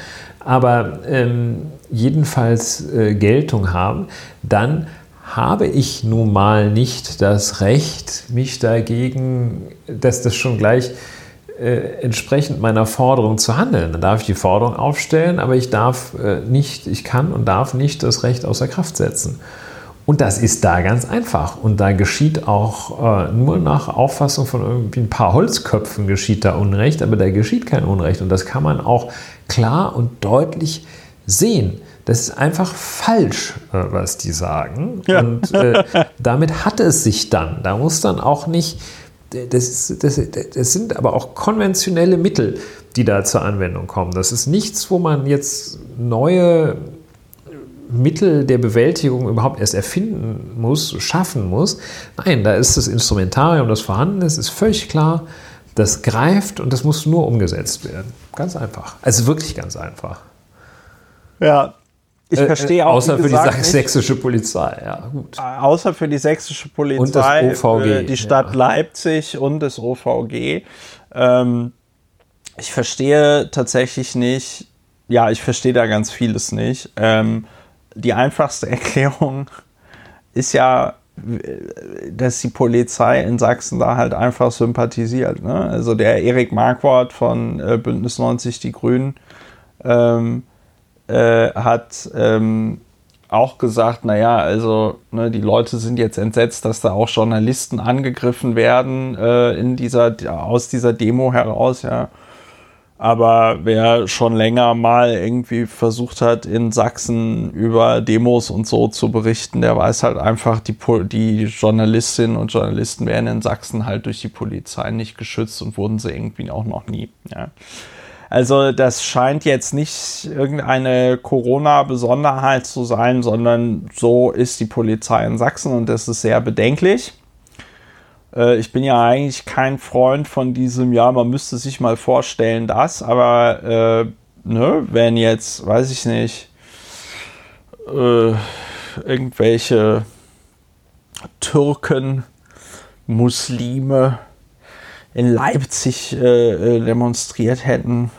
Aber ähm, jedenfalls äh, Geltung haben, dann habe ich nun mal nicht das Recht, mich dagegen, dass das schon gleich äh, entsprechend meiner Forderung zu handeln. Dann darf ich die Forderung aufstellen, aber ich darf äh, nicht, ich kann und darf nicht das Recht außer Kraft setzen. Und das ist da ganz einfach. Und da geschieht auch äh, nur nach Auffassung von irgendwie ein paar Holzköpfen geschieht da Unrecht, aber da geschieht kein Unrecht. Und das kann man auch klar und deutlich sehen. Das ist einfach falsch, äh, was die sagen. Ja. Und äh, damit hat es sich dann. Da muss dann auch nicht, das, ist, das, das sind aber auch konventionelle Mittel, die da zur Anwendung kommen. Das ist nichts, wo man jetzt neue Mittel der Bewältigung überhaupt erst erfinden muss, schaffen muss. Nein, da ist das Instrumentarium, das vorhanden ist, ist völlig klar. Das greift und das muss nur umgesetzt werden. Ganz einfach. Also wirklich ganz einfach. Ja, ich äh, verstehe auch. Außer für die sächsische Polizei, ja, gut. Außer für die sächsische Polizei, und das OVG, die Stadt ja. Leipzig und das OVG. Ähm, ich verstehe tatsächlich nicht, ja, ich verstehe da ganz vieles nicht. Ähm, die einfachste Erklärung ist ja, dass die Polizei in Sachsen da halt einfach sympathisiert. Ne? Also der Erik Marquardt von äh, Bündnis 90 Die Grünen ähm, äh, hat ähm, auch gesagt, naja, also ne, die Leute sind jetzt entsetzt, dass da auch Journalisten angegriffen werden äh, in dieser, aus dieser Demo heraus, ja. Aber wer schon länger mal irgendwie versucht hat, in Sachsen über Demos und so zu berichten, der weiß halt einfach, die, die Journalistinnen und Journalisten werden in Sachsen halt durch die Polizei nicht geschützt und wurden sie irgendwie auch noch nie. Ja. Also das scheint jetzt nicht irgendeine Corona-Besonderheit zu sein, sondern so ist die Polizei in Sachsen und das ist sehr bedenklich. Äh, ich bin ja eigentlich kein Freund von diesem, ja, man müsste sich mal vorstellen, das, aber äh, ne, wenn jetzt, weiß ich nicht, äh, irgendwelche Türken, Muslime, in Leipzig äh, äh, demonstriert hätten,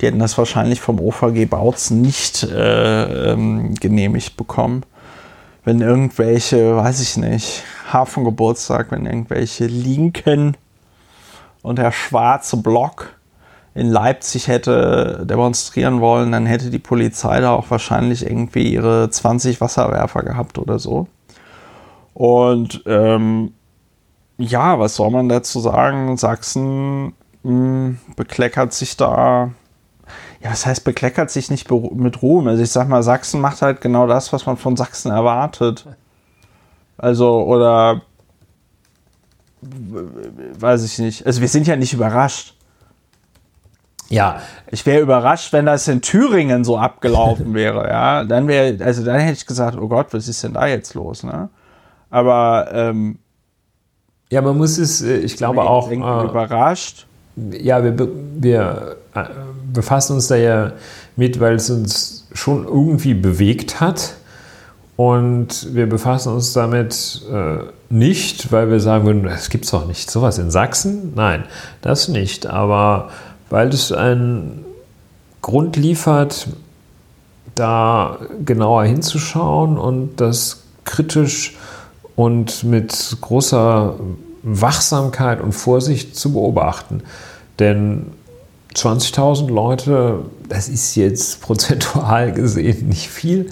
die hätten das wahrscheinlich vom OVG Bautzen nicht äh, ähm, genehmigt bekommen. Wenn irgendwelche, weiß ich nicht, Hafengeburtstag, wenn irgendwelche Linken und der schwarze Block in Leipzig hätte demonstrieren wollen, dann hätte die Polizei da auch wahrscheinlich irgendwie ihre 20 Wasserwerfer gehabt oder so. Und ähm, ja, was soll man dazu sagen? Sachsen mh, hm, bekleckert sich da. Ja, was heißt bekleckert sich nicht mit Ruhm? Also ich sag mal, Sachsen macht halt genau das, was man von Sachsen erwartet. Also, oder weiß ich nicht. Also wir sind ja nicht überrascht. Ja. Ich wäre überrascht, wenn das in Thüringen so abgelaufen wäre, ja. Dann wäre, also dann hätte ich gesagt, oh Gott, was ist denn da jetzt los, ne? Aber ähm, ja, man muss es, äh, ich glaube auch. Äh, überrascht. Ja, wir, wir äh, befassen uns da ja mit, weil es uns schon irgendwie bewegt hat. Und wir befassen uns damit äh, nicht, weil wir sagen würden, es gibt doch nicht sowas in Sachsen. Nein, das nicht. Aber weil es einen Grund liefert, da genauer hinzuschauen und das kritisch und mit großer Wachsamkeit und Vorsicht zu beobachten. Denn 20.000 Leute, das ist jetzt prozentual gesehen nicht viel,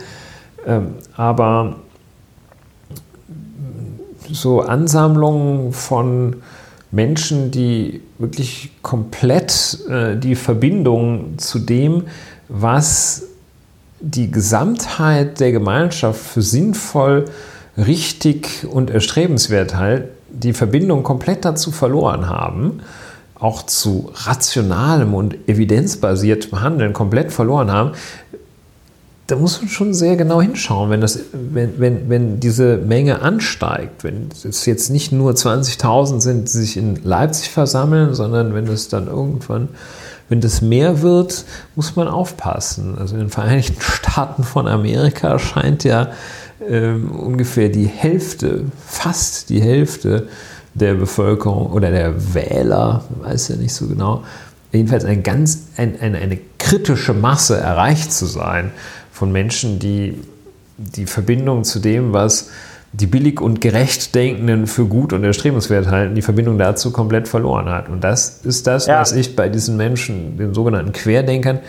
ähm, aber so Ansammlungen von Menschen, die wirklich komplett äh, die Verbindung zu dem, was die Gesamtheit der Gemeinschaft für sinnvoll richtig und erstrebenswert halt, die Verbindung komplett dazu verloren haben, auch zu rationalem und evidenzbasiertem Handeln komplett verloren haben, da muss man schon sehr genau hinschauen, wenn, das, wenn, wenn, wenn diese Menge ansteigt, wenn es jetzt nicht nur 20.000 sind, die sich in Leipzig versammeln, sondern wenn es dann irgendwann, wenn das mehr wird, muss man aufpassen. Also in den Vereinigten Staaten von Amerika scheint ja äh, ungefähr die Hälfte, fast die Hälfte der Bevölkerung oder der Wähler, weiß ja nicht so genau, jedenfalls eine ganz ein, eine, eine kritische Masse erreicht zu sein von Menschen, die die Verbindung zu dem, was die billig und gerecht Denkenden für gut und erstrebenswert halten, die Verbindung dazu komplett verloren hat. Und das ist das, ja. was ich bei diesen Menschen, den sogenannten Querdenkern,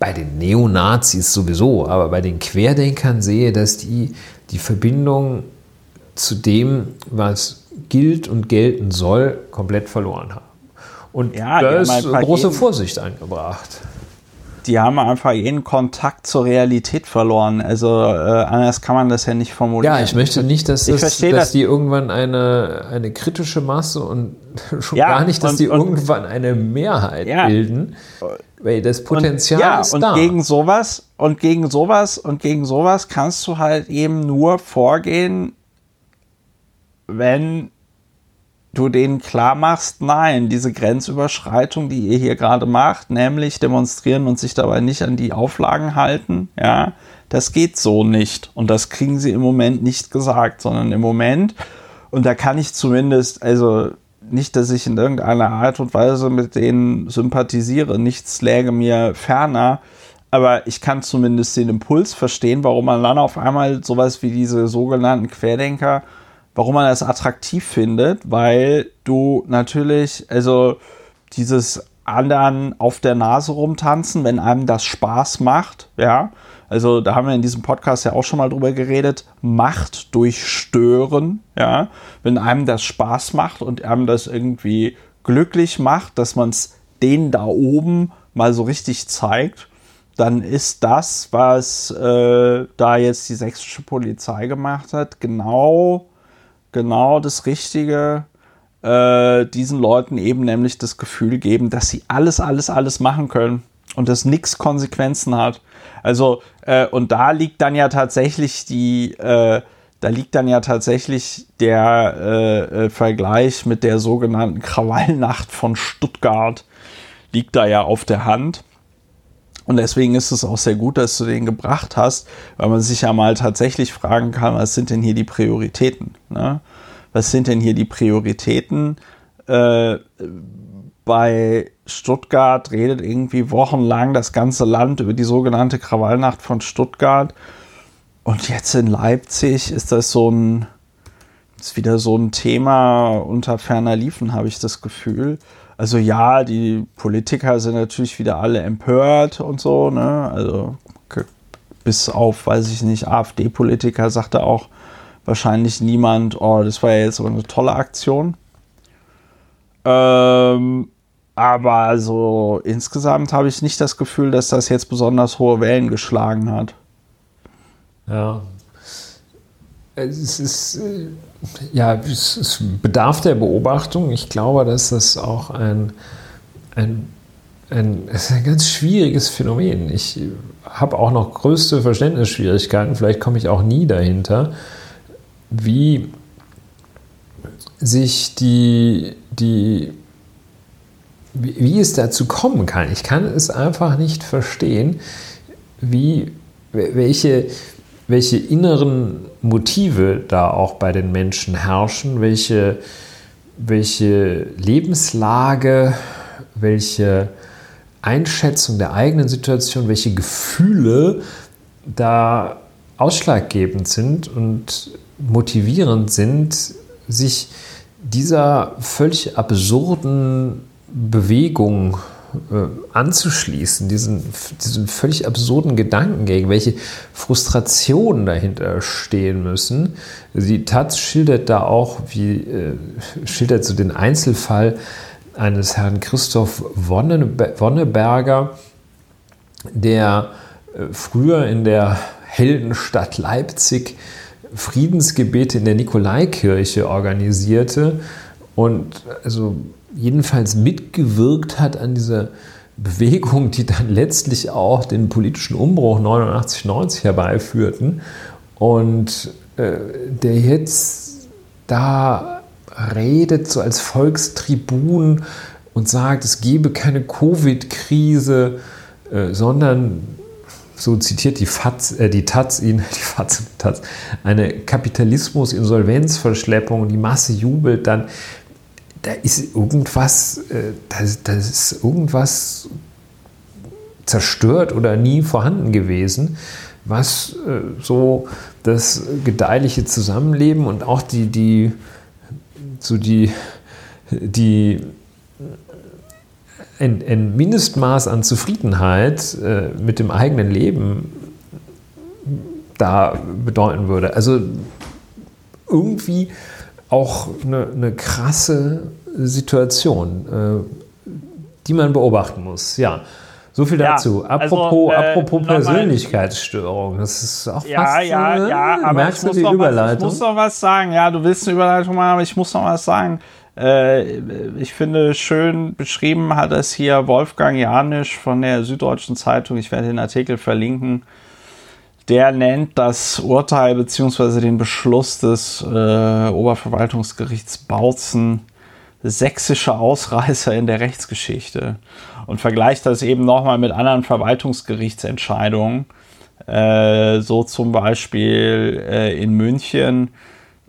bei den Neonazis sowieso, aber bei den Querdenkern sehe, dass die die Verbindung zu dem, was gilt und gelten soll, komplett verloren haben. Und ja, da ist große Vorsicht angebracht die haben einfach jeden Kontakt zur Realität verloren. Also äh, anders kann man das ja nicht formulieren. Ja, ich möchte nicht, dass, das, dass das. die irgendwann eine, eine kritische Masse und schon ja, gar nicht, dass und, die und, irgendwann eine Mehrheit ja. bilden. Weil das Potenzial und, ja, ist und da. Gegen sowas, und gegen sowas und gegen sowas kannst du halt eben nur vorgehen, wenn du denen klar machst, nein, diese Grenzüberschreitung, die ihr hier gerade macht, nämlich demonstrieren und sich dabei nicht an die Auflagen halten, ja, das geht so nicht. Und das kriegen sie im Moment nicht gesagt, sondern im Moment, und da kann ich zumindest, also nicht, dass ich in irgendeiner Art und Weise mit denen sympathisiere, nichts läge mir ferner, aber ich kann zumindest den Impuls verstehen, warum man dann auf einmal sowas wie diese sogenannten Querdenker warum man das attraktiv findet, weil du natürlich, also dieses anderen auf der Nase rumtanzen, wenn einem das Spaß macht, ja. Also da haben wir in diesem Podcast ja auch schon mal drüber geredet, Macht durch Stören, ja. Wenn einem das Spaß macht und einem das irgendwie glücklich macht, dass man es denen da oben mal so richtig zeigt, dann ist das, was äh, da jetzt die sächsische Polizei gemacht hat, genau genau das Richtige, äh, diesen Leuten eben nämlich das Gefühl geben, dass sie alles, alles, alles machen können und das nichts Konsequenzen hat. Also, äh, und da liegt dann ja tatsächlich die, äh, da liegt dann ja tatsächlich der äh, äh, Vergleich mit der sogenannten Krawallnacht von Stuttgart, liegt da ja auf der Hand. Und deswegen ist es auch sehr gut, dass du den gebracht hast, weil man sich ja mal tatsächlich fragen kann, was sind denn hier die Prioritäten? Ne? Was sind denn hier die Prioritäten? Äh, bei Stuttgart redet irgendwie wochenlang das ganze Land über die sogenannte Krawallnacht von Stuttgart. Und jetzt in Leipzig ist das so ein, ist wieder so ein Thema unter ferner Liefen, habe ich das Gefühl. Also ja, die Politiker sind natürlich wieder alle empört und so, ne? Also bis auf, weiß ich nicht, AfD-Politiker sagte auch wahrscheinlich niemand, oh, das war ja jetzt aber eine tolle Aktion. Ähm, aber so insgesamt habe ich nicht das Gefühl, dass das jetzt besonders hohe Wellen geschlagen hat. Ja. Es ist äh, ja, es, es, bedarf der Beobachtung. Ich glaube, dass das auch ein, ein, ein, ein ganz schwieriges Phänomen. Ich habe auch noch größte Verständnisschwierigkeiten, vielleicht komme ich auch nie dahinter, wie sich die, die wie, es dazu kommen kann. Ich kann es einfach nicht verstehen, wie, welche, welche inneren Motive da auch bei den Menschen herrschen, welche, welche Lebenslage, welche Einschätzung der eigenen Situation, welche Gefühle da ausschlaggebend sind und motivierend sind, sich dieser völlig absurden Bewegung anzuschließen, diesen, diesen völlig absurden Gedankengängen, welche Frustrationen dahinter stehen müssen. Die Taz schildert da auch, wie äh, schildert so den Einzelfall eines Herrn Christoph Wonneberger, der äh, früher in der Heldenstadt Leipzig Friedensgebete in der Nikolaikirche organisierte und also jedenfalls mitgewirkt hat an dieser Bewegung, die dann letztlich auch den politischen Umbruch 89, 90 herbeiführten und äh, der jetzt da redet so als Volkstribun und sagt, es gebe keine Covid-Krise, äh, sondern so zitiert die, FAZ, äh, die Taz ihn, die FAZ, Taz, eine Kapitalismus-Insolvenzverschleppung, die Masse jubelt dann. Da ist irgendwas, äh, das, das ist irgendwas zerstört oder nie vorhanden gewesen, was äh, so das gedeihliche Zusammenleben und auch die, die, so die, die ein, ein Mindestmaß an Zufriedenheit äh, mit dem eigenen Leben da bedeuten würde. Also irgendwie auch eine, eine krasse Situation, äh, die man beobachten muss. Ja. So viel dazu. Ja, apropos, also, äh, apropos Persönlichkeitsstörung, das ist auch ja, fast ja, so, ja, aber merkst du die Überleitung? Was, ich muss noch was sagen. Ja, du willst eine Überleitung machen, aber ich muss noch was sagen. Äh, ich finde, schön beschrieben hat es hier Wolfgang Janisch von der Süddeutschen Zeitung. Ich werde den Artikel verlinken. Der nennt das Urteil bzw. den Beschluss des äh, Oberverwaltungsgerichts Bautzen sächsische Ausreißer in der Rechtsgeschichte und vergleicht das eben nochmal mit anderen Verwaltungsgerichtsentscheidungen. Äh, so zum Beispiel äh, in München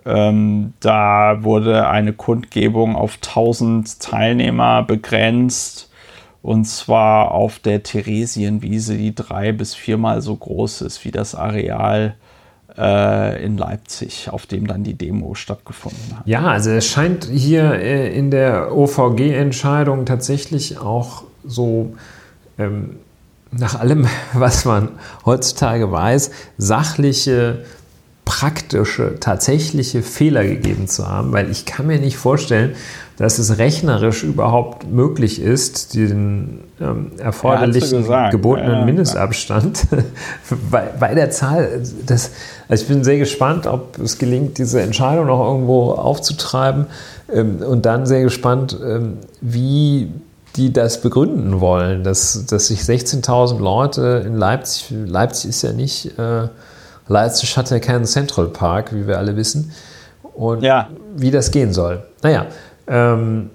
ähm, da wurde eine Kundgebung auf 1000 Teilnehmer begrenzt. Und zwar auf der Theresienwiese, die drei bis viermal so groß ist wie das Areal äh, in Leipzig, auf dem dann die Demo stattgefunden hat. Ja, also es scheint hier äh, in der OVG-Entscheidung tatsächlich auch so ähm, nach allem, was man heutzutage weiß, sachliche praktische, tatsächliche Fehler gegeben zu haben, weil ich kann mir nicht vorstellen, dass es rechnerisch überhaupt möglich ist, den ähm, erforderlichen gebotenen ja, Mindestabstand bei, bei, der Zahl. Das, also ich bin sehr gespannt, ob es gelingt, diese Entscheidung noch irgendwo aufzutreiben ähm, und dann sehr gespannt, ähm, wie die das begründen wollen, dass, dass sich 16.000 Leute in Leipzig, Leipzig ist ja nicht... Äh, Leipzig hat ja keinen Central Park, wie wir alle wissen. Und ja. wie das gehen soll. Naja, ähm,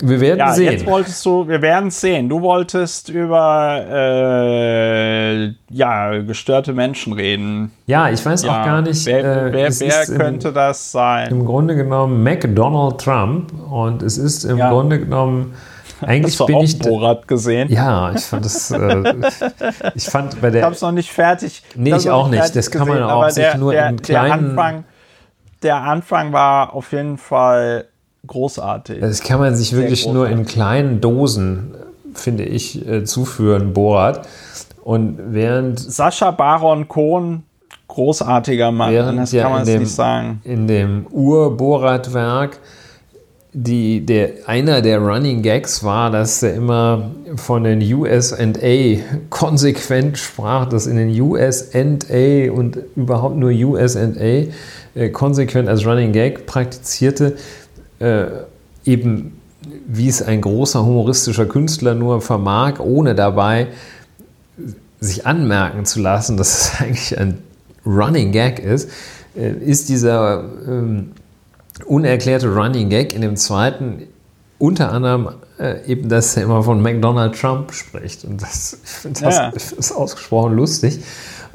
wir werden ja, sehen. Jetzt wolltest du, wir werden es sehen. Du wolltest über äh, ja, gestörte Menschen reden. Ja, ich weiß ja, auch gar nicht. Wer, äh, wer, wer könnte im, das sein? Im Grunde genommen McDonald Trump. Und es ist im ja. Grunde genommen eigentlich bin ich Borat gesehen. Ja, ich fand das. Äh, ich fand bei der. Ich habe es noch nicht fertig. Nee, ich auch nicht. Das kann man auch sich der, nur der, in kleinen. Der Anfang, der Anfang war auf jeden Fall großartig. Das kann man sich wirklich nur in kleinen Dosen, finde ich, äh, zuführen, Borat. Und während. Sascha Baron Kohn großartiger Mann, während das kann man ja nicht sagen. In dem Ur-Borat-Werk die, der, einer der Running Gags war, dass er immer von den USA konsequent sprach, dass in den USA und überhaupt nur USA äh, konsequent als Running Gag praktizierte, äh, eben wie es ein großer humoristischer Künstler nur vermag, ohne dabei sich anmerken zu lassen, dass es eigentlich ein Running Gag ist, äh, ist dieser ähm, unerklärte Running Gag in dem zweiten unter anderem äh, eben, dass er immer von McDonald Trump spricht. Und das, das ja. ist ausgesprochen lustig.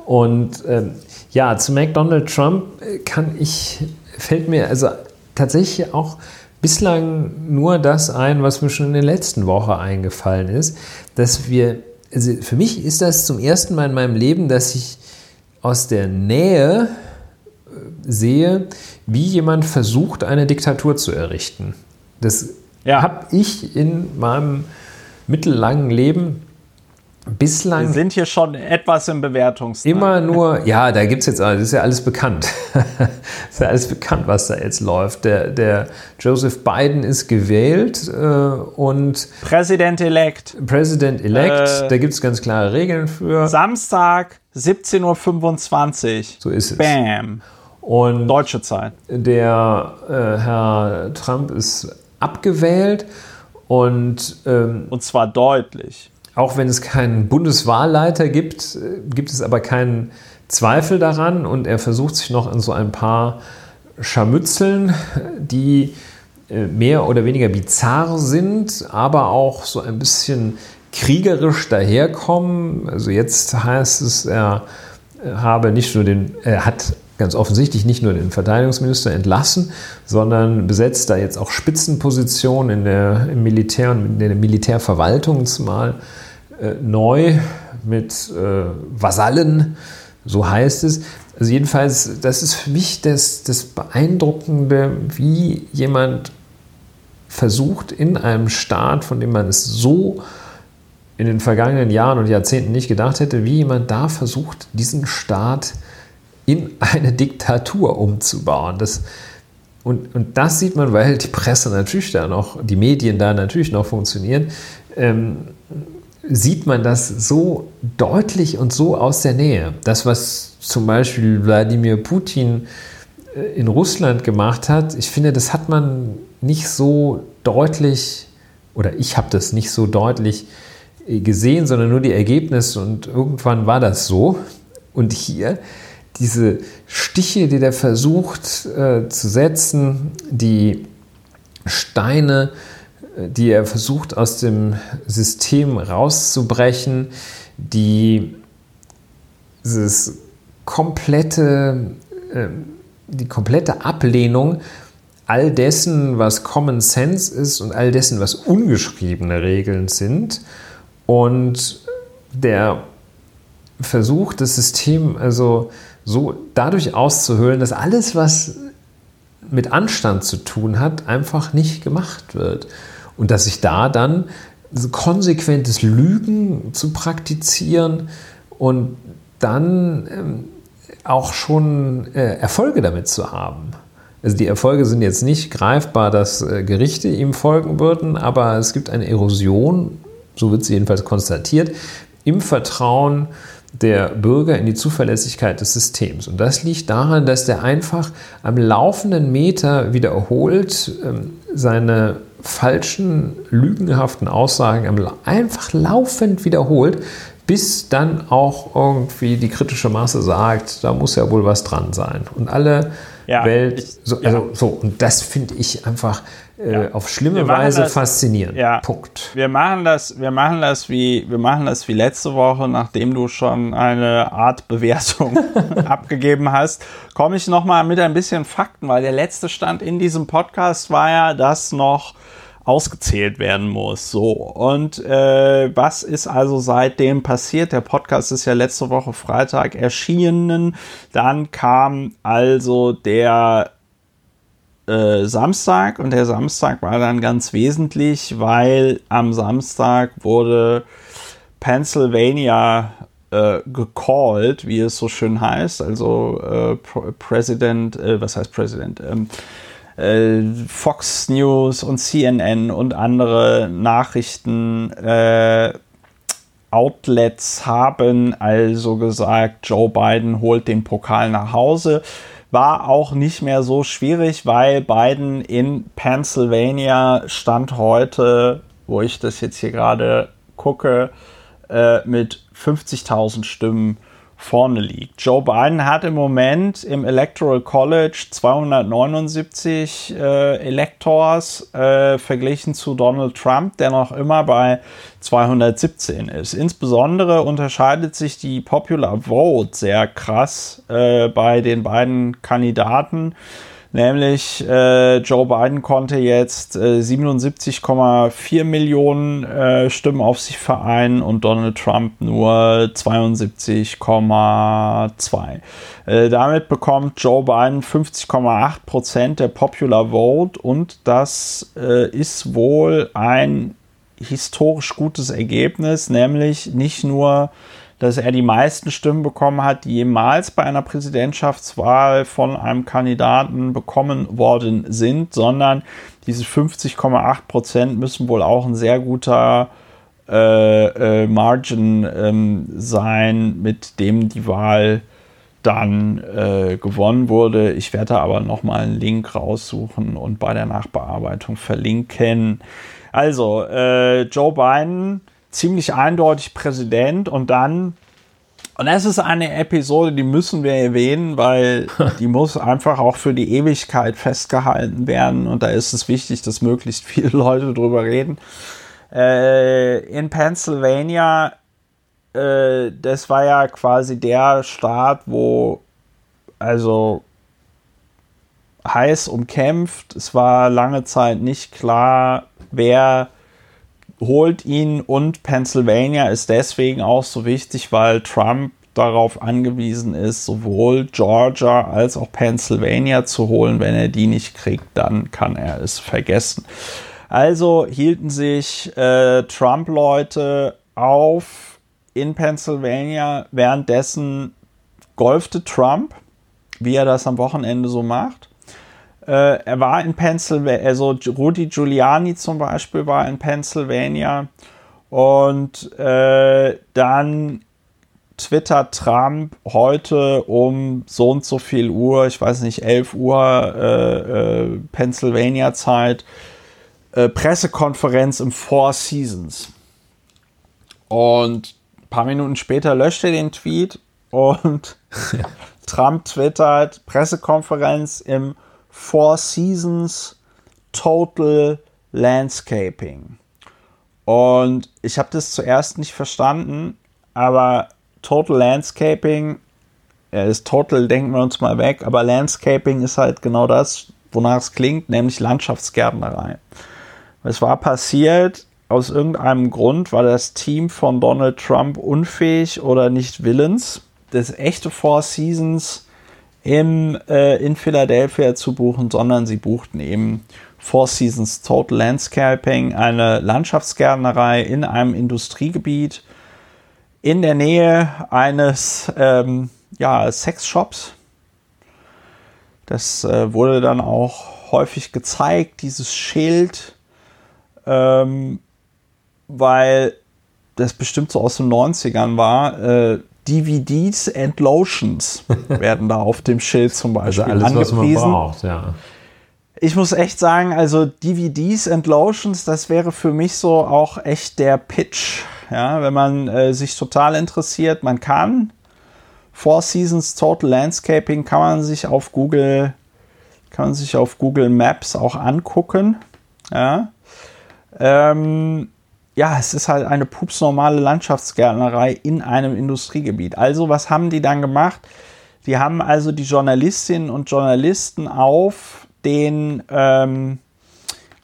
Und ähm, ja, zu McDonald Trump äh, kann ich, fällt mir also tatsächlich auch bislang nur das ein, was mir schon in der letzten Woche eingefallen ist, dass wir, also für mich ist das zum ersten Mal in meinem Leben, dass ich aus der Nähe sehe, wie jemand versucht, eine Diktatur zu errichten. Das ja. habe ich in meinem mittellangen Leben bislang. Wir sind hier schon etwas im Bewertungs. Immer nur, ja, da gibt es jetzt, das ist ja alles bekannt. ist ja alles bekannt, was da jetzt läuft. Der, der Joseph Biden ist gewählt äh, und. Präsident-elect. Präsident-elect, äh, da gibt es ganz klare Regeln für. Samstag, 17.25 Uhr. So ist es. Bam. Und Deutsche Zeit. Der äh, Herr Trump ist abgewählt und ähm, und zwar deutlich. Auch wenn es keinen Bundeswahlleiter gibt, äh, gibt es aber keinen Zweifel daran und er versucht sich noch in so ein paar Scharmützeln, die äh, mehr oder weniger bizarr sind, aber auch so ein bisschen kriegerisch daherkommen. Also jetzt heißt es, er habe nicht nur den, er hat ganz offensichtlich nicht nur den Verteidigungsminister entlassen, sondern besetzt da jetzt auch Spitzenpositionen in der, im Militär und in der Militärverwaltung zumal äh, neu mit äh, Vasallen, so heißt es. Also jedenfalls, das ist für mich das, das Beeindruckende, wie jemand versucht in einem Staat, von dem man es so in den vergangenen Jahren und Jahrzehnten nicht gedacht hätte, wie jemand da versucht, diesen Staat in eine Diktatur umzubauen. Das, und, und das sieht man, weil die Presse natürlich da noch, die Medien da natürlich noch funktionieren, ähm, sieht man das so deutlich und so aus der Nähe. Das, was zum Beispiel Wladimir Putin äh, in Russland gemacht hat, ich finde, das hat man nicht so deutlich, oder ich habe das nicht so deutlich äh, gesehen, sondern nur die Ergebnisse und irgendwann war das so. Und hier diese Stiche, die der versucht äh, zu setzen, die Steine, äh, die er versucht aus dem System rauszubrechen, die dieses komplette, äh, die komplette Ablehnung all dessen, was Common Sense ist und all dessen, was ungeschriebene Regeln sind. Und der Versuch, das System also so dadurch auszuhöhlen, dass alles, was mit Anstand zu tun hat, einfach nicht gemacht wird. Und dass sich da dann konsequentes Lügen zu praktizieren und dann ähm, auch schon äh, Erfolge damit zu haben. Also die Erfolge sind jetzt nicht greifbar, dass äh, Gerichte ihm folgen würden, aber es gibt eine Erosion, so wird sie jedenfalls konstatiert, im Vertrauen der Bürger in die Zuverlässigkeit des Systems. Und das liegt daran, dass der einfach am laufenden Meter wiederholt ähm, seine falschen, lügenhaften Aussagen einfach laufend wiederholt, bis dann auch irgendwie die kritische Masse sagt, da muss ja wohl was dran sein. Und alle ja, Welt, so, also, ja. so, und das finde ich einfach ja. auf schlimme Weise das, faszinierend. Ja. Punkt. Wir machen das, wir machen das wie, wir machen das wie letzte Woche, nachdem du schon eine Art Bewertung abgegeben hast, komme ich nochmal mit ein bisschen Fakten, weil der letzte Stand in diesem Podcast war ja, dass noch ausgezählt werden muss. So, und äh, was ist also seitdem passiert? Der Podcast ist ja letzte Woche Freitag erschienen. Dann kam also der äh, Samstag und der Samstag war dann ganz wesentlich, weil am Samstag wurde Pennsylvania äh, gecallt, wie es so schön heißt. Also äh, President, äh, was heißt President? Ähm, äh, Fox News und CNN und andere Nachrichten äh, Outlets haben also gesagt, Joe Biden holt den Pokal nach Hause. War auch nicht mehr so schwierig, weil Biden in Pennsylvania stand heute, wo ich das jetzt hier gerade gucke, äh, mit 50.000 Stimmen vorne liegt. Joe Biden hat im Moment im Electoral College 279 äh, Electors äh, verglichen zu Donald Trump, der noch immer bei 217 ist. Insbesondere unterscheidet sich die Popular Vote sehr krass äh, bei den beiden Kandidaten. Nämlich äh, Joe Biden konnte jetzt äh, 77,4 Millionen äh, Stimmen auf sich vereinen und Donald Trump nur 72,2. Äh, damit bekommt Joe Biden 50,8 Prozent der Popular Vote und das äh, ist wohl ein historisch gutes Ergebnis, nämlich nicht nur dass er die meisten Stimmen bekommen hat, die jemals bei einer Präsidentschaftswahl von einem Kandidaten bekommen worden sind, sondern diese 50,8 Prozent müssen wohl auch ein sehr guter äh, äh, Margin ähm, sein, mit dem die Wahl dann äh, gewonnen wurde. Ich werde aber nochmal einen Link raussuchen und bei der Nachbearbeitung verlinken. Also, äh, Joe Biden, ziemlich eindeutig Präsident und dann, und das ist eine Episode, die müssen wir erwähnen, weil die muss einfach auch für die Ewigkeit festgehalten werden und da ist es wichtig, dass möglichst viele Leute drüber reden. Äh, in Pennsylvania äh, das war ja quasi der Staat, wo also heiß umkämpft. Es war lange Zeit nicht klar, wer holt ihn und Pennsylvania ist deswegen auch so wichtig, weil Trump darauf angewiesen ist, sowohl Georgia als auch Pennsylvania zu holen. Wenn er die nicht kriegt, dann kann er es vergessen. Also hielten sich äh, Trump-Leute auf in Pennsylvania. Währenddessen golfte Trump, wie er das am Wochenende so macht. Äh, er war in Pennsylvania, also Rudy Giuliani zum Beispiel war in Pennsylvania. Und äh, dann twittert Trump heute um so und so viel Uhr, ich weiß nicht, 11 Uhr äh, äh, Pennsylvania-Zeit, äh, Pressekonferenz im Four Seasons. Und paar Minuten später löscht er den Tweet und Trump twittert Pressekonferenz im Four Seasons Total Landscaping. Und ich habe das zuerst nicht verstanden, aber Total Landscaping, ja, ist Total, denken wir uns mal weg, aber Landscaping ist halt genau das, wonach es klingt, nämlich Landschaftsgärtnerei. Es war passiert, aus irgendeinem Grund war das Team von Donald Trump unfähig oder nicht willens, das echte Four Seasons im, äh, in Philadelphia zu buchen, sondern sie buchten eben Four Seasons Total Landscaping, eine Landschaftsgärtnerei in einem Industriegebiet in der Nähe eines ähm, ja, Sexshops. Das äh, wurde dann auch häufig gezeigt, dieses Schild. Ähm, weil das bestimmt so aus den 90ern war, äh, DVDs and Lotions werden da auf dem Schild zum Beispiel also alles, angepriesen. Was man braucht, ja. Ich muss echt sagen, also DVDs and Lotions, das wäre für mich so auch echt der Pitch. Ja, wenn man äh, sich total interessiert, man kann Four Seasons Total Landscaping kann man sich auf Google kann man sich auf Google Maps auch angucken. Ja. Ähm, ja, es ist halt eine pupsnormale Landschaftsgärtnerei in einem Industriegebiet. Also, was haben die dann gemacht? Die haben also die Journalistinnen und Journalisten auf den, ähm,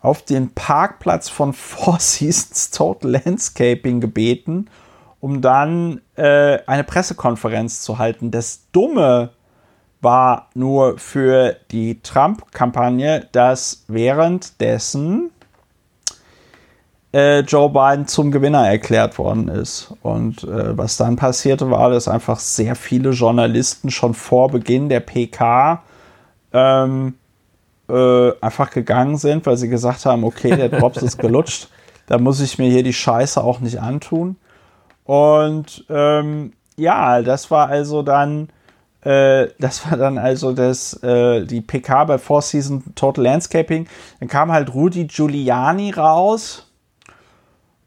auf den Parkplatz von Four Seasons Total Landscaping gebeten, um dann äh, eine Pressekonferenz zu halten. Das Dumme war nur für die Trump-Kampagne, dass währenddessen äh, Joe Biden zum Gewinner erklärt worden ist. Und äh, was dann passierte, war, dass einfach sehr viele Journalisten schon vor Beginn der PK ähm, äh, einfach gegangen sind, weil sie gesagt haben, okay, der Drops ist gelutscht, da muss ich mir hier die Scheiße auch nicht antun. Und ähm, ja, das war also dann äh, das war dann also das, äh, die PK bei Four Season Total Landscaping. Dann kam halt Rudy Giuliani raus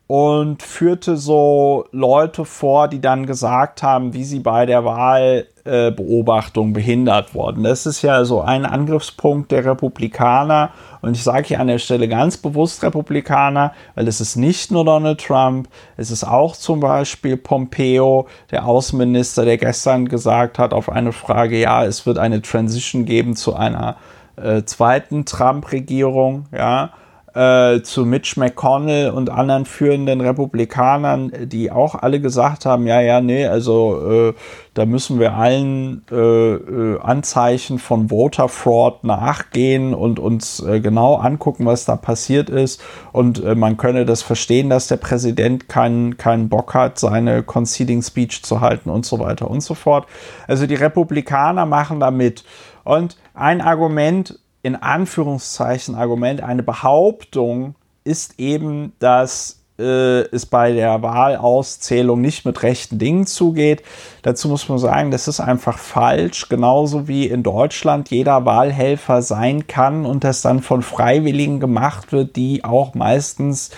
und führte so Leute vor, die dann gesagt haben, wie sie bei der Wahlbeobachtung äh, behindert wurden. Das ist ja so ein Angriffspunkt der Republikaner. Und ich sage hier an der Stelle ganz bewusst Republikaner, weil es ist nicht nur Donald Trump, es ist auch zum Beispiel Pompeo, der Außenminister, der gestern gesagt hat auf eine Frage, ja, es wird eine Transition geben zu einer äh, zweiten Trump-Regierung, ja äh, zu Mitch McConnell und anderen führenden Republikanern, die auch alle gesagt haben, ja, ja, nee, also äh, da müssen wir allen äh, äh Anzeichen von Voter Fraud nachgehen und uns äh, genau angucken, was da passiert ist. Und äh, man könne das verstehen, dass der Präsident keinen keinen Bock hat, seine Conceding Speech zu halten und so weiter und so fort. Also die Republikaner machen damit. Und ein Argument, in Anführungszeichen Argument, eine Behauptung ist eben, dass äh, es bei der Wahlauszählung nicht mit rechten Dingen zugeht. Dazu muss man sagen, das ist einfach falsch, genauso wie in Deutschland jeder Wahlhelfer sein kann und das dann von Freiwilligen gemacht wird, die auch meistens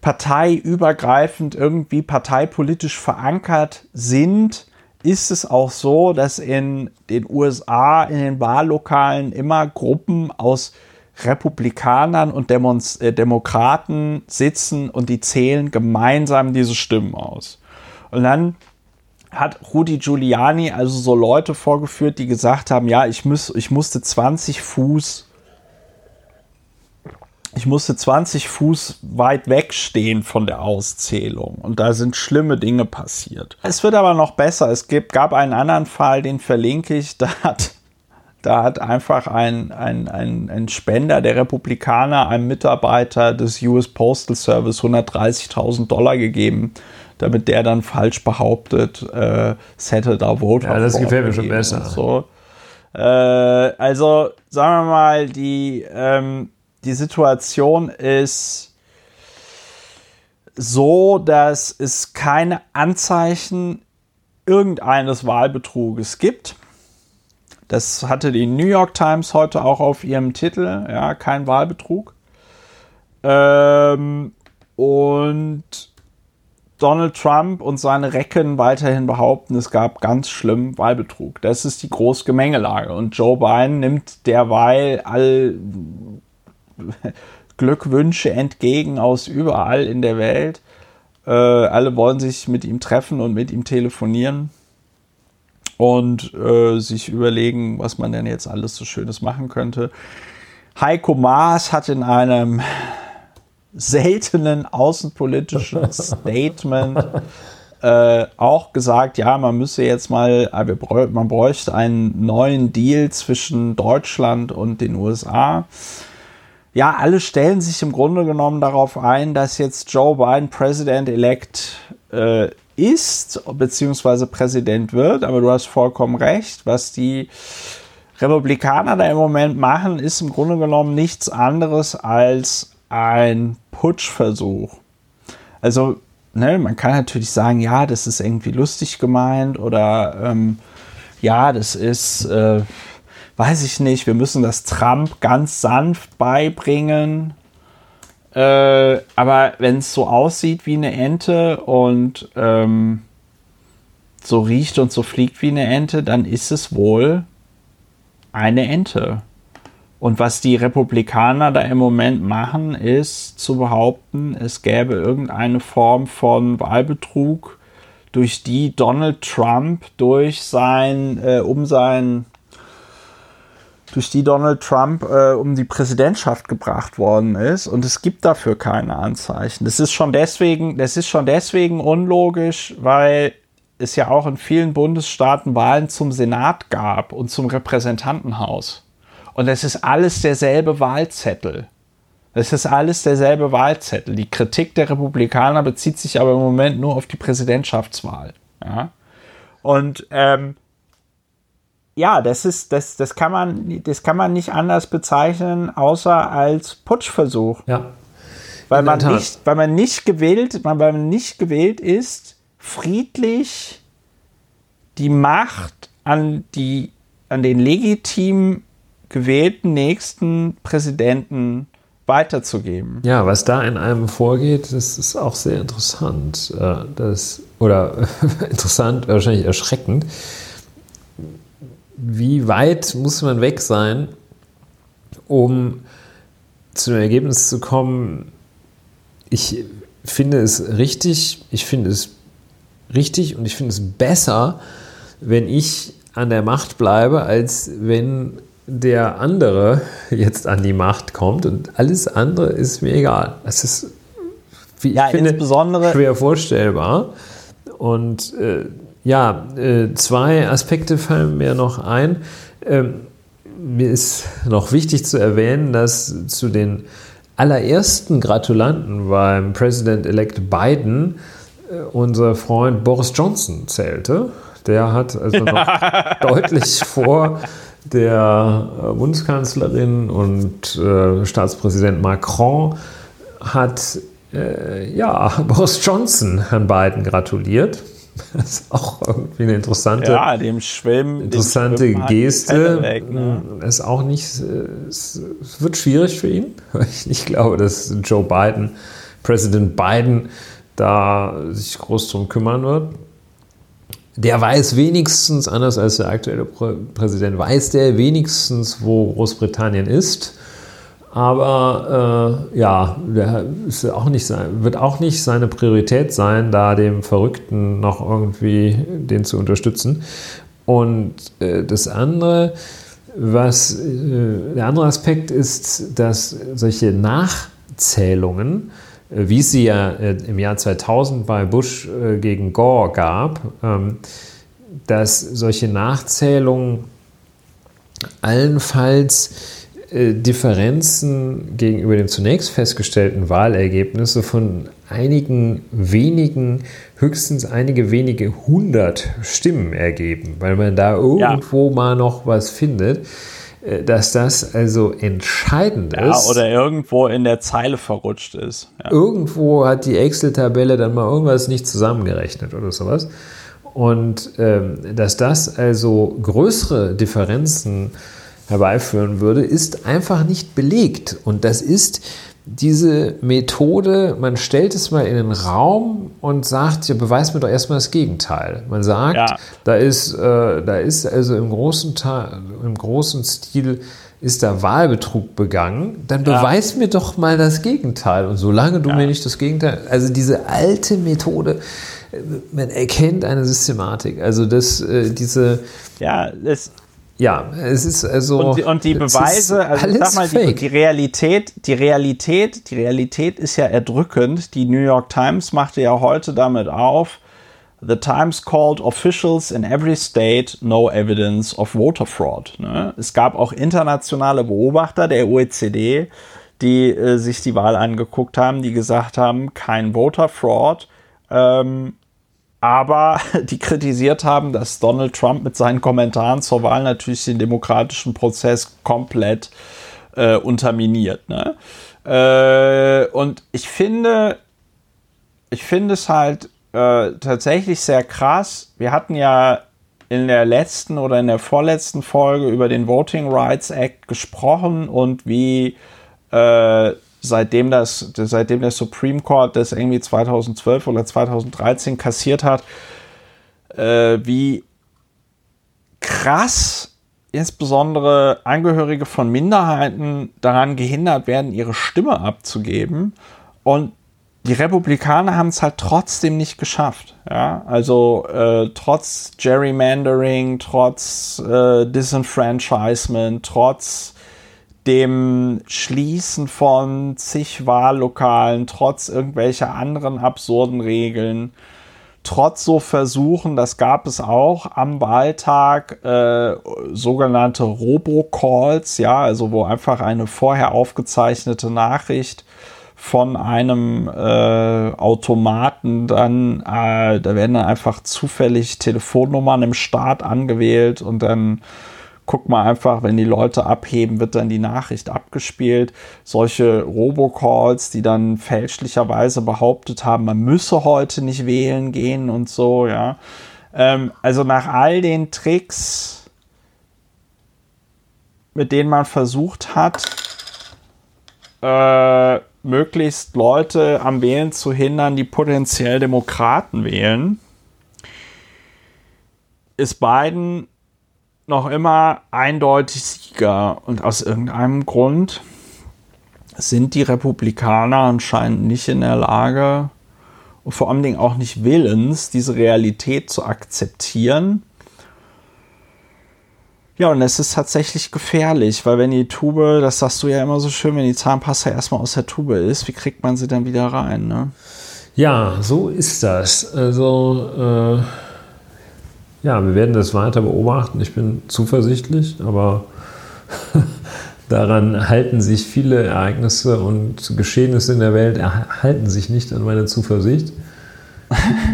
parteiübergreifend irgendwie parteipolitisch verankert sind ist es auch so, dass in den USA in den Wahllokalen immer Gruppen aus Republikanern und Demos äh, Demokraten sitzen und die zählen gemeinsam diese Stimmen aus. Und dann hat Rudy Giuliani also so Leute vorgeführt, die gesagt haben, ja, ich, muss, ich musste 20 Fuß ich musste 20 Fuß weit weg stehen von der Auszählung und da sind schlimme Dinge passiert. Es wird aber noch besser. Es gibt, gab einen anderen Fall, den verlinke ich. Da hat da hat einfach ein, ein, ein, ein Spender der Republikaner einem Mitarbeiter des US Postal Service 130.000 Dollar gegeben, damit der dann falsch behauptet, äh, es hätte da Voter. Ja, das gefällt mir schon besser. So. Äh, also, sagen wir mal, die, ähm, die Situation ist so, dass es keine Anzeichen irgendeines Wahlbetruges gibt. Das hatte die New York Times heute auch auf ihrem Titel, ja, kein Wahlbetrug. Ähm, und Donald Trump und seine Recken weiterhin behaupten, es gab ganz schlimm Wahlbetrug. Das ist die große Gemengelage. Und Joe Biden nimmt derweil all Glückwünsche entgegen aus überall in der Welt. Äh, alle wollen sich mit ihm treffen und mit ihm telefonieren und äh, sich überlegen, was man denn jetzt alles so Schönes machen könnte. Heiko Maas hat in einem seltenen außenpolitischen Statement äh, auch gesagt, ja, man müsse jetzt mal, äh, man bräuchte einen neuen Deal zwischen Deutschland und den USA. Ja, alle stellen sich im Grunde genommen darauf ein, dass jetzt Joe Biden President-elect äh, ist, beziehungsweise Präsident wird, aber du hast vollkommen recht, was die Republikaner da im Moment machen, ist im Grunde genommen nichts anderes als ein Putschversuch. Also, ne, man kann natürlich sagen, ja, das ist irgendwie lustig gemeint oder ähm, ja, das ist, äh, weiß ich nicht, wir müssen das Trump ganz sanft beibringen. Äh, aber wenn es so aussieht wie eine Ente und ähm, so riecht und so fliegt wie eine Ente, dann ist es wohl eine Ente. Und was die Republikaner da im Moment machen, ist zu behaupten, es gäbe irgendeine Form von Wahlbetrug, durch die Donald Trump durch sein, äh, um sein durch die Donald Trump äh, um die Präsidentschaft gebracht worden ist und es gibt dafür keine Anzeichen. Das ist schon deswegen, das ist schon deswegen unlogisch, weil es ja auch in vielen Bundesstaaten Wahlen zum Senat gab und zum Repräsentantenhaus. Und es ist alles derselbe Wahlzettel. Es ist alles derselbe Wahlzettel. Die Kritik der Republikaner bezieht sich aber im Moment nur auf die Präsidentschaftswahl. Ja? Und ähm, ja, das ist, das, das kann man, das kann man nicht anders bezeichnen, außer als Putschversuch. Ja. Weil man nicht, weil man nicht gewählt, weil man nicht gewählt ist, friedlich die Macht an die, an den legitim gewählten nächsten Präsidenten weiterzugeben. Ja, was da in einem vorgeht, das ist auch sehr interessant. Äh, das, oder interessant, wahrscheinlich erschreckend wie weit muss man weg sein, um zu dem Ergebnis zu kommen, ich finde es richtig, ich finde es richtig und ich finde es besser, wenn ich an der Macht bleibe, als wenn der andere jetzt an die Macht kommt und alles andere ist mir egal. Es ist, wie ich ja, finde, insbesondere schwer vorstellbar. Und äh, ja, äh, zwei Aspekte fallen mir noch ein. Ähm, mir ist noch wichtig zu erwähnen, dass zu den allerersten Gratulanten beim President-elect Biden äh, unser Freund Boris Johnson zählte. Der hat also noch deutlich vor der äh, Bundeskanzlerin und äh, Staatspräsident Macron hat äh, ja, Boris Johnson Herrn Biden gratuliert. Das ist auch irgendwie eine interessante, ja, dem Schwimmen, interessante dem Schwimmen Geste. Weg, ne? Ist auch nicht, es wird schwierig für ihn, weil ich nicht glaube, dass Joe Biden, Präsident Biden, da sich groß drum kümmern wird. Der weiß wenigstens, anders als der aktuelle Präsident, weiß der wenigstens, wo Großbritannien ist aber äh, ja, auch nicht sein, wird auch nicht seine Priorität sein, da dem Verrückten noch irgendwie den zu unterstützen. Und äh, das andere, was äh, der andere Aspekt ist, dass solche Nachzählungen, äh, wie es sie ja äh, im Jahr 2000 bei Bush äh, gegen Gore gab, ähm, dass solche Nachzählungen allenfalls Differenzen gegenüber dem zunächst festgestellten Wahlergebnisse von einigen wenigen, höchstens einige wenige hundert Stimmen ergeben, weil man da irgendwo ja. mal noch was findet, äh, dass das also entscheidend ja, ist. Oder irgendwo in der Zeile verrutscht ist. Ja. Irgendwo hat die Excel-Tabelle dann mal irgendwas nicht zusammengerechnet oder sowas. Und ähm, dass das also größere Differenzen äh, herbeiführen würde, ist einfach nicht belegt. Und das ist diese Methode, man stellt es mal in den Raum und sagt, ja, beweis mir doch erstmal das Gegenteil. Man sagt, ja. da, ist, äh, da ist also im großen, im großen Stil ist da Wahlbetrug begangen, dann beweis ja. mir doch mal das Gegenteil. Und solange du ja. mir nicht das Gegenteil, also diese alte Methode, man erkennt eine Systematik. Also das, äh, diese. Ja, das, ja, es ist also. Und die, und die Beweise, also sag mal, die, die, Realität, die Realität, die Realität ist ja erdrückend. Die New York Times machte ja heute damit auf. The Times called officials in every state no evidence of voter fraud. Ne? Es gab auch internationale Beobachter der OECD, die äh, sich die Wahl angeguckt haben, die gesagt haben, kein Voter fraud. Ähm, aber die kritisiert haben, dass Donald Trump mit seinen Kommentaren zur Wahl natürlich den demokratischen Prozess komplett äh, unterminiert. Ne? Äh, und ich finde, ich finde es halt äh, tatsächlich sehr krass. Wir hatten ja in der letzten oder in der vorletzten Folge über den Voting Rights Act gesprochen und wie äh, seitdem, das, seitdem der Supreme Court das irgendwie 2012 oder 2013 kassiert hat, äh, wie krass insbesondere Angehörige von Minderheiten daran gehindert werden, ihre Stimme abzugeben. Und die Republikaner haben es halt trotzdem nicht geschafft. Ja? Also äh, trotz Gerrymandering, trotz äh, Disenfranchisement, trotz dem Schließen von zig Wahllokalen, trotz irgendwelcher anderen absurden Regeln, trotz so Versuchen, das gab es auch am Wahltag, äh, sogenannte Robocalls, ja, also wo einfach eine vorher aufgezeichnete Nachricht von einem äh, Automaten dann, äh, da werden dann einfach zufällig Telefonnummern im Staat angewählt und dann guck mal einfach, wenn die Leute abheben, wird dann die Nachricht abgespielt. Solche Robocalls, die dann fälschlicherweise behauptet haben, man müsse heute nicht wählen gehen und so, ja. Ähm, also nach all den Tricks, mit denen man versucht hat, äh, möglichst Leute am Wählen zu hindern, die potenziell Demokraten wählen, ist Biden noch immer eindeutig Sieger. Und aus irgendeinem Grund sind die Republikaner anscheinend nicht in der Lage und vor allen Dingen auch nicht willens, diese Realität zu akzeptieren. Ja, und es ist tatsächlich gefährlich, weil wenn die Tube, das sagst du ja immer so schön, wenn die Zahnpasta erstmal aus der Tube ist, wie kriegt man sie dann wieder rein? Ne? Ja, so ist das. Also, äh ja, wir werden das weiter beobachten. Ich bin zuversichtlich, aber daran halten sich viele Ereignisse und Geschehnisse in der Welt halten sich nicht an meine Zuversicht.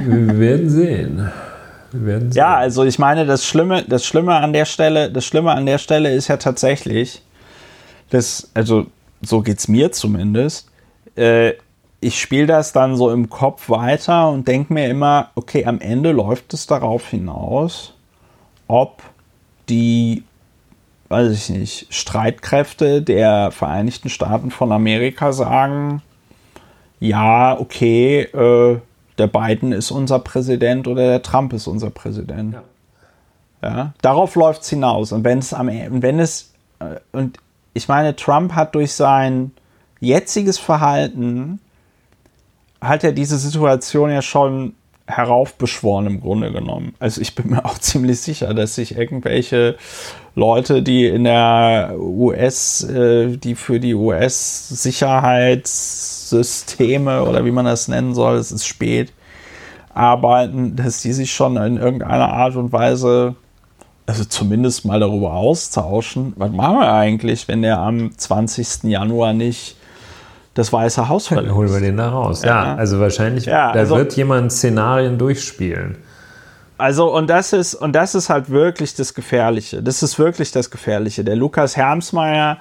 wir werden sehen. Wir werden sehen. Ja, also ich meine, das Schlimme, das Schlimme an der Stelle, das Schlimme an der Stelle ist ja tatsächlich, dass, also so geht es mir zumindest, äh, ich spiele das dann so im Kopf weiter und denke mir immer, okay, am Ende läuft es darauf hinaus, ob die, weiß ich nicht, Streitkräfte der Vereinigten Staaten von Amerika sagen, ja, okay, äh, der Biden ist unser Präsident oder der Trump ist unser Präsident. Ja. ja darauf läuft es hinaus. Und wenn es am e, wenn es, und ich meine, Trump hat durch sein jetziges Verhalten hat er diese Situation ja schon heraufbeschworen im Grunde genommen. Also ich bin mir auch ziemlich sicher, dass sich irgendwelche Leute, die in der US, äh, die für die US-Sicherheitssysteme oder wie man das nennen soll, es ist spät, arbeiten, dass die sich schon in irgendeiner Art und Weise, also zumindest mal darüber austauschen, was machen wir eigentlich, wenn der am 20. Januar nicht das Weiße Haus verlässt. Dann holen wir den da raus. Ja, ja also wahrscheinlich, ja, da also, wird jemand Szenarien durchspielen. Also, und das ist, und das ist halt wirklich das Gefährliche. Das ist wirklich das Gefährliche. Der Lukas Hermsmeier,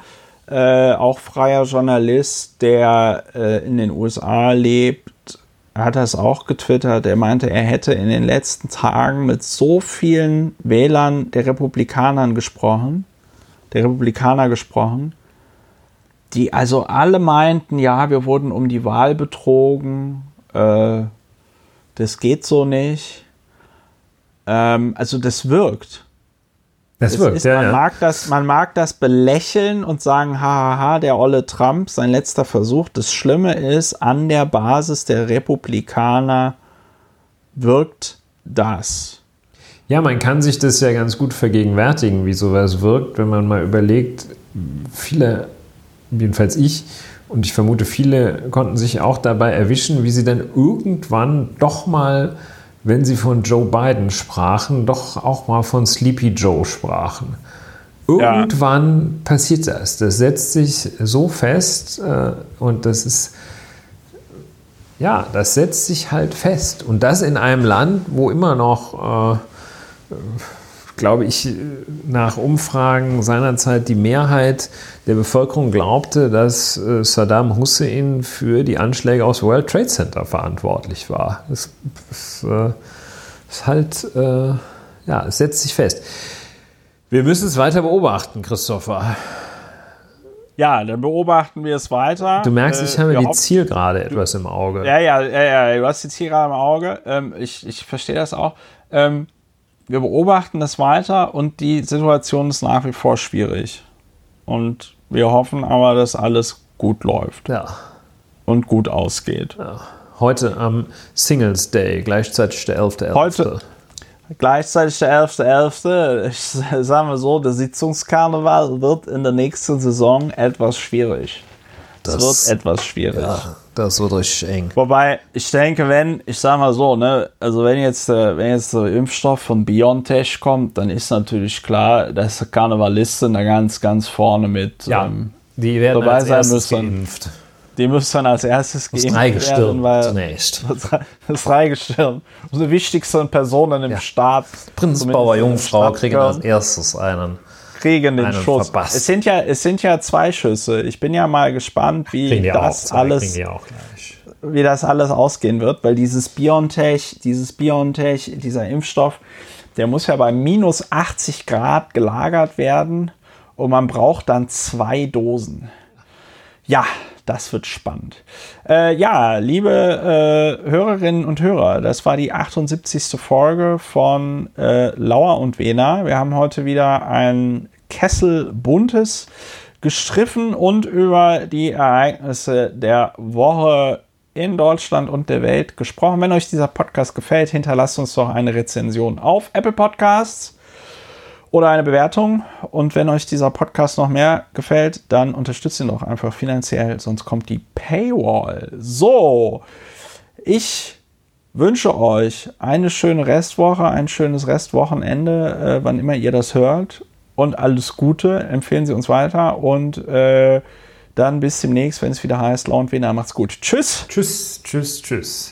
äh, auch freier Journalist, der äh, in den USA lebt, hat das auch getwittert. Er meinte, er hätte in den letzten Tagen mit so vielen Wählern der Republikanern gesprochen, der Republikaner gesprochen, die also alle meinten, ja, wir wurden um die Wahl betrogen, äh, das geht so nicht. Ähm, also das wirkt. Das wirkt, ist, ja, man, ja. Mag das, man mag das belächeln und sagen, hahaha, der olle Trump, sein letzter Versuch. Das Schlimme ist, an der Basis der Republikaner wirkt das. Ja, man kann sich das ja ganz gut vergegenwärtigen, wie sowas wirkt, wenn man mal überlegt, viele jedenfalls ich, und ich vermute, viele konnten sich auch dabei erwischen, wie sie dann irgendwann doch mal, wenn sie von Joe Biden sprachen, doch auch mal von Sleepy Joe sprachen. Irgendwann ja. passiert das. Das setzt sich so fest äh, und das ist, ja, das setzt sich halt fest. Und das in einem Land, wo immer noch äh, glaube ich, nach Umfragen seinerzeit die Mehrheit der Bevölkerung glaubte, dass äh, Saddam Hussein für die Anschläge aufs World Trade Center verantwortlich war. Das, das äh, ist halt, äh, ja, es setzt sich fest. Wir müssen es weiter beobachten, Christopher. Ja, dann beobachten wir es weiter. Du merkst, ich habe die Zielgerade etwas im Auge. Ja, ja, ja, ja, du hast die Zielgerade im Auge. Ähm, ich, ich verstehe das auch. Ähm, wir beobachten es weiter und die Situation ist nach wie vor schwierig. Und wir hoffen aber, dass alles gut läuft. Ja. Und gut ausgeht. Ja. Heute am Singles Day, gleichzeitig der 11.11. .11. Heute gleichzeitig der 11.11. .11. Ich sage mal so, der Sitzungskarneval wird in der nächsten Saison etwas schwierig. Das, das wird etwas schwierig. Ja, das wird richtig eng. Wobei, ich denke, wenn, ich sage mal so, ne, also wenn jetzt, äh, wenn jetzt der Impfstoff von BioNTech kommt, dann ist natürlich klar, dass Karnevalisten da ganz, ganz vorne mit ja, ähm, die werden dabei als sein müssen. Geimpft. Die müssen dann als erstes das geimpft werden, weil zunächst. Das Dreigestirn. Unsere wichtigsten Personen im ja. Staat. Prinz Bauer Jungfrau kriegen als erstes einen kriegen den Schuss. Verpasst. Es sind, ja, es sind ja zwei Schüsse. Ich bin ja mal gespannt, wie das auch, alles wie das alles ausgehen wird, weil dieses BioNTech, dieses BioNTech, dieser Impfstoff, der muss ja bei minus 80 Grad gelagert werden und man braucht dann zwei Dosen. Ja, das wird spannend. Äh, ja, liebe äh, Hörerinnen und Hörer, das war die 78. Folge von äh, Lauer und Wena. Wir haben heute wieder ein Kessel Buntes gestriffen und über die Ereignisse der Woche in Deutschland und der Welt gesprochen. Wenn euch dieser Podcast gefällt, hinterlasst uns doch eine Rezension auf Apple Podcasts oder eine Bewertung. Und wenn euch dieser Podcast noch mehr gefällt, dann unterstützt ihn doch einfach finanziell, sonst kommt die Paywall. So, ich wünsche euch eine schöne Restwoche, ein schönes Restwochenende, äh, wann immer ihr das hört und alles Gute. Empfehlen Sie uns weiter und äh, dann bis demnächst, wenn es wieder heißt, Laut Wiener macht's gut. Tschüss. Tschüss, tschüss, tschüss.